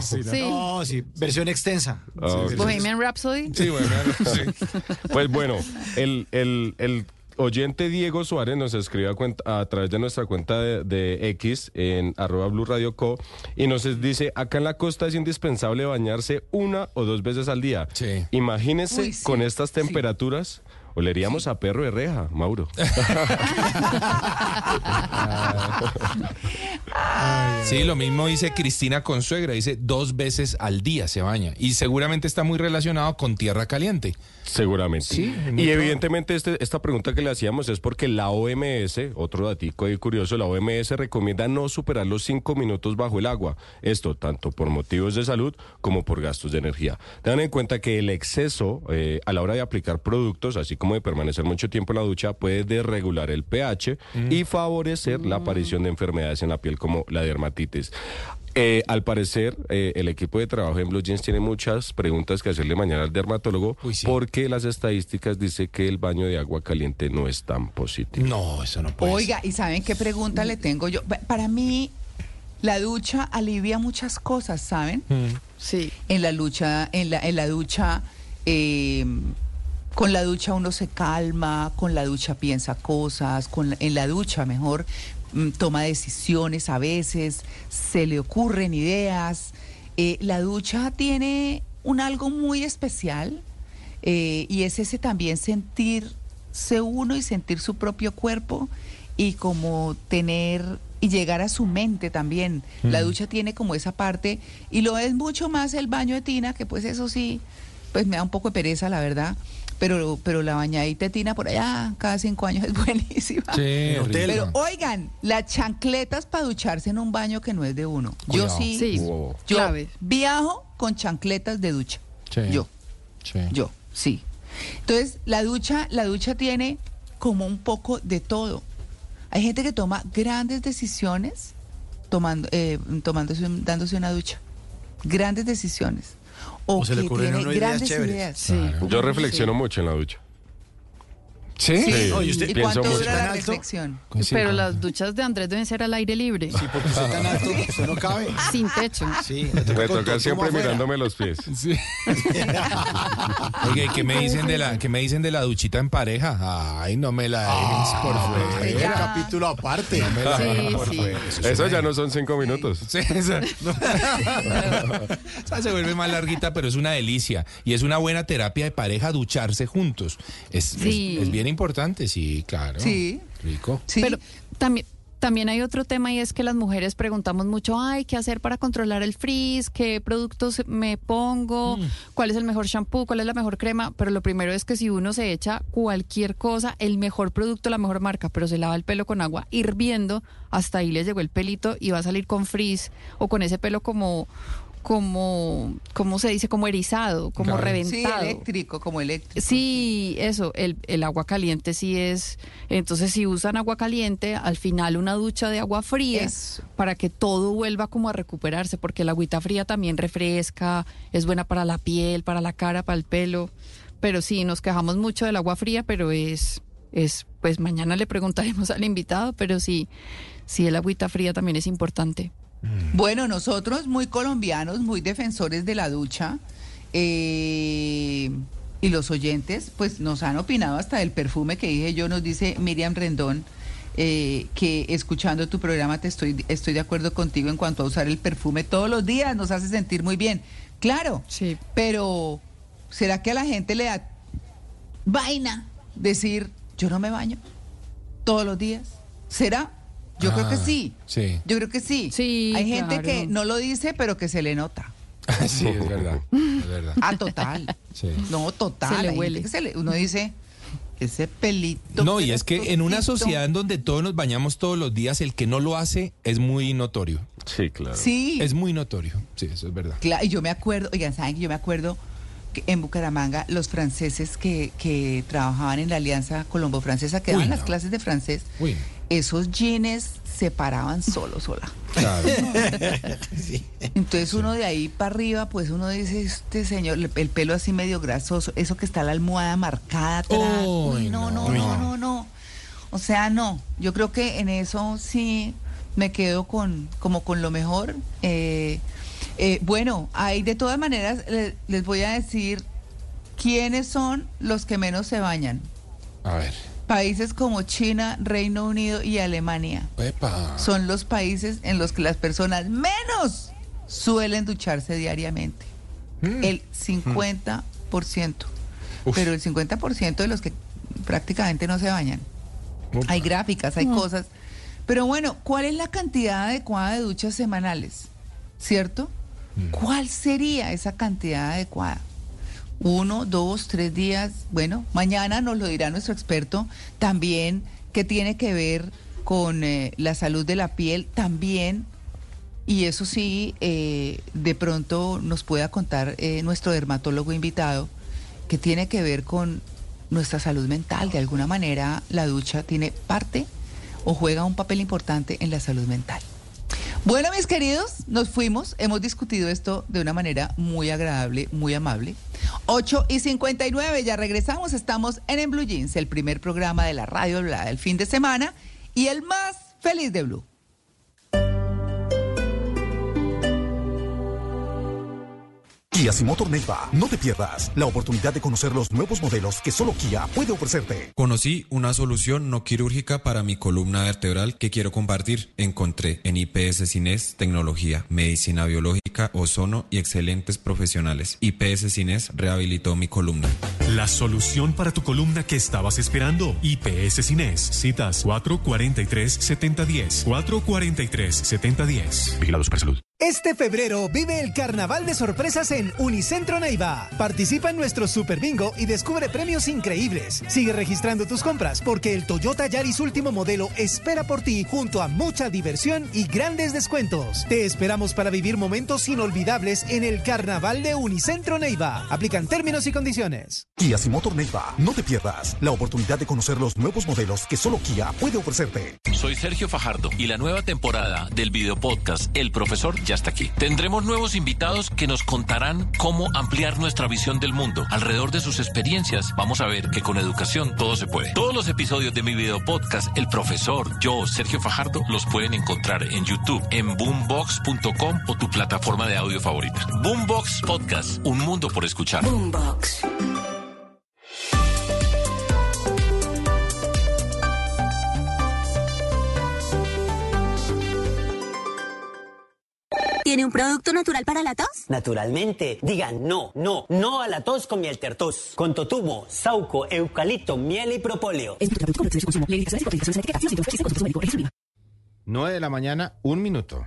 Sí. No, sí, versión extensa. Ah. Bohemian Rhapsody. Sí, bueno, sí. Pues bueno, el, el, el oyente Diego Suárez nos escribe a, cuenta- a través de nuestra cuenta de, de X en arroba Blue Radio Co y nos dice, acá en la costa es indispensable bañarse una o dos veces al día. Imagínese Uy, sí, con estas temperaturas. Oleríamos a perro de reja, Mauro. Sí, lo mismo dice Cristina Consuegra, dice dos veces al día se baña y seguramente está muy relacionado con tierra caliente. Seguramente. Sí, y evidentemente este- esta pregunta que le hacíamos es porque la OMS, otro datico ahí curioso, la OMS recomienda no superar los cinco minutos bajo el agua. Esto tanto por motivos de salud como por gastos de energía. Tengan en cuenta que el exceso eh, a la hora de aplicar productos, así como de permanecer mucho tiempo en la ducha, puede desregular el pH y favorecer la aparición de enfermedades en la piel como la dermatitis. Eh, al parecer, eh, el equipo de trabajo en Blue Jeans tiene muchas preguntas que hacerle mañana al dermatólogo porque las estadísticas dicen que el baño de agua caliente no es tan positivo. No, eso no Oiga, ¿y saben qué pregunta le tengo yo? Pa- Para mí, la ducha alivia muchas cosas, ¿saben? Sí. En la lucha, en la, en la ducha, eh, con la ducha uno se calma, con la ducha piensa cosas, con la- en la ducha mejor mm, toma decisiones a veces, se le ocurren ideas. Eh, la ducha tiene un algo muy especial eh, y es ese también sentirse uno y sentir su propio cuerpo y como tener y llegar a su mente también. La Mm. ducha tiene como esa parte y lo es mucho más el baño de tina, que pues eso sí, pues me da un poco de pereza, la verdad. Pero, pero la bañadita de tina por allá cada cinco años es buenísima. Sí, pero oigan, las chancletas para ducharse en un baño que no es de uno. Cuidado. Yo sí, Sí, Wow. yo clave. viajo con chancletas de ducha. Sí. Yo. Sí. Yo, sí. Entonces, la ducha, la ducha tiene como un poco de todo. Hay gente que toma grandes decisiones tomando, eh, tomándose, un- dándose una ducha. Grandes decisiones. O, O se le que ocurren a tiene ideas grandes chéveres. ideas. Claro. Yo reflexiono mucho en la ducha. ¿Sí? Sí. Oye, usted- ¿Y pienso cuánto mucho. dura ¿Tan la reflexión? Pero las duchas de Andrés deben ser al aire libre, Sí, porque usted tan alto, usted no cabe. sin techo. Sí, Me toca siempre mirándome los pies. Sí. Oye, ¿qué me dicen de la, qué me dicen de la duchita en pareja? Ay, no me la dejen por Ay, fuera. un capítulo aparte. No me la Sí, dejen por sí. Eso ya no son cinco minutos. Sí, Esa se vuelve más larguita, pero es una delicia. Y es una buena terapia de pareja ducharse juntos. Es, Sí. es, es bien importante, sí, claro. Sí. Rico. Sí. Pero también, también hay otro tema y es que las mujeres preguntamos mucho, ay, ¿qué hacer para controlar el frizz? ¿Qué productos me pongo? ¿Cuál es el mejor shampoo? ¿Cuál es la mejor crema? Pero lo primero es que si uno se echa cualquier cosa, el mejor producto, la mejor marca, pero se lava el pelo con agua hirviendo, hasta ahí le llegó el pelito y va a salir con frizz o con ese pelo como como, ¿cómo se dice? Como erizado, como Claro. Sí, reventado. eléctrico, como eléctrico. Sí, eso, el, el agua caliente sí es. Entonces, si usan agua caliente, al final una ducha de agua fría Eso. para que todo vuelva como a recuperarse, porque la agüita fría también refresca, es buena para la piel, para la cara, para el pelo. Pero sí, nos quejamos mucho del agua fría, pero es, es, pues mañana le preguntaremos al invitado, pero sí, sí, el agüita fría también es importante. Bueno, nosotros muy colombianos, muy defensores de la ducha. eh, Y los oyentes, pues nos han opinado hasta el perfume que dije yo, nos dice Miriam Rendón, eh, que escuchando tu programa te estoy, estoy de acuerdo contigo en cuanto a usar el perfume todos los días, nos hace sentir muy bien. Claro, Sí. pero ¿será que a la gente le da vaina decir, yo no me baño todos los días? ¿Será? Yo creo que Ah, sí. Sí. Yo creo que sí. Sí, Hay gente claro. que no lo dice, pero que se le nota. sí, es verdad. Es verdad. Ah, total. Sí. No, total. Se le huele. que se le- uno dice, ese pelito. No, y es que en una pelito". sociedad en donde todos nos bañamos todos los días, el que no lo hace es muy notorio. Sí, claro. Sí. Es muy notorio. Sí, eso es verdad. Cla- y yo me acuerdo, oigan, ¿saben que yo me acuerdo que en Bucaramanga los franceses que, que trabajaban en la Alianza Colombo-Francesa, que Uy, daban las clases de francés, Uy, esos jeans se paraban solos, sola. claro. Entonces uno de ahí para arriba, pues uno dice, este señor, el, el pelo así medio grasoso, eso que está la almohada marcada atrás. Uy, no, no, no. no, no, no. O sea, no. Yo creo que en eso sí me quedo con, como con lo mejor. Eh, eh, bueno, hay de todas maneras, le- les voy a decir quiénes son los que menos se bañan. A ver. Países como China, Reino Unido y Alemania Epa. son los países en los que las personas menos suelen ducharse diariamente. Mm. El 50%. Uf. Pero el 50% de los que prácticamente no se bañan. Hay gráficas, hay cosas. Pero bueno, ¿cuál es la cantidad adecuada de duchas semanales? ¿Cierto? ¿Cuál sería esa cantidad adecuada? Uno, dos, tres días. Bueno, mañana nos lo dirá nuestro experto. También, ¿qué tiene que ver con eh, la salud de la piel? También, y eso sí, eh, de pronto nos pueda contar eh, nuestro dermatólogo invitado, que tiene que ver con nuestra salud mental. De alguna manera, la ducha tiene parte o juega un papel importante en la salud mental. Bueno, mis queridos, nos fuimos. Hemos discutido esto de una manera muy agradable, muy amable. 8 y 59, ya regresamos. Estamos en En Blue Jeans, el primer programa de la radio del fin de semana y el más feliz de Blue. Kia Motor Neiva, no te pierdas la oportunidad de conocer los nuevos modelos que solo Kia puede ofrecerte. Conocí una solución no quirúrgica para mi columna vertebral que quiero compartir. Encontré en IPS Cines tecnología, medicina biológica, ozono y excelentes profesionales. IPS Cines rehabilitó mi columna. La solución para tu columna que estabas esperando. IPS Cines. Citas 443-7010. 443-7010. Vigilado Supersalud. Este febrero vive el carnaval de sorpresas en Unicentro Neiva. Participa en nuestro Super Bingo y descubre premios increíbles. Sigue registrando tus compras porque el Toyota Yaris último modelo espera por ti junto a mucha diversión y grandes descuentos. Te esperamos para vivir momentos inolvidables en el carnaval de Unicentro Neiva. Aplican términos y condiciones. Kia Motor Neiva, no te pierdas la oportunidad de conocer los nuevos modelos que solo Kia puede ofrecerte. Soy Sergio Fajardo y la nueva temporada del video podcast El Profesor ya está aquí. Tendremos nuevos invitados que nos contarán cómo ampliar nuestra visión del mundo. Alrededor de sus experiencias, vamos a ver que con educación todo se puede. Todos los episodios de mi video podcast El Profesor, yo, Sergio Fajardo, los pueden encontrar en YouTube, en boombox.com o tu plataforma de audio favorita. Boombox Podcast, un mundo por escuchar. Boombox. ¿Tiene un producto natural para la tos? Naturalmente, digan no, no, no a la tos con miel tertos, con totumo, sauco, eucalipto, miel y propóleo. 9 de la mañana, un minuto.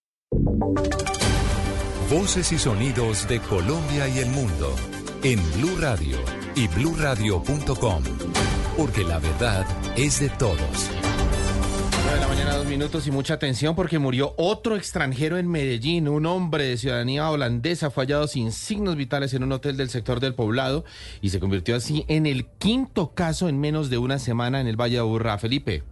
Voces y sonidos de Colombia y el mundo en Blue Radio y bluradio.com, porque la verdad es de todos. 9 de la mañana, dos minutos y mucha atención porque murió otro extranjero en Medellín. Un hombre de ciudadanía holandesa fue hallado sin signos vitales en un hotel del sector del poblado y se convirtió así en el quinto caso en menos de una semana en el Valle de Aburrá. Felipe.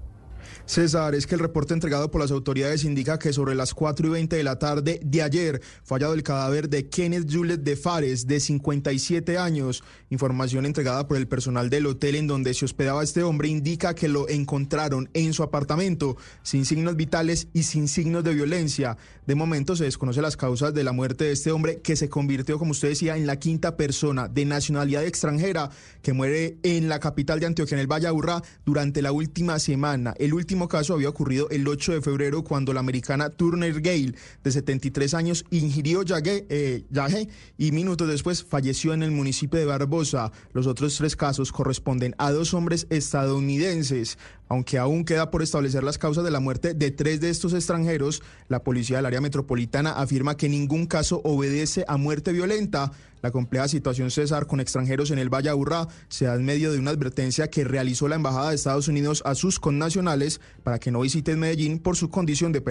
César, es que el reporte entregado por las autoridades indica que sobre las 4 y 20 de la tarde de ayer fue hallado el cadáver de Kenneth Jules de Fares, de 57 años. Información entregada por el personal del hotel en donde se hospedaba este hombre indica que lo encontraron en su apartamento, sin signos vitales y sin signos de violencia. De momento se desconoce las causas de la muerte de este hombre que se convirtió, como usted decía, en la quinta persona de nacionalidad extranjera que muere en la capital de Antioquia, en el Valle Aburrá, durante la última semana. El último caso había ocurrido el 8 de febrero cuando la americana Turner Gale, de 73 años, ingirió yagué, eh, yaje y minutos después falleció en el municipio de Barbosa. Los otros tres casos corresponden a dos hombres estadounidenses. Aunque aún queda por establecer las causas de la muerte de tres de estos extranjeros, la policía del área metropolitana afirma que ningún caso obedece a muerte violenta. La compleja situación César con extranjeros en el Valle Aburrá se da en medio de una advertencia que realizó la Embajada de Estados Unidos a sus connacionales para que no visiten Medellín por su condición de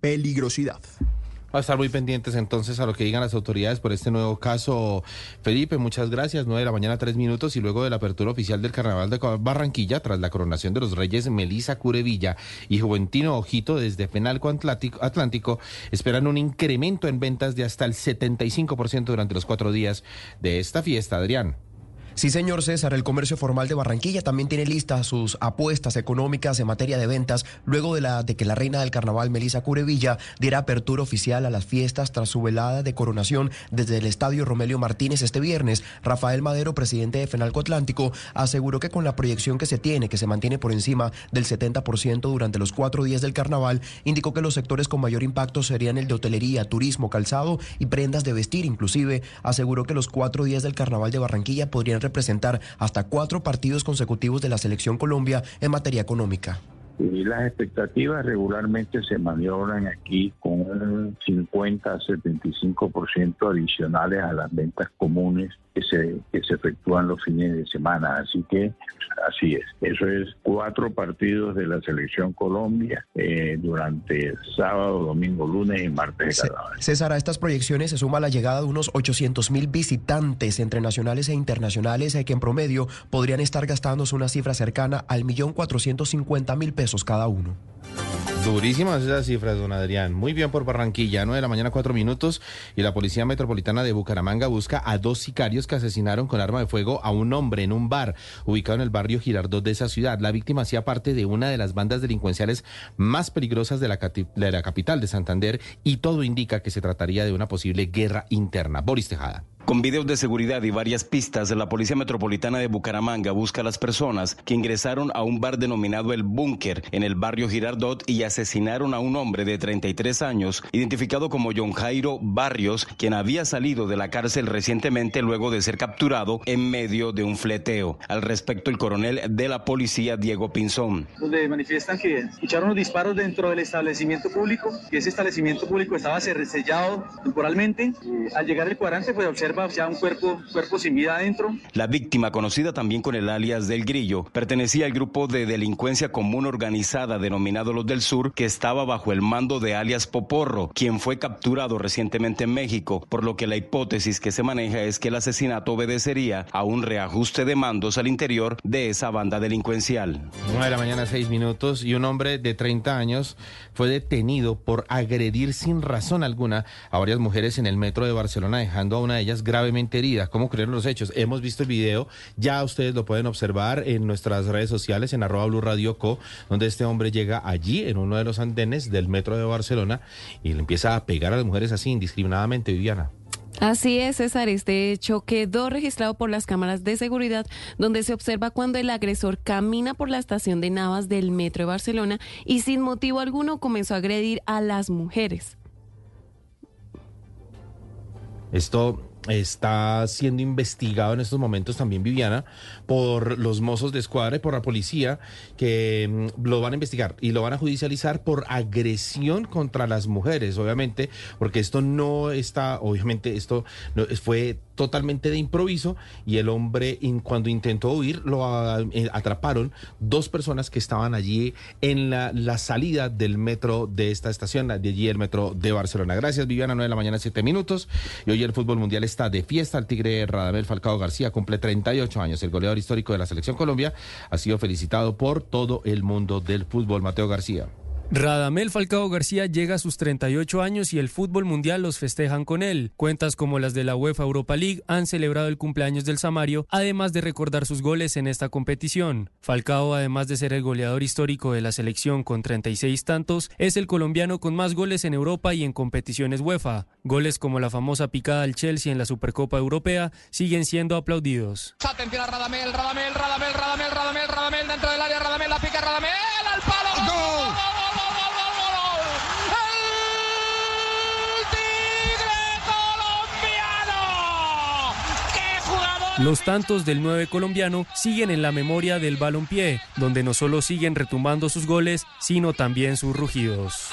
peligrosidad. Va a estar muy pendientes entonces a lo que digan las autoridades por este nuevo caso. Felipe, muchas gracias. 9 de la mañana, tres minutos. Y luego de la apertura oficial del Carnaval de Barranquilla, tras la coronación de los reyes Melisa Curevilla y Juventino Ojito desde Penalco Atlántico, Atlántico, esperan un incremento en ventas de hasta el 75% durante los cuatro días de esta fiesta. Adrián. Sí, señor César, el comercio formal de Barranquilla también tiene listas sus apuestas económicas en materia de ventas luego de, la, de que la reina del carnaval, Melisa Curevilla, diera apertura oficial a las fiestas tras su velada de coronación desde el estadio Romelio Martínez este viernes. Rafael Madero, presidente de Fenalco Atlántico, aseguró que con la proyección que se tiene, que se mantiene por encima del 70% durante los cuatro días del carnaval, indicó que los sectores con mayor impacto serían el de hotelería, turismo, calzado y prendas de vestir. Inclusive aseguró que los cuatro días del carnaval de Barranquilla podrían representar hasta cuatro partidos consecutivos de la selección Colombia en materia económica. Y las expectativas regularmente se maniobran aquí con un 50 a 75% adicionales a las ventas comunes que se, que se efectúan los fines de semana. Así que así es. Eso es cuatro partidos de la selección Colombia eh, durante sábado, domingo, lunes y martes de carnaval. César, a estas proyecciones se suma la llegada de unos 800 mil visitantes entre nacionales e internacionales eh, que en promedio podrían estar gastándose una cifra cercana al millón cuatrocientos cincuenta mil pesos cada uno. Durísimas esas cifras, don Adrián. Muy bien por Barranquilla, 9 de la mañana, 4 minutos. Y la Policía Metropolitana de Bucaramanga busca a dos sicarios que asesinaron con arma de fuego a un hombre en un bar ubicado en el barrio Girardot de esa ciudad. La víctima hacía parte de una de las bandas delincuenciales más peligrosas de la, de la capital de Santander y todo indica que se trataría de una posible guerra interna. Boris Tejada. Con videos de seguridad y varias pistas, la Policía Metropolitana de Bucaramanga busca a las personas que ingresaron a un bar denominado El Búnker en el barrio Girardot y asesinaron a un hombre de 33 años, identificado como John Jairo Barrios, quien había salido de la cárcel recientemente luego de ser capturado en medio de un fleteo. Al respecto, el coronel de la policía, Diego Pinzón. donde manifiestan que escucharon los disparos dentro del establecimiento público, que ese establecimiento público estaba sellado temporalmente. Eh, al llegar al cuadrante, pues observa ya un cuerpo, cuerpo sin vida adentro. La víctima, conocida también con el alias del Grillo, pertenecía al grupo de delincuencia común organizada denominado Los del Sur, que estaba bajo el mando de alias Poporro, quien fue capturado recientemente en México, por lo que la hipótesis que se maneja es que el asesinato obedecería a un reajuste de mandos al interior de esa banda delincuencial. 9 de la mañana, 6 minutos, y un hombre de 30 años fue detenido por agredir sin razón alguna a varias mujeres en el metro de Barcelona, dejando a una de ellas gravemente herida. ¿Cómo ocurrieron los hechos? Hemos visto el video, ya ustedes lo pueden observar en nuestras redes sociales, en arroba Blue Radio Co, donde este hombre llega allí, en uno de los andenes del metro de Barcelona, y le empieza a pegar a las mujeres así indiscriminadamente, Viviana. Así es, César. Este hecho quedó registrado por las cámaras de seguridad, donde se observa cuando el agresor camina por la estación de Navas del Metro de Barcelona y sin motivo alguno comenzó a agredir a las mujeres. Esto está siendo investigado en estos momentos también Viviana por los mozos de escuadra y por la policía que mm, lo van a investigar y lo van a judicializar por agresión contra las mujeres, obviamente, porque esto no está, obviamente esto fue totalmente de improviso y el hombre cuando intentó huir lo a- eh, atraparon dos personas que estaban allí en la, la salida del metro de esta estación, de allí el metro de Barcelona. Gracias Viviana, 9 de la mañana, 7 minutos. Y hoy el fútbol mundial está de fiesta. El Tigre Radamel Falcao García cumple 38 años. El goleador histórico de la selección Colombia ha sido felicitado por todo el mundo del fútbol. Mateo García. Radamel Falcao García llega a sus 38 años y el fútbol mundial los festejan con él. Cuentas como las de la UEFA Europa League han celebrado el cumpleaños del Samario, además de recordar sus goles en esta competición. Falcao, además de ser el goleador histórico de la selección con 36 tantos, es el colombiano con más goles en Europa y en competiciones UEFA. Goles como la famosa picada al Chelsea en la Supercopa Europea siguen siendo aplaudidos. Atención a Radamel, Radamel, Radamel, Radamel, Radamel, Radamel dentro del área, Radamel, la pica Radamel al palo. ¡Gol! ¡Gol, gol, gol, gol, Los tantos del 9 colombiano siguen en la memoria del balompié, donde no solo siguen retumbando sus goles, sino también sus rugidos.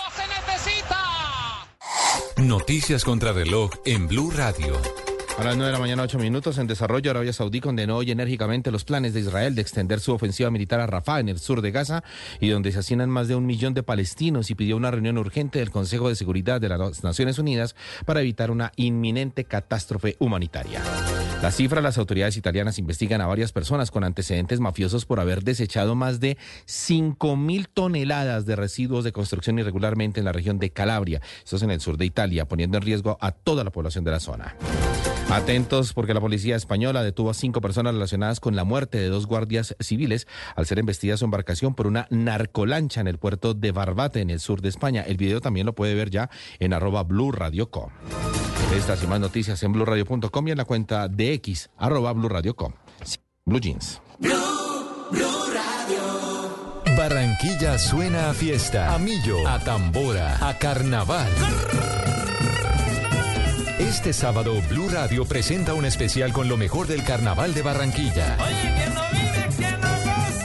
Noticias contra reloj en Blue Radio. A las 9 de la mañana, 8 minutos, en desarrollo, Arabia Saudí condenó hoy enérgicamente los planes de Israel de extender su ofensiva militar a Rafah, en el sur de Gaza, y donde se hacinan más de un millón de palestinos, y pidió una reunión urgente del Consejo de Seguridad de las Naciones Unidas para evitar una inminente catástrofe humanitaria. La cifra, las autoridades italianas investigan a varias personas con antecedentes mafiosos por haber desechado más de 5 mil toneladas de residuos de construcción irregularmente en la región de Calabria, esto es en el sur de Italia, poniendo en riesgo a toda la población de la zona. Atentos porque la policía española detuvo a cinco personas relacionadas con la muerte de dos guardias civiles al ser embestida su embarcación por una narcolancha en el puerto de Barbate, en el sur de España. El video también lo puede ver ya en arroba Blue Radio Com. Estas y más noticias en blueradio.com y en la cuenta de X, arroba Blue Radio Com. Blue Jeans. Barranquilla suena a fiesta, a millo, a tambora, a carnaval. Este sábado Blue Radio presenta un especial con lo mejor del carnaval de Barranquilla.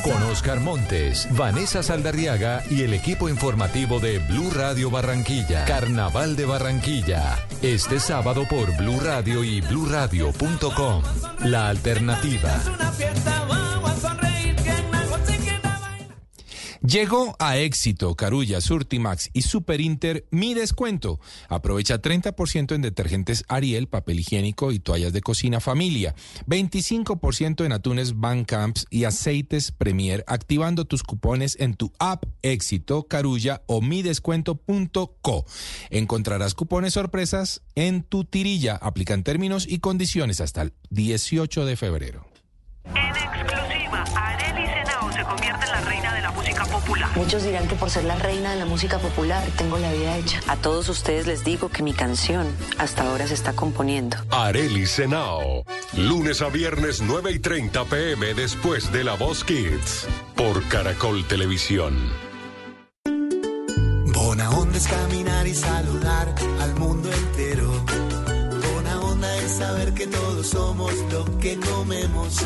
Con Oscar Montes, Vanessa Saldarriaga y el equipo informativo de Blue Radio Barranquilla. Carnaval de Barranquilla. Este sábado por Blue Radio y bluradio.com. La alternativa. Llegó a éxito Carulla, Surtimax y Super Inter mi descuento. Aprovecha 30% en detergentes Ariel, papel higiénico y toallas de cocina familia. 25% en atunes Van Camps y aceites Premier activando tus cupones en tu app Éxito, Carulla o midescuento.co. Encontrarás cupones sorpresas en tu tirilla. Aplican términos y condiciones hasta el 18 de febrero. Convierte en la reina de la música popular. Muchos dirán que por ser la reina de la música popular tengo la vida hecha. A todos ustedes les digo que mi canción hasta ahora se está componiendo. Areli Senao. Lunes a viernes 9 y 30 pm después de La Voz Kids. Por Caracol Televisión. Bona onda es caminar y saludar al mundo entero. Bona onda es saber que todos somos lo que comemos.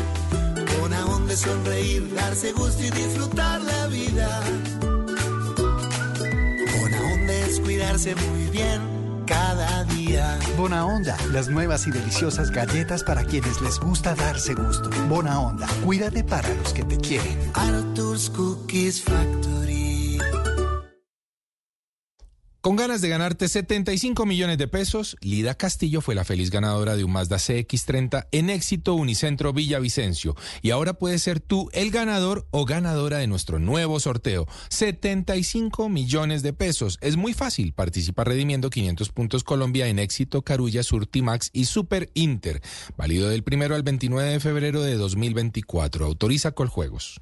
Bona onda es sonreír, darse gusto y disfrutar la vida. Bona onda es cuidarse muy bien cada día. Bona Onda, las nuevas y deliciosas galletas para quienes les gusta darse gusto. Bona Onda, cuídate para los que te quieren. Arthur's Cookies Factory. Con ganas de ganarte 75 millones de pesos, Lida Castillo fue la feliz ganadora de un Mazda CX30 en éxito Unicentro Villavicencio. Y ahora puedes ser tú el ganador o ganadora de nuestro nuevo sorteo. 75 millones de pesos. Es muy fácil. Participa redimiendo 500 puntos Colombia en éxito Carulla, Surtimax y Super Inter. Válido del primero al 29 de febrero de 2024. Autoriza Coljuegos.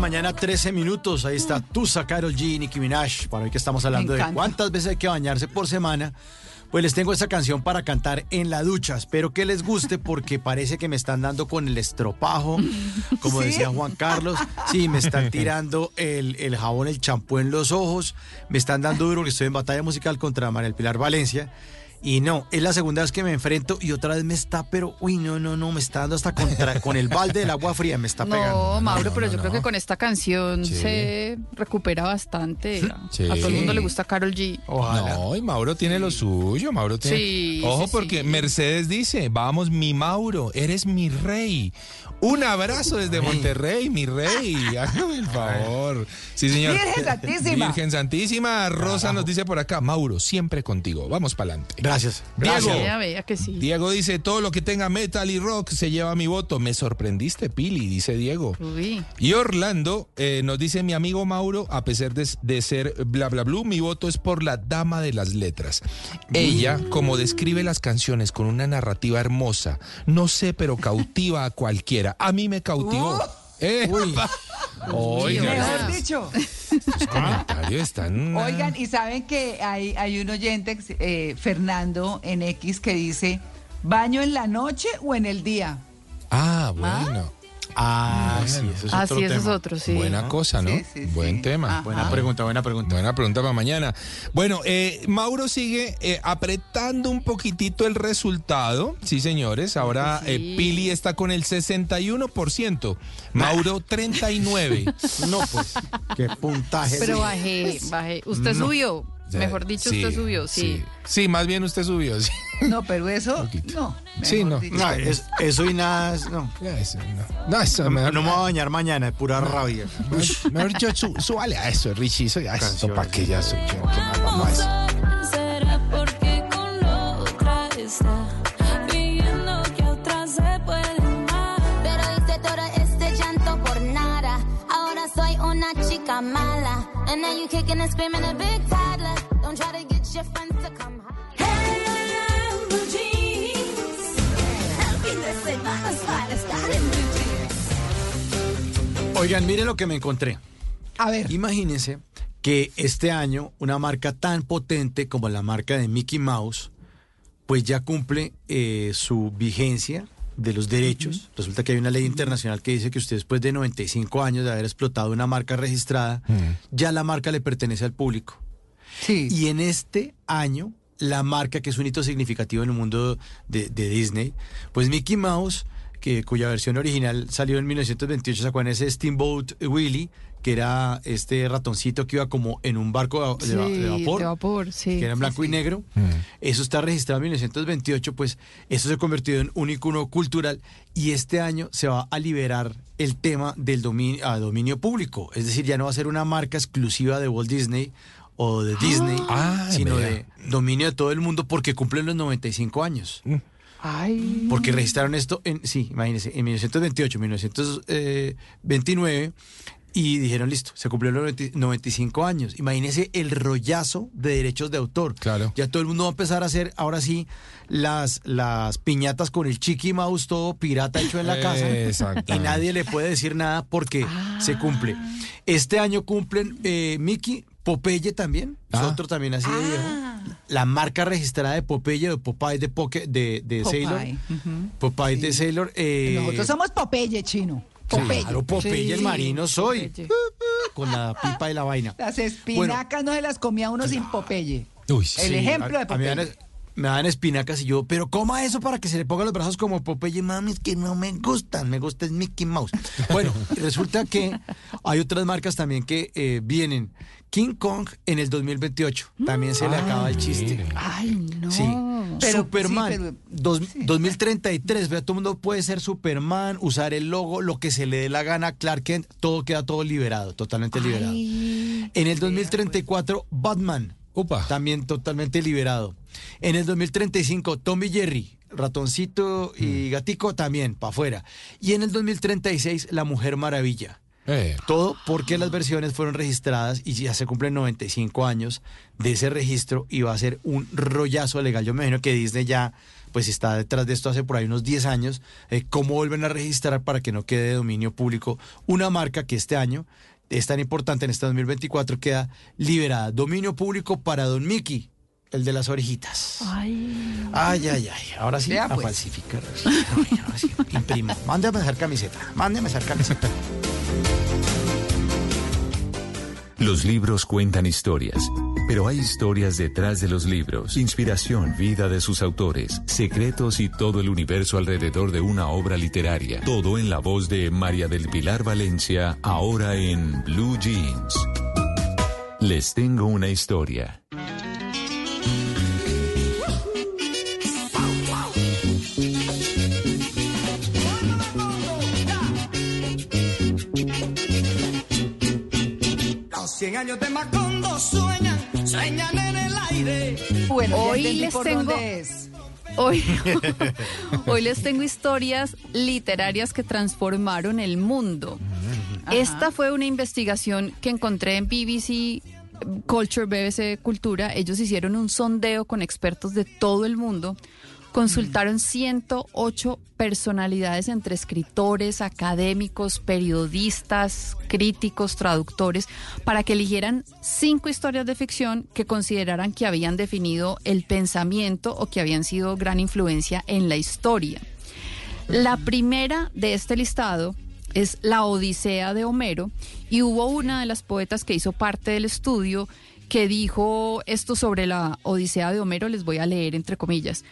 mañana, 13 minutos. Ahí está Tusa, Carol G, Nicki Minaj. Para hoy que estamos hablando de cuántas veces hay que bañarse por semana. Pues les tengo esta canción para cantar en la ducha. Espero que les guste porque parece que me están dando con el estropajo, como ¿Sí? decía Juan Carlos. Sí, me están tirando el, el jabón, el champú en los ojos. Me están dando duro que estoy en batalla musical contra María Pilar Valencia. Y no, es la segunda vez que me enfrento y otra vez me está, pero, uy, no, no, no, me está dando hasta contra, con el balde del agua fría, me está pegando. No, Mauro, pero no, yo no. creo que con esta canción Sí. se recupera bastante. Sí. A todo el mundo le gusta Carol G. No, y Mauro tiene lo suyo, Mauro tiene. Sí, Ojo sí, porque sí. Mercedes dice, vamos mi Mauro, eres mi rey. Un abrazo desde Monterrey, mi rey. Hágame el favor. Sí, señor. Virgen Santísima. Virgen Santísima. Rosa nos dice por acá, Mauro, siempre contigo. Vamos para adelante. Gracias. Diego. Vea que sí. Diego dice, todo lo que tenga metal y rock se lleva mi voto. Me sorprendiste, Pili, dice Diego. Uy. Y Orlando eh, nos dice mi amigo Mauro, a pesar de, de ser bla bla blue, mi voto es por la dama de las letras. Ella, como describe las canciones con una narrativa hermosa, no sé, pero cautiva a cualquiera. A mí me cautivó. Eh, Oiga, Mejor dicho. Los comentarios están. Oigan, y saben que hay, hay un oyente, eh, Fernando en X, que dice, ¿baño en la noche o en el día? Ah, bueno. Ah, sí, eso es Ah, otro sí, eso es otro, sí. Buena cosa, ¿no? Sí, sí, Buen sí. tema. Ajá. Buena pregunta, buena pregunta. Buena pregunta para mañana. Bueno, eh, Mauro sigue eh, apretando un poquitito el resultado. Sí, señores. Ahora Sí. eh, Pili está con el 61%. Mauro 39%. No, pues, qué puntaje. Pero bajé, bajé. Usted No. subió. Mejor dicho, Sí, usted subió, sí. Sí, más bien usted subió. Sí, No, pero eso, no. Sí, no. No, es- eso y nada, es- no. Ya, eso, no. No, eso, No, mejor- no me voy a bañar mañana, es pura rabia. mejor- Mejor yo su- súbale a eso, Richie. Eso ya, esto para que ya su- que- que más vamos una chica mala. And now you kicking and screaming a big toddler. Don't try to get your friends to come Hey, blue jeans. El fin de semana es para estar en blue jeans. Oigan, miren lo que me encontré. A ver. Imagínense que este año una marca tan potente como la marca de Mickey Mouse, pues ya cumple eh, su vigencia de los derechos. Resulta que hay una ley internacional que dice que usted después de 95 años de haber explotado una marca registrada, ya la marca le pertenece al público. Sí. Y en este año, la marca, que es un hito significativo en el mundo de, de Disney, pues Mickey Mouse que, cuya versión original salió en 1928, ¿se acuerdan? Ese Steamboat Willie, que era este ratoncito que iba como en un barco de, vapor, de vapor, sí, que era en sí, blanco y negro. Eso está registrado en 1928, pues eso se convirtió en un icono cultural y este año se va a liberar el tema del dominio, a dominio público. Es decir, ya no va a ser una marca exclusiva de Walt Disney o de Disney, Ah, sino vea. de dominio de todo el mundo porque cumplen los 95 años. Ay. Porque registraron esto en, sí, imagínense, en 1928, 1929 y dijeron, listo, se cumplieron los 90 95 años. Imagínense el rollazo de derechos de autor. Claro. Ya todo el mundo va a empezar a hacer, ahora sí, las, las piñatas con el Chiqui Mouse todo pirata hecho en la casa. Y nadie le puede decir nada porque se cumple. Este año cumplen eh, Mickey, Popeye también, es Ah. otro también así de viejo. La marca registrada de Popeye, de Popeye de, Poke, de, de Popeye, Sailor. Popeye de Sailor. eh, Nosotros somos Popeye, chino. Popeye. Claro, Popeye el marino soy. Con la pipa y la vaina. Las espinacas no se las comía uno sin Popeye. Uy, El sí, ejemplo a- de a mí Popeye. me dan espinacas y yo, pero coma eso para que se le pongan los brazos como Popeye, mami, es que no me gustan, me gusta es Mickey Mouse. Bueno, resulta que hay otras marcas también que eh, vienen. King Kong en el 2028, también se le acaba el chiste. Ay, no. Sí. Pero- Superman, sí, pero- dos- 2033, vea, todo el mundo puede ser Superman, usar el logo, lo que se le dé la gana, Clark Kent, todo queda todo liberado, totalmente liberado. En el 2034, Batman, también totalmente liberado. En el 2035, Tommy Jerry, ratoncito y gatico también, para afuera. Y en el 2036, La Mujer Maravilla. Eh. Todo porque las versiones fueron registradas y ya se cumplen 95 años de ese registro y va a ser un rollazo legal. Yo me imagino que Disney ya pues está detrás de esto hace por ahí unos 10 años. Eh, ¿Cómo vuelven a registrar para que no quede de dominio público una marca que este año es tan importante en este 2024 queda liberada? Dominio público para Don Mickey, el de las orejitas. Ay. Ay, ay, ay. Ahora sí, Vea, a pues. falsificar. Ay, ahora sí, imprima. Mándeme a hacer camiseta. Mándeme a hacer camiseta. Los libros cuentan historias, pero hay historias detrás de los libros, inspiración, vida de sus autores, secretos y todo el universo alrededor de una obra literaria. Todo en la voz de María del Pilar Valencia, ahora en Blue Jeans. Les tengo una historia. 100 años de Macondo sueñan, sueñan en el aire. Bueno, Hoy les por tengo- dónde es. Hoy, hoy les tengo historias literarias que transformaron el mundo. Esta fue una investigación que encontré en BBC Culture, BBC Cultura. Ellos hicieron un sondeo con expertos de todo el mundo. Consultaron 108 personalidades entre escritores, académicos, periodistas, críticos, traductores, para que eligieran cinco historias de ficción que consideraran que habían definido el pensamiento o que habían sido gran influencia en la historia. La primera de este listado es La Odisea de Homero y hubo una de las poetas que hizo parte del estudio que dijo esto sobre la Odisea de Homero, les voy a leer entre comillas.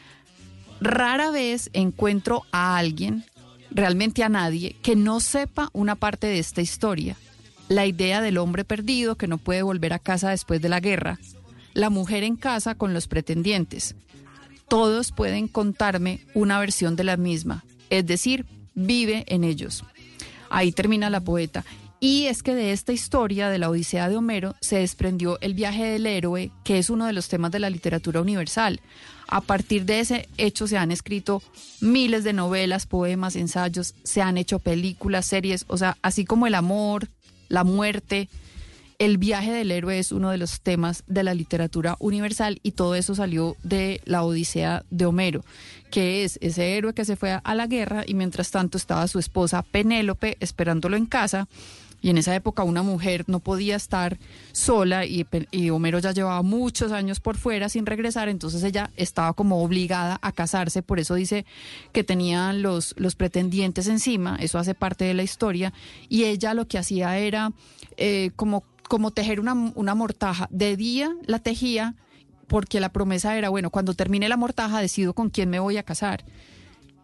Rara vez encuentro a alguien, realmente a nadie, que no sepa una parte de esta historia. La idea del hombre perdido que no puede volver a casa después de la guerra, la mujer en casa con los pretendientes. Todos pueden contarme una versión de la misma, es decir, vive en ellos. Ahí termina la poeta. Y es que de esta historia de la Odisea de Homero se desprendió el viaje del héroe, que es uno de los temas de la literatura universal. A partir de ese hecho se han escrito miles de novelas, poemas, ensayos, se han hecho películas, series, o sea, así como el amor, la muerte, el viaje del héroe es uno de los temas de la literatura universal y todo eso salió de la Odisea de Homero, que es ese héroe que se fue a la guerra y mientras tanto estaba su esposa Penélope esperándolo en casa. Y en esa época una mujer no podía estar sola y, Homero ya llevaba muchos años por fuera sin regresar, entonces ella estaba como obligada a casarse, por eso dice que tenían los, los pretendientes encima, eso hace parte de la historia, y ella lo que hacía era eh, como, como tejer una, una mortaja. De día la tejía porque la promesa era, bueno, cuando termine la mortaja decido con quién me voy a casar.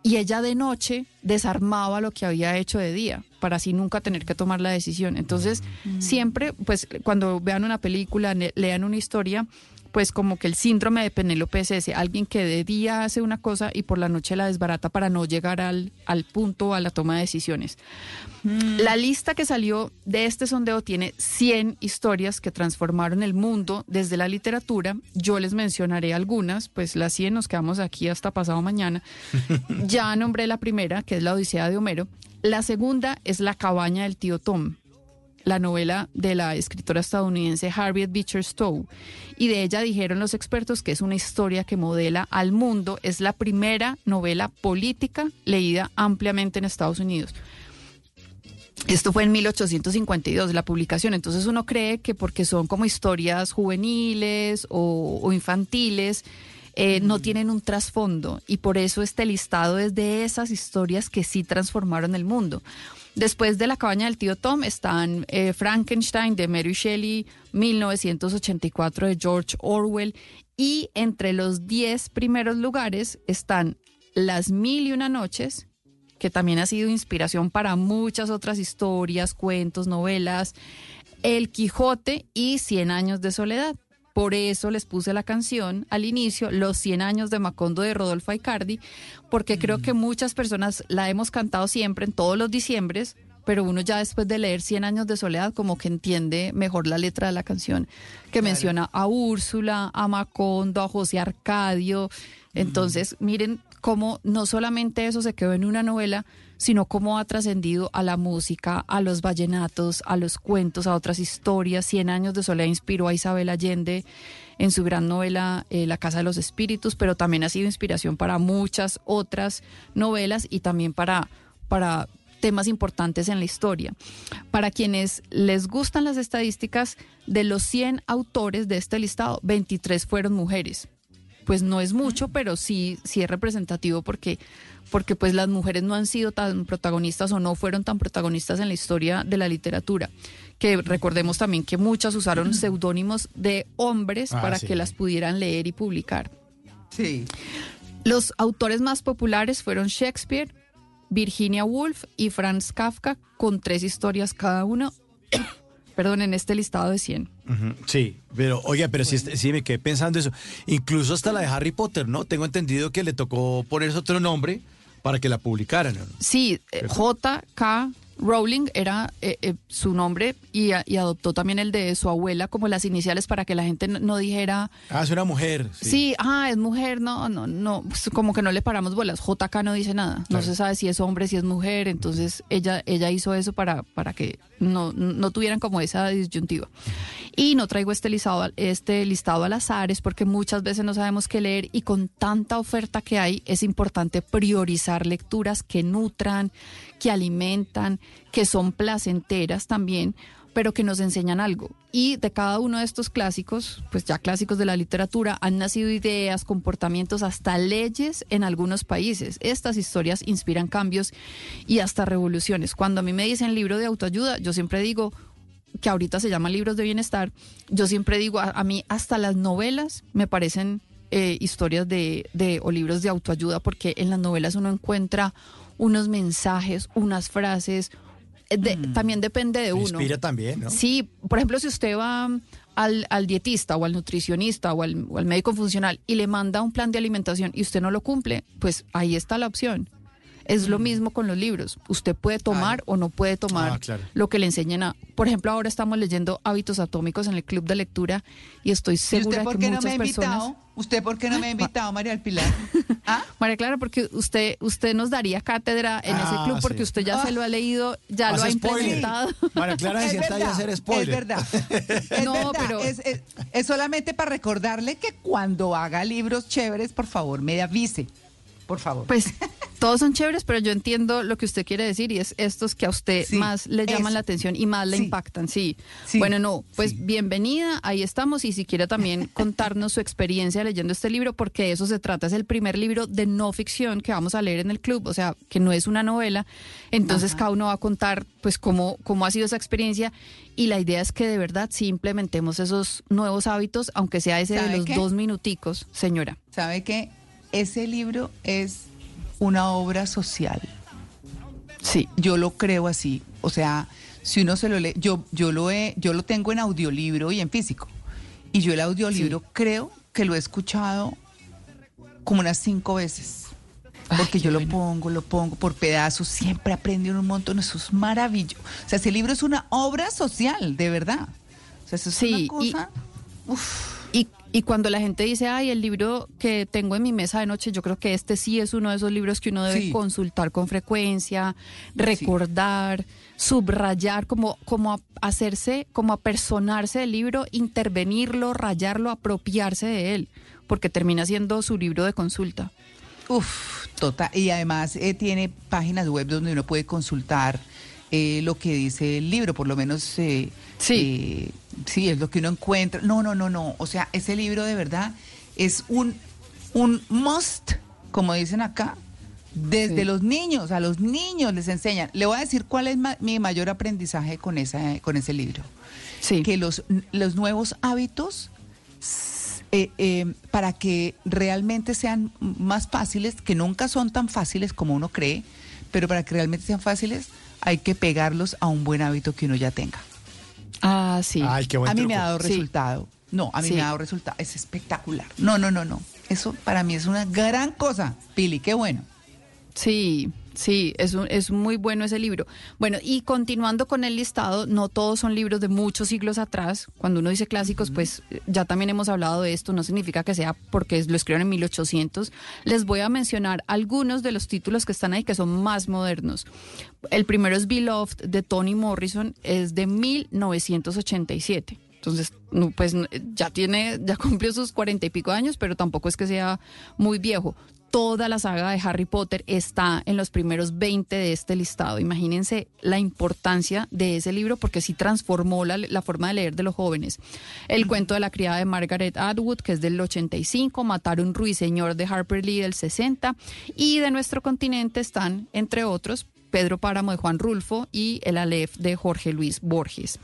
Y ella de noche desarmaba lo que había hecho de día para así nunca tener que tomar la decisión. Entonces, siempre, pues cuando vean una película, lean una historia, pues como que el síndrome de Penélope es ese, alguien que de día hace una cosa y por la noche la desbarata para no llegar al, al punto, a la toma de decisiones. La lista que salió de este sondeo tiene 100 historias que transformaron el mundo desde la literatura. Yo les mencionaré algunas, pues las 100 nos quedamos aquí hasta pasado mañana. Ya nombré la primera, que es la Odisea de Homero. La segunda es La cabaña del tío Tom, la novela de la escritora estadounidense Harriet Beecher Stowe. Y de ella dijeron los expertos que es una historia que modela al mundo. Es la primera novela política leída ampliamente en Estados Unidos. Esto fue en 1852, la publicación. Entonces uno cree que porque son como historias juveniles o, o infantiles, eh, no tienen un trasfondo. Y por eso este listado es de esas historias que sí transformaron el mundo. Después de La cabaña del tío Tom están eh, Frankenstein de Mary Shelley, 1984 de George Orwell. Y entre los 10 primeros lugares están Las Mil y Una Noches, que también ha sido inspiración para muchas otras historias, cuentos, novelas, El Quijote y Cien años de soledad. Por eso les puse la canción al inicio, Los 100 años de Macondo de Rodolfo Aicardi, porque creo que muchas personas la hemos cantado siempre en todos los diciembres, pero uno ya después de leer 100 años de soledad como que entiende mejor la letra de la canción, que menciona a Úrsula, a Macondo, a José Arcadio. Entonces, miren cómo no solamente eso se quedó en una novela, sino cómo ha trascendido a la música, a los vallenatos, a los cuentos, a otras historias. Cien años de soledad inspiró a Isabel Allende en su gran novela eh, La Casa de los Espíritus, pero también ha sido inspiración para muchas otras novelas y también para, para temas importantes en la historia. Para quienes les gustan las estadísticas, de los 100 autores de este listado, 23 fueron mujeres pues no es mucho, pero sí, sí es representativo porque, porque pues las mujeres no han sido tan protagonistas o no fueron tan protagonistas en la historia de la literatura. Que recordemos también que muchas usaron seudónimos de hombres Ah, para sí. que las pudieran leer y publicar. Sí. Los autores más populares fueron Shakespeare, Virginia Woolf y Franz Kafka, con tres historias cada uno. Perdón, en este listado de 100. Ujú, Sí, pero oiga, pero sí, sí me quedé pensando eso. Incluso hasta la de Harry Potter, ¿no? Tengo entendido que le tocó ponerse otro nombre para que la publicaran. ¿no? Sí, eh, J.K. Rowling era eh, eh, su nombre y, a- y adoptó también el de su abuela como las iniciales para que la gente no, no dijera, Ah, es una mujer. sí. ah, es mujer, no, no, no, pues como que no le paramos bolas. JK no dice nada, no Claro. se sabe si es hombre, si es mujer, entonces ella, ella hizo eso para, para que no, no tuvieran como esa disyuntiva. Y no traigo este listado, este listado al azar, es porque muchas veces no sabemos qué leer y con tanta oferta que hay es importante priorizar lecturas que nutran, que alimentan, que son placenteras también, pero que nos enseñan algo. Y de cada uno de estos clásicos, pues ya clásicos de la literatura, han nacido ideas, comportamientos, hasta leyes en algunos países. Estas historias inspiran cambios y hasta revoluciones. Cuando a mí me dicen libro de autoayuda, yo siempre digo, que ahorita se llama libros de bienestar, yo siempre digo, a, a mí hasta las novelas me parecen eh, historias de, de, o libros de autoayuda, porque en las novelas uno encuentra unos mensajes, unas frases, eh, de- también depende de uno. Inspira también, ¿no? Sí, por ejemplo, si usted va al, al dietista o al nutricionista o al, o al médico funcional y le manda un plan de alimentación y usted no lo cumple, pues ahí está la opción. Es lo mismo con los libros. Usted puede tomar o no puede tomar Ah, claro. lo que le enseñen a... Por ejemplo, ahora estamos leyendo Hábitos Atómicos en el Club de Lectura y estoy ¿Y segura usted por que qué no muchas me ha personas... invitado? ¿Usted por qué no me ha invitado, María del Pilar? María Clara, porque usted usted nos daría cátedra en ese Ah, club porque sí. usted ya se lo ha leído, ya lo ha implementado. María Clara se Es sienta ahí a verdad, hacer spoiler. Es verdad. Es No, verdad. pero- Es, es- es solamente para recordarle que cuando haga libros chéveres, por favor, me avise. Por favor. Pues todos son chéveres, pero yo entiendo lo que usted quiere decir y es estos que a usted Sí, más le llaman eso. la atención y más le Sí. impactan, sí. Sí, Bueno, no, pues bienvenida, ahí estamos y si quiere también contarnos su experiencia leyendo este libro, porque de eso se trata, es el primer libro de no ficción que vamos a leer en el club, o sea, que no es una novela, entonces cada uno va a contar pues cómo, cómo ha sido esa experiencia y la idea es que de verdad sí implementemos esos nuevos hábitos, aunque sea ese de ¿Sabe los qué? dos minuticos, señora. ¿Sabe qué? Ese libro es una obra social. Sí, yo lo creo así. O sea, si uno se lo lee, yo, yo lo he, yo lo tengo en audiolibro y en físico. Y yo el audiolibro creo que lo he escuchado como unas cinco veces. Porque yo lo pongo, lo pongo por pedazos, siempre aprende uno un montón, eso es maravilloso. O sea, ese libro es una obra social, de verdad. O sea, eso es Sí, una y- cosa... Y, y cuando la gente dice, ay, el libro que tengo en mi mesa de noche, yo creo que este sí es uno de esos libros que uno debe Sí. consultar con frecuencia, recordar, subrayar, como, como a- hacerse, como a personarse del libro, intervenirlo, rayarlo, apropiarse de él, porque termina siendo su libro de consulta. Uf, total. Y además eh, tiene páginas web donde uno puede consultar eh, lo que dice el libro, por lo menos eh, sí. Sí, es lo que uno encuentra. No, no, no, no. O sea, ese libro de verdad es un, un must, como dicen acá, desde Sí. los niños, a los niños les enseñan. Le voy a decir cuál es ma- mi mayor aprendizaje con, esa, con ese libro. Que los, los nuevos hábitos eh, eh, para que realmente sean más fáciles, que nunca son tan fáciles como uno cree, pero para que realmente sean fáciles hay que pegarlos a un buen hábito que uno ya tenga. Ah, sí. Ay, qué buen a mí me ha dado Sí. resultado. No, a mí Sí. me ha dado resultado. Es espectacular. No, no, no, no. Eso para mí es una gran cosa. Pili, qué bueno. Sí, sí, es, un- es muy bueno ese libro. Bueno, y continuando con el listado, no todos son libros de muchos siglos atrás. Cuando uno dice clásicos, pues ya también hemos hablado de esto, no significa que sea porque lo escribieron en 1800. Les voy a mencionar algunos de los títulos que están ahí que son más modernos. El primero es Beloved de Toni Morrison, es de 1987. Entonces, no, pues ya tiene, ya cumplió sus cuarenta y pico años, pero tampoco es que sea muy viejo. Toda la saga de Harry Potter está en los primeros 20 de este listado. Imagínense la importancia de ese libro porque sí transformó la, la forma de leer de los jóvenes. El cuento de la criada de Margaret Atwood, que es del 85, Matar un ruiseñor de Harper Lee del 60 y de nuestro continente están, entre otros, Pedro Páramo de Juan Rulfo y El Aleph de Jorge Luis Borges.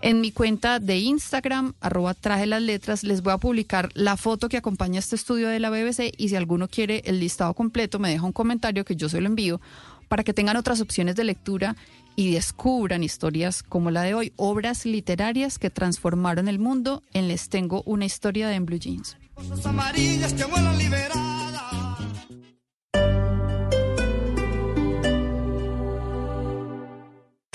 En mi cuenta de Instagram, arroba traje las letras, les voy a publicar la foto que acompaña este estudio de la BBC y si alguno quiere el listado completo, me deja un comentario que yo se lo envío para que tengan otras opciones de lectura y descubran historias como la de hoy, obras literarias que transformaron el mundo en Les Tengo una historia de en Blue Jeans. Amarillas que vuelan liberadas.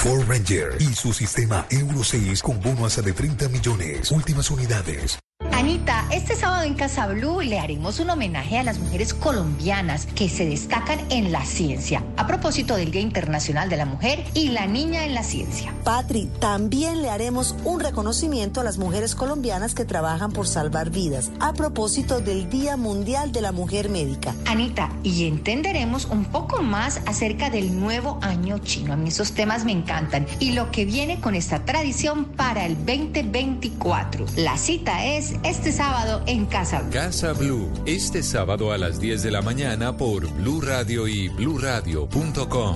Ford Ranger y su sistema Euro 6 con bono hasta de 30 millones. Últimas unidades. Anita, este sábado en Casa Blue le haremos un homenaje a las mujeres colombianas que se destacan en la ciencia, a propósito del Día Internacional de la Mujer y la Niña en la Ciencia. Patri, también le haremos un reconocimiento a las mujeres colombianas que trabajan por salvar vidas, a propósito del Día Mundial de la Mujer Médica. Anita, y entenderemos un poco más acerca del nuevo año chino. A mí esos temas me encantan. Y lo que viene con esta tradición para el 2024. La cita es este sábado en Casa Blue. Casa Blue, este sábado a las 10 de la mañana por Blue Radio y bluradio.com.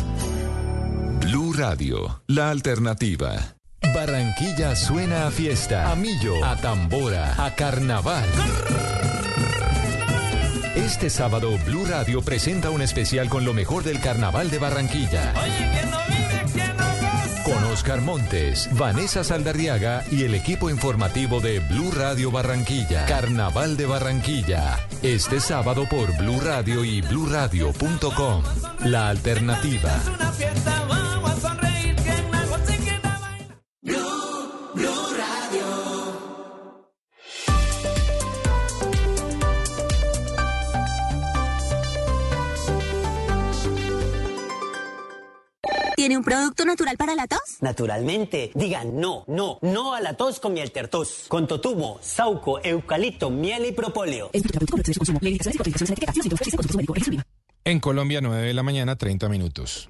Blue Radio, la alternativa. Barranquilla suena a fiesta, a millo, a tambora, a carnaval. Este sábado Blue Radio presenta un especial con lo mejor del carnaval de Barranquilla. Con Oscar Montes, Vanessa Saldarriaga y el equipo informativo de Blue Radio Barranquilla. Carnaval de Barranquilla. Este sábado por Blue Radio y bluradio.com. La alternativa. ¿Tiene un producto natural para la tos? Naturalmente, digan no, no, no a la tos con miel tertos. Con totumo, sauco, eucalipto, miel y propóleo. En Colombia, 9 de la mañana, 30 minutos.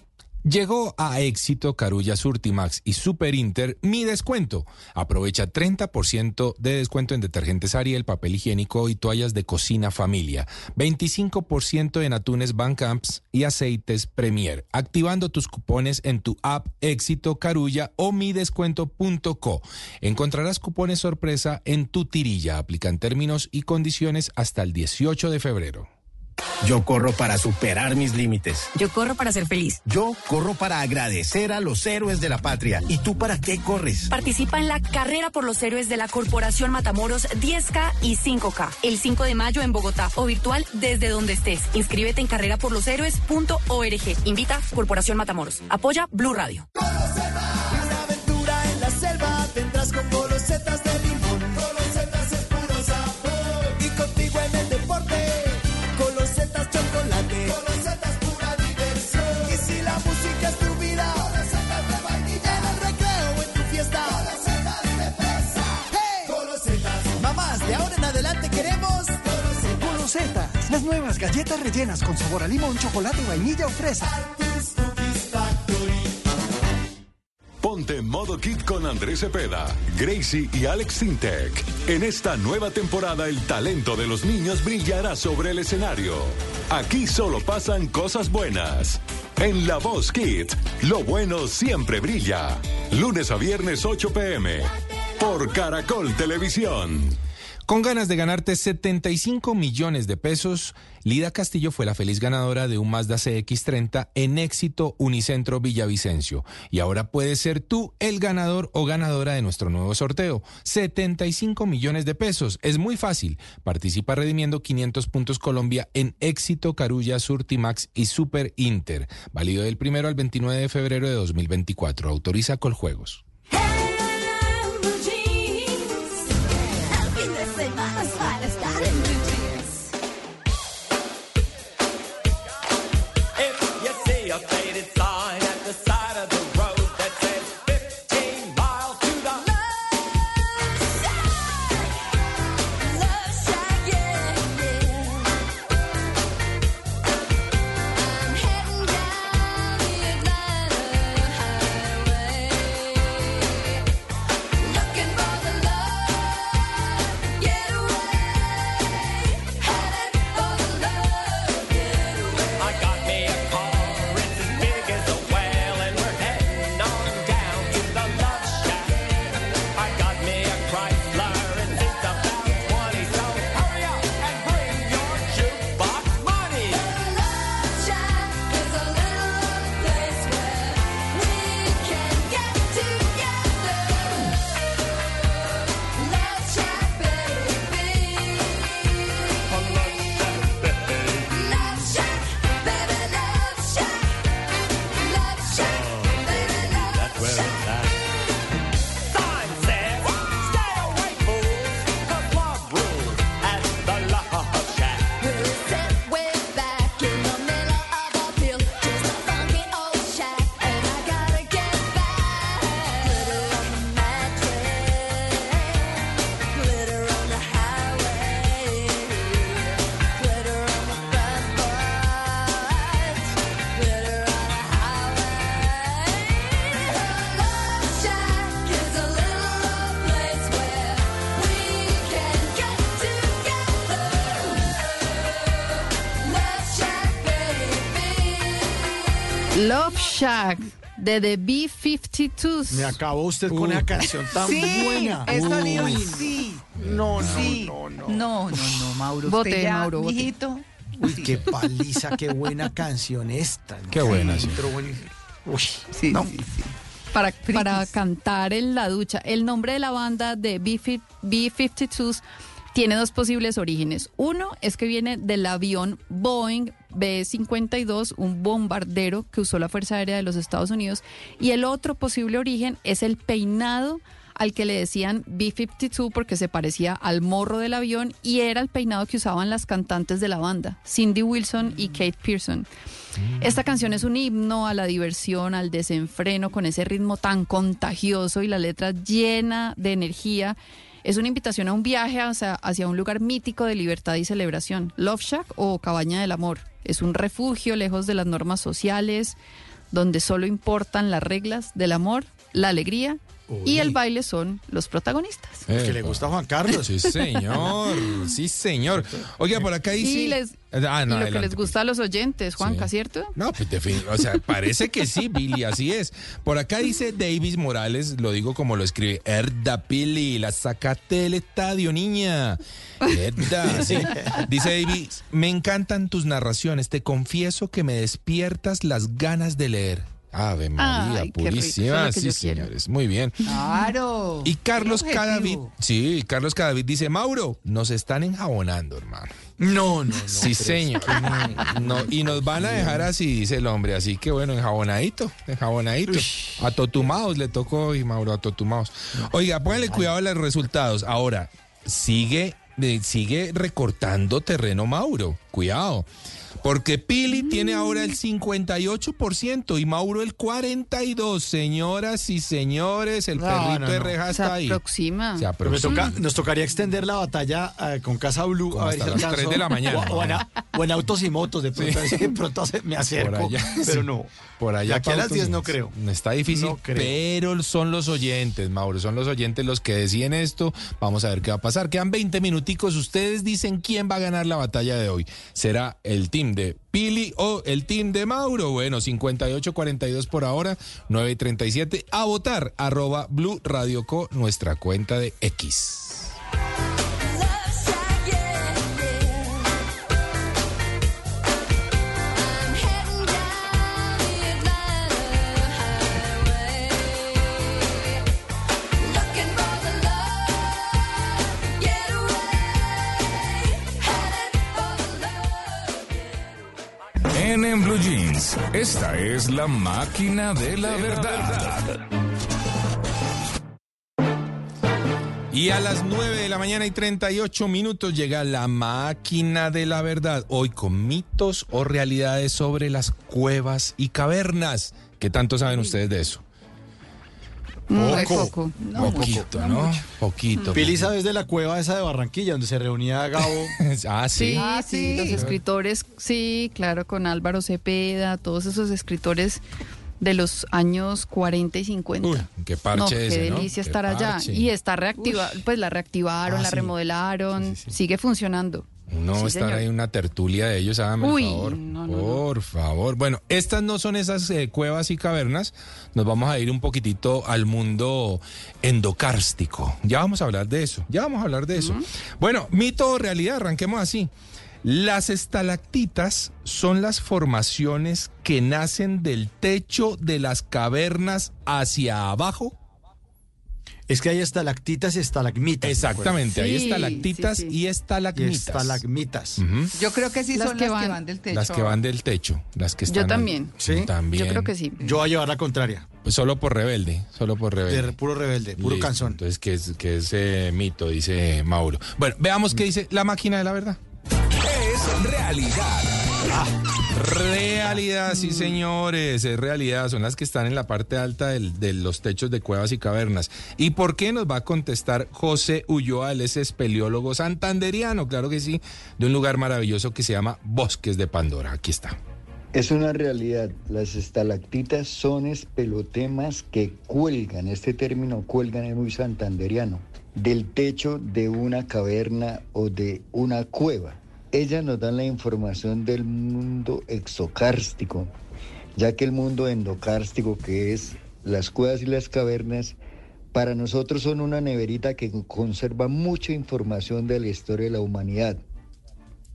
Llegó a éxito Carulla Surtimax y Super Inter mi descuento. Aprovecha 30% de descuento en detergentes Ariel, papel higiénico y toallas de cocina familia. 25% en atunes Camps y aceites Premier. Activando tus cupones en tu app Éxito Carulla o midescuento.co. Encontrarás cupones sorpresa en tu tirilla. Aplican términos y condiciones hasta el 18 de febrero. Yo corro para superar mis límites. Yo corro para ser feliz. Yo corro para agradecer a los héroes de la patria. ¿Y tú para qué corres? Participa en la carrera por los héroes de la Corporación Matamoros 10K y 5K. El 5 de mayo en Bogotá o virtual desde donde estés. Inscríbete en carreraporloshéroes.org. Invita Corporación Matamoros. Apoya Blue Radio. Las nuevas galletas rellenas con sabor a limón, chocolate, vainilla o fresa. Ponte en modo kit con Andrés Cepeda, Gracie y Alex Sintek. En esta nueva temporada el talento de los niños brillará sobre el escenario. Aquí solo pasan cosas buenas. En La Voz Kids, lo bueno siempre brilla. Lunes a viernes 8 pm. Por Caracol Televisión. Con ganas de ganarte 75 millones de pesos, Lida Castillo fue la feliz ganadora de un Mazda CX30 en éxito Unicentro Villavicencio. Y ahora puedes ser tú el ganador o ganadora de nuestro nuevo sorteo. 75 millones de pesos. Es muy fácil. Participa redimiendo 500 puntos Colombia en éxito Carulla, Surtimax y Super Inter. Válido del primero al 29 de febrero de 2024. Autoriza Coljuegos. De The B-52s. Me acabó usted con esa canción tan Sí, buena. es sonido, sí. No, no, Sí. no, no. No, no, no, Mauro. Ya, Mauro, mijito. Uy, qué paliza, qué buena canción esta. Qué buena, sí. Uy, Sí, no. sí, sí. para, para cantar en la ducha. El nombre de la banda de B-50 B-52s tiene dos posibles orígenes. Uno es que viene del avión Boeing B-52, un bombardero que usó la Fuerza Aérea de los Estados Unidos. Y el otro posible origen es el peinado al que le decían B-52 porque se parecía al morro del avión y era el peinado que usaban las cantantes de la banda, Cindy Wilson y Kate Pearson. Esta canción es un himno a la diversión, al desenfreno, con ese ritmo tan contagioso y la letra llena de energía. Es una invitación a un viaje hacia, hacia un lugar mítico de libertad y celebración. Love Shack o Cabaña del Amor. Es un refugio lejos de las normas sociales, donde solo importan las reglas del amor, la alegría y el baile son los protagonistas. Que le gusta a Juan Carlos. Sí, señor. Sí, señor. Oiga, por acá dice. Y, les, Ah, no, y lo que les gusta a los oyentes, Juanca, ¿cierto? No, pues defin- o sea, parece que sí, Billy, así es. Por acá dice Davis Morales, lo digo como lo escribe, Erda Pili, la sacaste del estadio, niña. Erda, sí. Dice Davis, me encantan tus narraciones, te confieso que me despiertas las ganas de leer. Ave María, Ay, rico, purísima, sí, quiero. señores, muy bien. Claro. Y Carlos Cadavid, sí, Carlos Cadavid dice, Mauro, nos están enjabonando, hermano. No, no, no. Sí, señor. No, y nos van a dejar así, dice el hombre. Así que bueno, enjabonadito, enjabonadito. A Totumaos le tocó hoy, Mauro, a Totumaos. Oiga, póngale cuidado a los resultados. Ahora, sigue, eh, sigue recortando terreno, Mauro. Cuidado. Porque Pili tiene ahora el 58% y Mauro el 42%. Señoras y señores, el No, perrito no, de no. reja Se está ahí. aproxima. Se Me aproxima. toca- nos tocaría extender la batalla eh, con Casa Blue Como a ver si hasta las alcanzo. tres de la mañana. O, o en, a- o en autos y motos, de pronto, de pronto se- me acerco. Por allá, pero sí. no. Por allá. De aquí a las Pautos 10 no creo. Está difícil, No creo. pero son los oyentes, Mauro. Son los oyentes los que deciden esto. Vamos a ver qué va a pasar. Quedan 20 minuticos. Ustedes dicen quién va a ganar la batalla de hoy. ¿Será el team de Pili o el team de Mauro? Bueno, 58-42 por ahora, 9.37. A votar, arroba Blue Radio Co, nuestra cuenta de X. En, en Blue Jeans, esta es la máquina de la verdad. Y a las 9 de la mañana y 38 minutos llega la máquina de la verdad. Hoy con mitos o realidades sobre las cuevas y cavernas. ¿Qué tanto saben ustedes de eso? Muy poco. No Poquito, ¿no? Poquito. Pili, ¿sabes de la cueva esa de Barranquilla donde se reunía Gabo? ah, Sí, sí. sí, los escritores, sí, claro, con Álvaro Cepeda, todos esos escritores de los años 40 y 50. qué parche no, qué ese, ¿no? delicia Qué estar allá. parche. Y está reactiva, pues la reactivaron, Ah, la sí. remodelaron, sigue funcionando. No Sí, estar señor. ahí una tertulia de ellos, el favor. no, no, por favor. Bueno, estas no son esas eh, cuevas y cavernas. Nos vamos a ir un poquitito al mundo endocárstico. Ya vamos a hablar de eso. Ya vamos a hablar de eso. Bueno, mito o realidad, arranquemos así. Las estalactitas son las formaciones que nacen del techo de las cavernas hacia abajo. Es que hay estalactitas y estalagmitas. Exactamente, hay Sí, estalactitas sí, sí. y estalagmitas. Y estalagmitas. Yo creo que sí Las son que las que van- van del techo. Las que van del techo, las que Yo están. también. ¿Sí? También. Yo creo que sí. Yo voy a llevar la contraria. Pues solo por rebelde, solo por rebelde. De puro rebelde, puro Listo, canzón. Entonces, que es, que es eh, mito, dice Mauro. Bueno, veamos qué dice la máquina de la verdad. Es realidad. Realidad, sí señores, es realidad, son las que están en la parte alta del- de los techos de cuevas y cavernas. ¿Y por qué nos va a contestar José Ulloa, él es espeleólogo santanderiano, claro que sí, de un lugar maravilloso que se llama Bosques de Pandora, aquí está. Es una realidad. Las estalactitas son espelotemas que cuelgan, este término cuelgan es muy santanderiano, del techo de una caverna o de una cueva. Ellas nos dan la información del mundo exocárstico, ya que el mundo endocárstico, que es las cuevas y las cavernas, para nosotros son una neverita que conserva mucha información de la historia de la humanidad.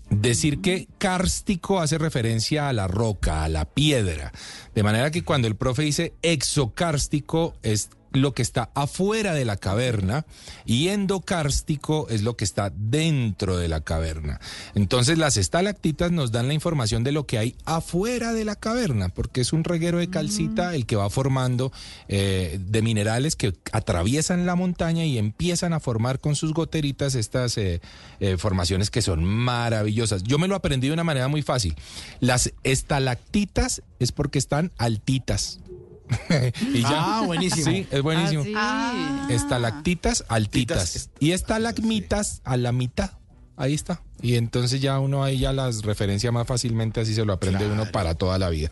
Decir que cárstico hace referencia a la roca, a la piedra. De manera que cuando el profe dice exocárstico es lo que está afuera de la caverna y endocárstico es lo que está dentro de la caverna. Entonces las estalactitas nos dan la información de lo que hay afuera de la caverna, porque es un reguero de calcita el que va formando eh, de minerales que atraviesan la montaña y empiezan a formar con sus goteritas estas eh, eh, formaciones que son maravillosas. Yo me lo aprendí de una manera muy fácil. Las estalactitas es porque están altitas. y ya. Ah, buenísimo. Sí, es buenísimo. Ah, Estalactitas altitas. Y estalagmitas a la mitad. Ahí está. Y entonces ya uno ahí ya las referencia más fácilmente, así se lo aprende uno para toda la vida.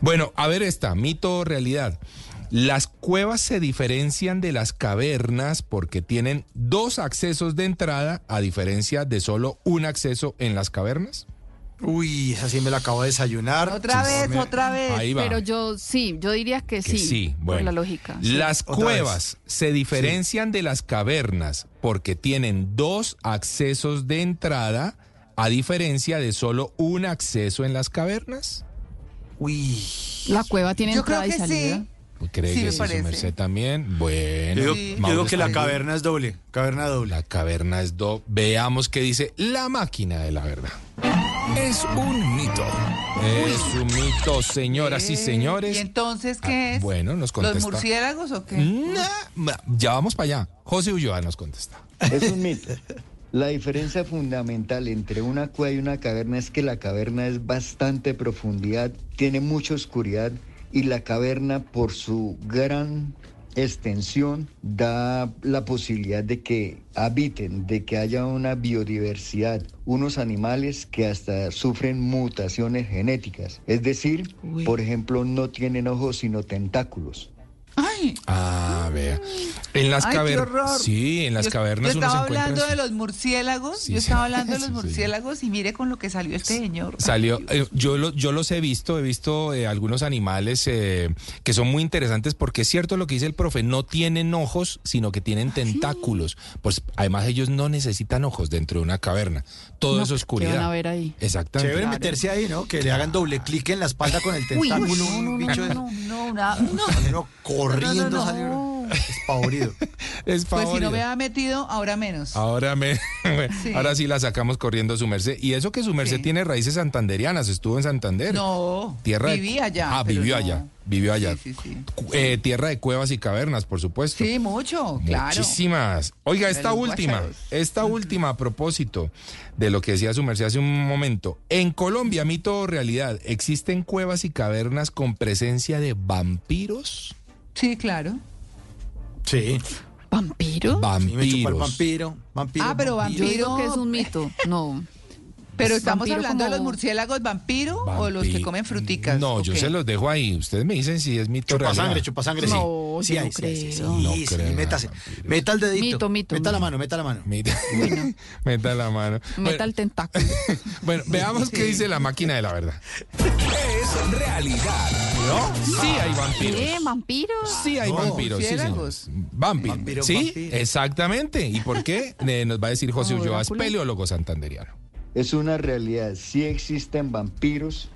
Bueno, a ver esta, mito o realidad. Las cuevas se diferencian de las cavernas porque tienen dos accesos de entrada a diferencia de solo un acceso en las cavernas. Uy, esa sí me la acabo de desayunar. Otra Sí, vez, me- otra vez. Ahí va. Pero yo sí, yo diría que, Que sí. sí, por bueno. la lógica. Las cuevas se diferencian de las cavernas porque tienen dos accesos de entrada a diferencia de solo un acceso en las cavernas. Uy. La cueva tiene Yo creo entrada y que salida. sí. ¿Cree Sí, que me sí, su parece. merced también? Bueno, Yo digo, yo que la caverna es doble. Caverna doble. La caverna es do. Veamos qué dice la máquina de la verdad. Es un mito. Es un mito, señoras y Eh, señores. ¿Y entonces qué Ah, es? bueno, nos contesta. ¿Los murciélagos o qué? Nah, ya vamos para allá. José Ulloa nos contesta. Es un mito. La diferencia fundamental entre una cueva y una caverna es que la caverna es bastante profundidad, tiene mucha oscuridad y la caverna por su gran extensión da la posibilidad de que habiten, de que haya una biodiversidad, unos animales que hasta sufren mutaciones genéticas, es decir, Uy. por ejemplo, no tienen ojos sino tentáculos. Ay, Ah, vea. En las cavernas. Sí, en las Yo- cavernas Yo uno se estaba encuentra. hablando de los murciélagos. Sí, yo sí. estaba hablando de los Sí, murciélagos y mire con lo que salió este señor. Salió, eh, yo, lo- yo los he visto, he visto eh, algunos animales eh, que son muy interesantes porque es cierto lo que dice el profe, no tienen ojos, sino que Ah, tienen tentáculos. Pues además ellos no necesitan ojos dentro de una caverna. Todo No, es ¿qué oscuridad. van a ver ahí? Exactamente. Chévere meterse ahí, ¿no? Que le hagan doble clic en la espalda con el tentáculo. Uy, no, no, no. corriendo, No, no, no. sale uno espavorido. Es Pues si no me ha metido, ahora menos. Ahora me, Sí. ahora sí la sacamos corriendo su merced. Y eso que su merced Sí. tiene raíces santanderianas, estuvo en Santander. No, Tierra de- viví allá. Ah, vivió no. allá. Vivió allá. Sí, sí, sí. Cu- eh, tierra de cuevas y cavernas, por supuesto. Sí, mucho, claro. Muchísimas. Oiga, De esta última, esta última a propósito de lo que decía su merced hace un momento. En Colombia, mito o realidad, ¿existen cuevas y cavernas con presencia de vampiros? Sí, claro. Sí. ¿Vampiro? Sí, me chupó el Vampiros. vampiro. vampiro Ah, pero vampiro. digo que es un mito. No. Pero estamos hablando de los murciélagos vampiro o los que comen fruticas. No, ¿o yo se los dejo ahí. Ustedes me dicen si es mito Chupa realidad. sangre, chupa sangre, sí. No, sí, hay, no sí, hay, sí, sí, creo. No sí, creo, métase. Meta el dedito. Mito, mito, Meta la mano, meta la mano. Mira, meta la mano. Meta el tentáculo. Bueno, veamos qué dice la máquina de la verdad. Es realidad. Sí hay vampiros. ¿Qué? ¿Vampiros? Sí hay No, vampiros, sí. Vampiros. Vampiro, sí, vampiro. exactamente. ¿Y por qué? Eh, nos va a decir José Ulloa, espeleólogo santanderiano. Es una realidad. Sí existen vampiros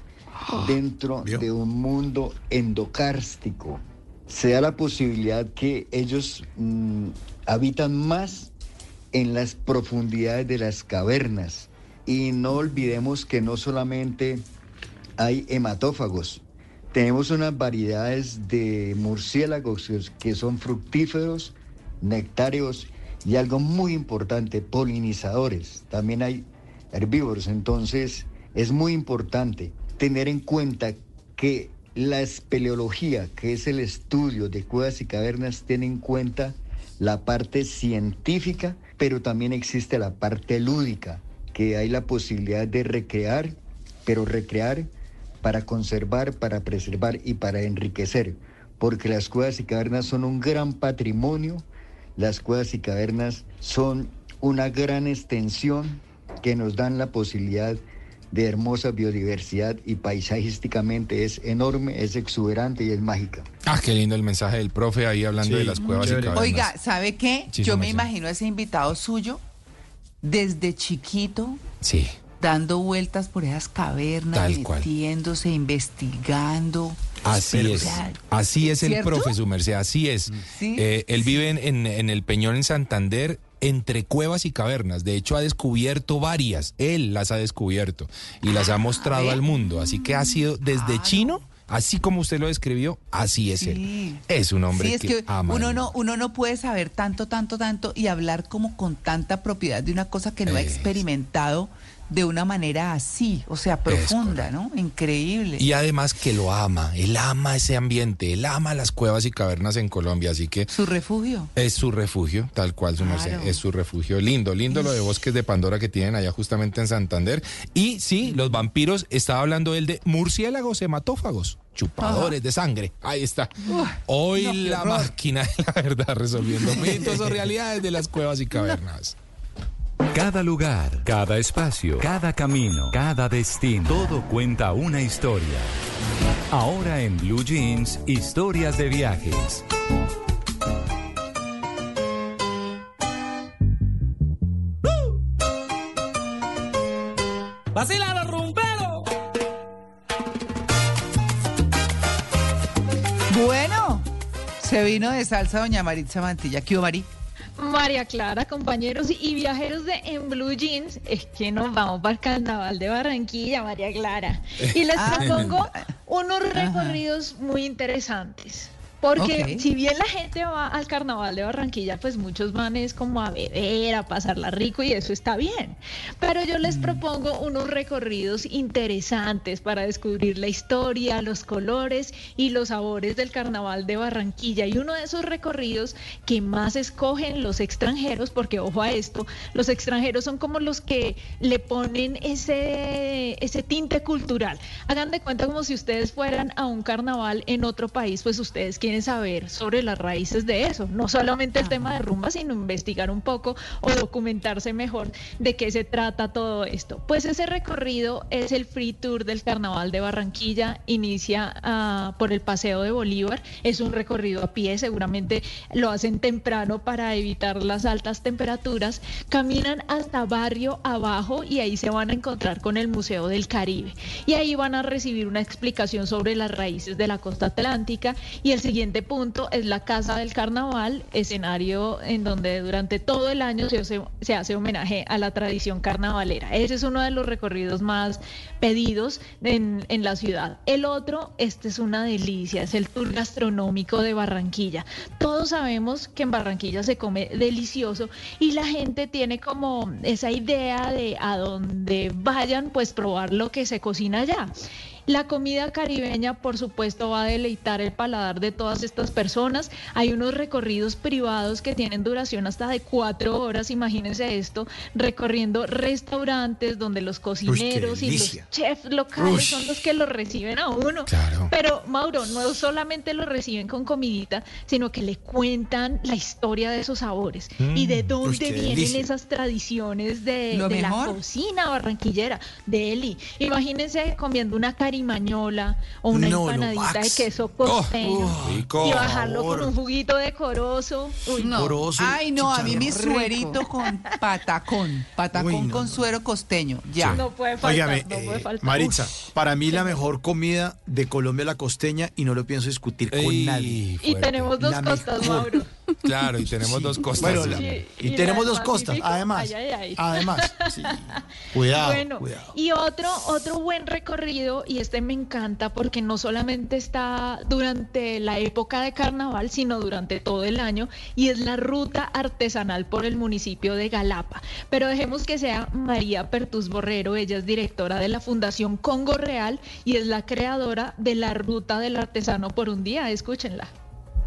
dentro de un mundo endocárstico. Se da la posibilidad que ellos mm, habitan más en las profundidades de las cavernas. Y no olvidemos que no solamente hay hematófagos, tenemos unas variedades de murciélagos que- que son fructíferos, nectáreos y algo muy importante, polinizadores. También hay herbívoros, entonces es muy importante tener en cuenta que la espeleología, que es el estudio de cuevas y cavernas, tiene en cuenta la parte científica, pero también existe la parte lúdica, que hay la posibilidad de recrear, pero recrear para conservar, para preservar y para enriquecer, porque las cuevas y cavernas son un gran patrimonio, las cuevas y cavernas son una gran extensión que nos dan la posibilidad de hermosa biodiversidad y paisajísticamente es enorme, es exuberante y es mágica. Ah, qué lindo el mensaje del profe ahí hablando Sí, de las cuevas y cavernas. Oiga, ¿sabe qué? Yo me imagino a ese invitado suyo desde chiquito Sí. dando vueltas por esas cavernas, Tal cual. investigando. Así Pero- es, así es el profe, su merced, así es. Sí. Eh, él vive en, en- en el Peñón en Santander, entre cuevas y cavernas. De hecho, ha descubierto varias. Él las ha descubierto y las ha mostrado al mundo. Así que ha sido desde chino, así como usted lo describió, así es él. Es un hombre Sí, es que, que ama. uno no, uno no puede saber tanto, tanto, tanto y hablar como con tanta propiedad de una cosa que no ha experimentado de una manera así, o sea, profunda, ¿no? Increíble. Y además que lo ama, él ama ese ambiente, él ama las cuevas y cavernas en Colombia, así que Su refugio. es su refugio, tal cual su merced, es su refugio. Lindo, lindo lo de bosques de Pandora que tienen allá justamente en Santander. Y sí, los vampiros, estaba hablando él de murciélagos hematófagos, chupadores de sangre. Ahí está. Hoy no, la horror. máquina de la verdad resolviendo mitos o realidades de las cuevas y cavernas. Cada lugar, cada espacio, cada camino, cada destino, todo cuenta una historia. Ahora en Blue Jeans, historias de viajes. ¡Vacila los rumberos! Bueno, se vino de salsa doña Maritza Mantilla. ¿Qué hubo, Mari? María Clara, compañeros y viajeros de En Blue Jeans, es que nos vamos para el carnaval de Barranquilla, María Clara. Y les Ah. propongo unos recorridos muy interesantes. Porque si bien la gente va al carnaval de Barranquilla, pues muchos van es como a beber, a pasarla rico y eso está bien. Pero yo les propongo unos recorridos interesantes para descubrir la historia, los colores y los sabores del carnaval de Barranquilla. Y uno de esos recorridos que más escogen los extranjeros, porque ojo a esto, los extranjeros son como los que le ponen ese, ese tinte cultural. Hagan de cuenta como si ustedes fueran a un carnaval en otro país, pues ustedes quieren saber sobre las raíces de eso, no solamente el tema de rumba, sino investigar un poco o documentarse mejor de qué se trata todo esto. Pues ese recorrido es el Free Tour del Carnaval de Barranquilla, inicia ah, por el Paseo de Bolívar, es un recorrido a pie, seguramente lo hacen temprano para evitar las altas temperaturas, caminan hasta barrio abajo y ahí se van a encontrar con el Museo del Caribe. Y ahí van a recibir una explicación sobre las raíces de la costa atlántica y el siguiente punto es la Casa del Carnaval, escenario en donde durante todo el año se hace, se hace homenaje a la tradición carnavalera. Ese es uno de los recorridos más pedidos en, en la ciudad. El otro, este es una delicia, es el tour gastronómico de Barranquilla. Todos sabemos que en Barranquilla se come delicioso y la gente tiene como esa idea de a donde vayan, pues probar lo que se cocina allá. La comida caribeña, por supuesto, va a deleitar el paladar de todas estas personas. Hay unos recorridos privados que tienen duración hasta de cuatro horas, imagínense esto, recorriendo restaurantes donde los cocineros y los chefs locales Uy. son los que lo reciben a uno. Claro. Pero, Mauro, no solamente lo reciben con comidita, sino que le cuentan la historia de esos sabores y de Mm. dónde vienen delicia. esas tradiciones de, la cocina barranquillera, de Eli. Imagínense comiendo una carimañola o una No, empanadita de queso costeño Oh, rico. y bajarlo Por con un juguito decoroso. Uy, No. Ay, no, a mí mi suerito con patacón. Patacón Uy, no, con suero costeño. Ya. No puede faltar, Óigame, no puede eh. Maritza, para mí la mejor comida de Colombia es la costeña y no lo pienso discutir con nadie. Y tenemos dos La costas, mejor. Mauro. Claro, y tenemos dos costas. Bueno, la- y, tenemos dos costas, además. ay, ay, ay. Además, sí. Cuidado, bueno, cuidado. y otro, otro buen recorrido, y este me encanta porque no solamente está durante la época de carnaval, sino durante todo el año, y es la ruta artesanal por el municipio de Galapa. Pero dejemos que sea María Pertus Borrero, ella es directora de la Fundación Congo Real y es la creadora de la ruta del artesano por un día. Escúchenla.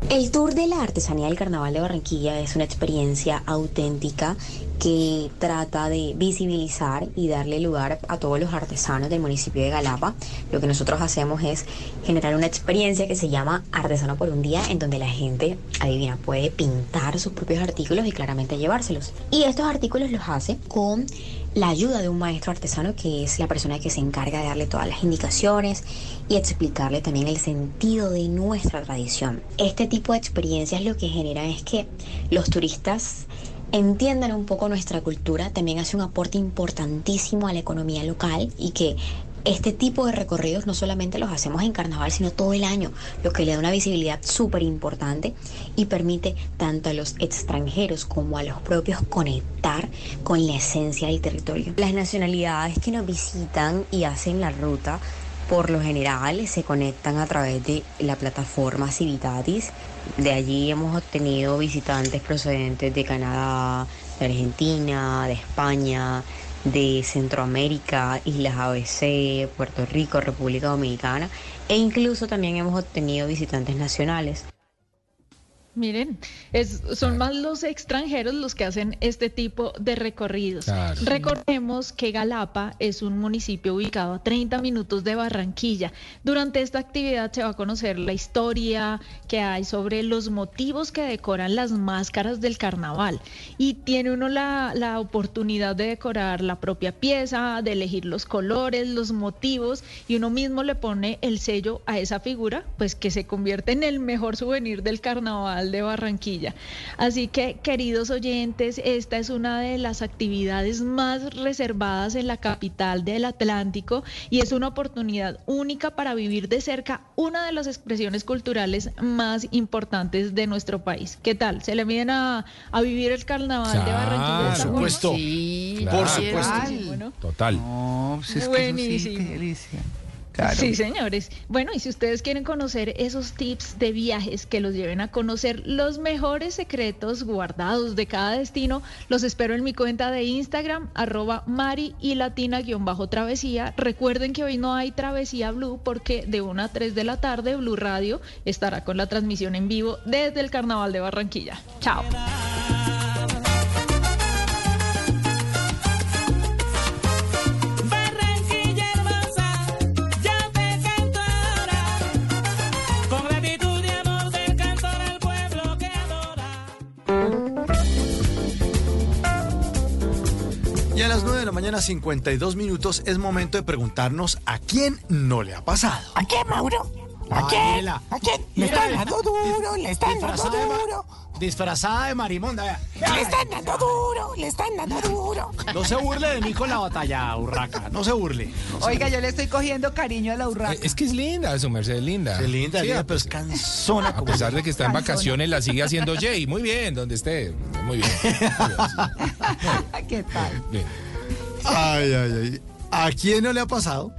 El Tour de la Artesanía del Carnaval de Barranquilla es una experiencia auténtica que trata de visibilizar y darle lugar a todos los artesanos del municipio de Galapa. Lo que nosotros hacemos es generar una experiencia que se llama Artesano por un día, en donde la gente, adivina, puede pintar sus propios artículos y claramente llevárselos. Y estos artículos los hace con la ayuda de un maestro artesano que es la persona que se encarga de darle todas las indicaciones y explicarle también el sentido de nuestra tradición. Este tipo de experiencias lo que genera es que los turistas entiendan un poco nuestra cultura, también hace un aporte importantísimo a la economía local y que Este tipo de recorridos no solamente los hacemos en carnaval, sino todo el año, lo que le da una visibilidad súper importante y permite tanto a los extranjeros como a los propios conectar con la esencia del territorio. Las nacionalidades que nos visitan y hacen la ruta por lo general se conectan a través de la plataforma Civitatis. De allí hemos obtenido visitantes procedentes de Canadá, de Argentina, de España, de Centroamérica, Islas ABC, Puerto Rico, República Dominicana e incluso también hemos obtenido visitantes nacionales. Miren, es, son más los extranjeros los que hacen este tipo de recorridos. Claro. Recordemos que Galapa es un municipio ubicado a 30 minutos de Barranquilla. Durante esta actividad se va a conocer la historia que hay sobre los motivos que decoran las máscaras del carnaval. Y tiene uno la, la oportunidad de decorar la propia pieza, de elegir los colores, los motivos, y uno mismo le pone el sello a esa figura, pues que se convierte en el mejor souvenir del carnaval de Barranquilla. Así que, queridos oyentes, esta es una de las actividades más reservadas en la capital del Atlántico y es una oportunidad única para vivir de cerca una de las expresiones culturales más importantes de nuestro país. ¿Qué tal? ¿Se le vienen a, a vivir el carnaval de Barranquilla? Por supuesto. Sí, Por ¿qué supuesto. Total. No, pues es que eso sí, delicia. Sí, señores. Bueno, y si ustedes quieren conocer esos tips de viajes que los lleven a conocer los mejores secretos guardados de cada destino, los espero en mi cuenta de Instagram, arroba mari y latina guion bajo travesía. Recuerden que hoy no hay travesía blue porque de 1 a 3 de la tarde Blue Radio estará con la transmisión en vivo desde el Carnaval de Barranquilla. Chao. A las 9 de la mañana, 52 minutos, es momento de preguntarnos a quién no le ha pasado. ¿A quién, Mauro? ¿A quién? ¿A quién? Le están dando duro, le están dando duro. Disfrazada de marimonda. vea. Le están dando duro, le están dando duro. No se burle de mí con la batalla, urraca. No se burle. Oiga, yo le estoy cogiendo cariño a la urraca. Eh, Es que es linda, su merced es linda. Es linda, Sí, pero es cansona. A pesar de que está en vacaciones, la sigue haciendo Jay. Muy bien, donde esté. Muy bien. ¿Qué tal? Bien. Ay, ay, ay. ¿A quién no le ha pasado?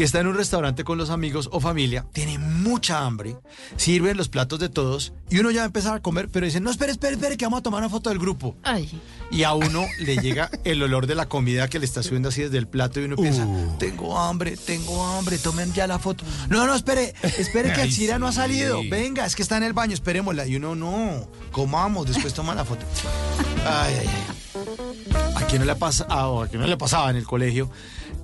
Que está en un restaurante con los amigos o familia, tiene mucha hambre, sirven los platos de todos y uno ya va a empezar a comer, pero dicen, no, espere, espere, espere, que vamos a tomar una foto del grupo. Ay. Y a uno le llega el olor de la comida que le está subiendo así desde el plato y uno piensa, tengo hambre, tengo hambre, tomen ya la foto. No, no, espere, espere que Alcira no ha salido. Venga, es que está en el baño, esperémosla. Y uno, no, comamos, después toma la foto. Ay, ay, ay. ¿A quién no le, ha pasado, a quién no le pasaba en el colegio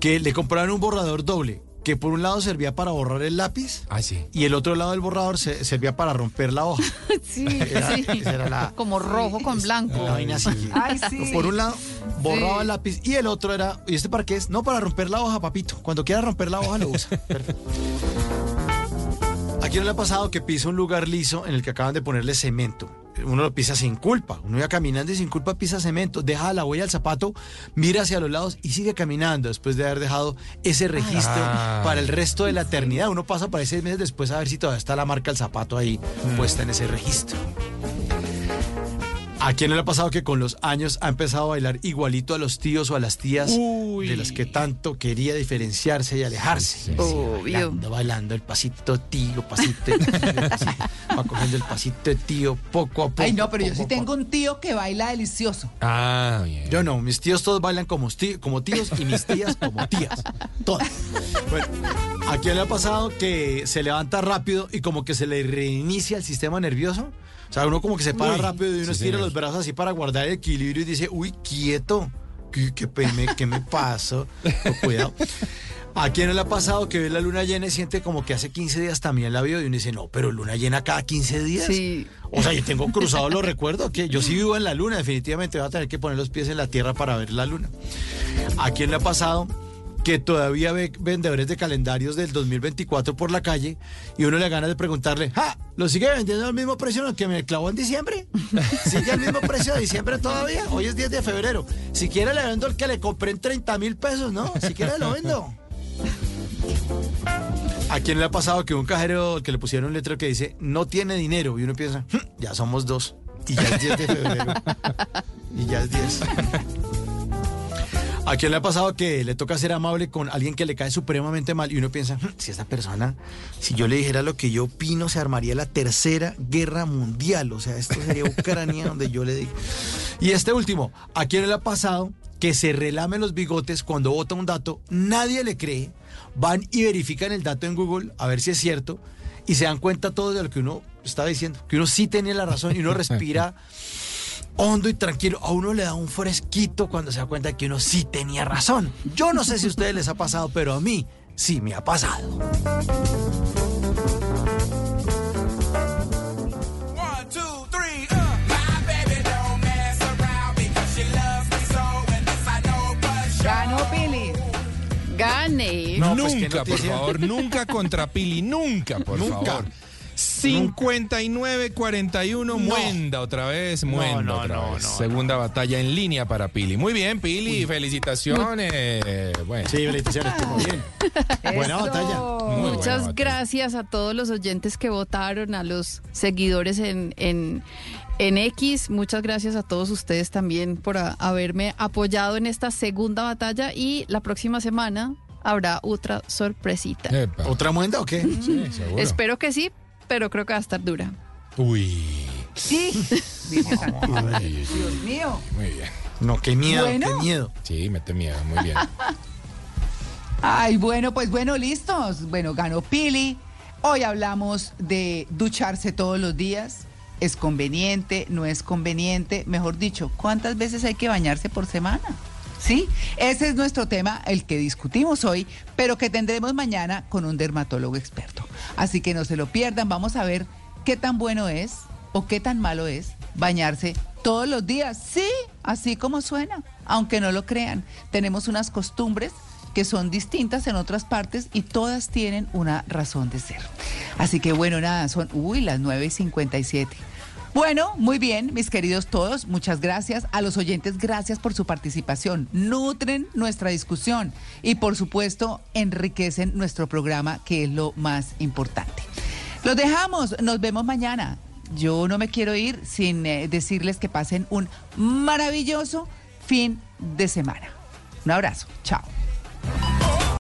que le compraron un borrador doble? Que por un lado servía para borrar el lápiz Ah, sí. y el otro lado del borrador se- servía para romper la hoja. Sí, Era- sí. era la- Como rojo con blanco. Una vaina así. Ay, sí. Por un lado, borraba Sí. el lápiz y el otro era, ¿y este para qué es? No, para romper la hoja, papito. Cuando quiera romper la hoja lo usa. Perfecto. ¿A quién no le ha pasado que pisa un lugar liso en el que acaban de ponerle cemento? Uno lo pisa sin culpa. Uno iba caminando y sin culpa pisa cemento. Deja la huella del zapato, mira hacia los lados y sigue caminando después de haber dejado ese registro Ay. para el resto de la eternidad. Uno pasa para seis meses después a ver si todavía está la marca del zapato ahí puesta en ese registro. ¿A quién no le ha pasado que con los años ha empezado a bailar igualito a los tíos o a las tías Uy. de las que tanto quería diferenciarse y alejarse? Obvio. Bailando, bailando el pasito tío, pasito de tío, va cogiendo el pasito de tío poco a poco. Ay, no, pero yo sí tengo poco. un tío que baila delicioso. Ah, bien. Yo no, mis tíos todos bailan como, tí- como tíos y mis tías como tías. Todas. Bueno, ¿a quién le ha pasado que se levanta rápido y como que se le reinicia el sistema nervioso? O sea, uno como que se para Uy, rápido y uno sí, estira señor. los brazos así para guardar el equilibrio y dice, uy, quieto, ¿qué, qué, qué me pasó? Cuidado. ¿A quién no le ha pasado que ve la luna llena y siente como que hace 15 días también la vio y uno dice, no, pero luna llena cada 15 días? Sí. O sea, yo tengo cruzado los recuerdos que yo sí vivo en la luna, definitivamente voy a tener que poner los pies en la tierra para ver la luna. ¿A quién le ha pasado que todavía ve vendedores de calendarios del 2024 por la calle y uno le gana de preguntarle, ¡Ja! ¿Lo sigue vendiendo al mismo precio que me clavó en diciembre? ¿Sigue al mismo precio de diciembre todavía? Hoy es 10 de febrero. Si quiere le vendo el que le compré en 30 mil pesos, ¿no? Si quiere lo vendo. ¿A quién le ha pasado que un cajero que le pusieron un letrero que dice no tiene dinero y uno piensa, "Hmm, ya somos dos y ya es 10 de febrero y ya es 10? ¿A quién le ha pasado que le toca ser amable con alguien que le cae supremamente mal y uno piensa, "Hmm, si esta persona, si yo le dijera lo que yo opino, se armaría la tercera guerra mundial? O sea, esto sería Ucrania donde yo le digo. Y este último, ¿a quién le ha pasado que se relame los bigotes cuando vota un dato, nadie le cree, van y verifican el dato en Google a ver si es cierto y se dan cuenta todo de lo que uno estaba diciendo, que uno sí tenía la razón y uno respira hondo y tranquilo. A uno le da un fresquito cuando se da cuenta que uno sí tenía razón. Yo no sé si a ustedes les ha pasado, pero a mí sí me ha pasado. Ganó Pili. Gane. No, pues, ¿qué nunca, por noticia? favor, nunca contra Pili, nunca, por Nunca. favor. 59-41, Muenda otra vez, Muenda no, otra no, vez. no, Segunda batalla en línea para Pili. Muy bien, Pili, felicitaciones. Bueno. Sí, felicitaciones, estuvo bien. Buena batalla. Muy buena Muchas batalla. gracias a todos los oyentes que votaron, a los seguidores en, en, en X. Muchas gracias a todos ustedes también por a- haberme apoyado en esta segunda batalla y la próxima semana habrá otra sorpresita. Epa. ¿Otra muenda o qué? Sí, seguro. Espero que sí, pero creo que va a estar dura. Uy, Sí. Ay, Dios mío. muy bien. No, qué miedo, Bueno. qué miedo. Sí, mete miedo, muy bien. Ay, bueno, pues bueno, listos. Bueno, ganó Pili. Hoy hablamos de ducharse todos los días. ¿Es conveniente? ¿No es conveniente? Mejor dicho, ¿cuántas veces hay que bañarse por semana? Sí, ese es nuestro tema, el que discutimos hoy, pero que tendremos mañana con un dermatólogo experto. Así que no se lo pierdan, vamos a ver qué tan bueno es o qué tan malo es bañarse todos los días. Sí, así como suena, aunque no lo crean. Tenemos unas costumbres que son distintas en otras partes y todas tienen una razón de ser. Así que bueno, nada, son, las 9 y 57. Bueno, muy bien, mis queridos todos, muchas gracias. A los oyentes, gracias por su participación. Nutren nuestra discusión y, por supuesto, enriquecen nuestro programa, que es lo más importante. Los dejamos, nos vemos mañana. Yo no me quiero ir sin eh, decirles que pasen un maravilloso fin de semana. Un abrazo, chao.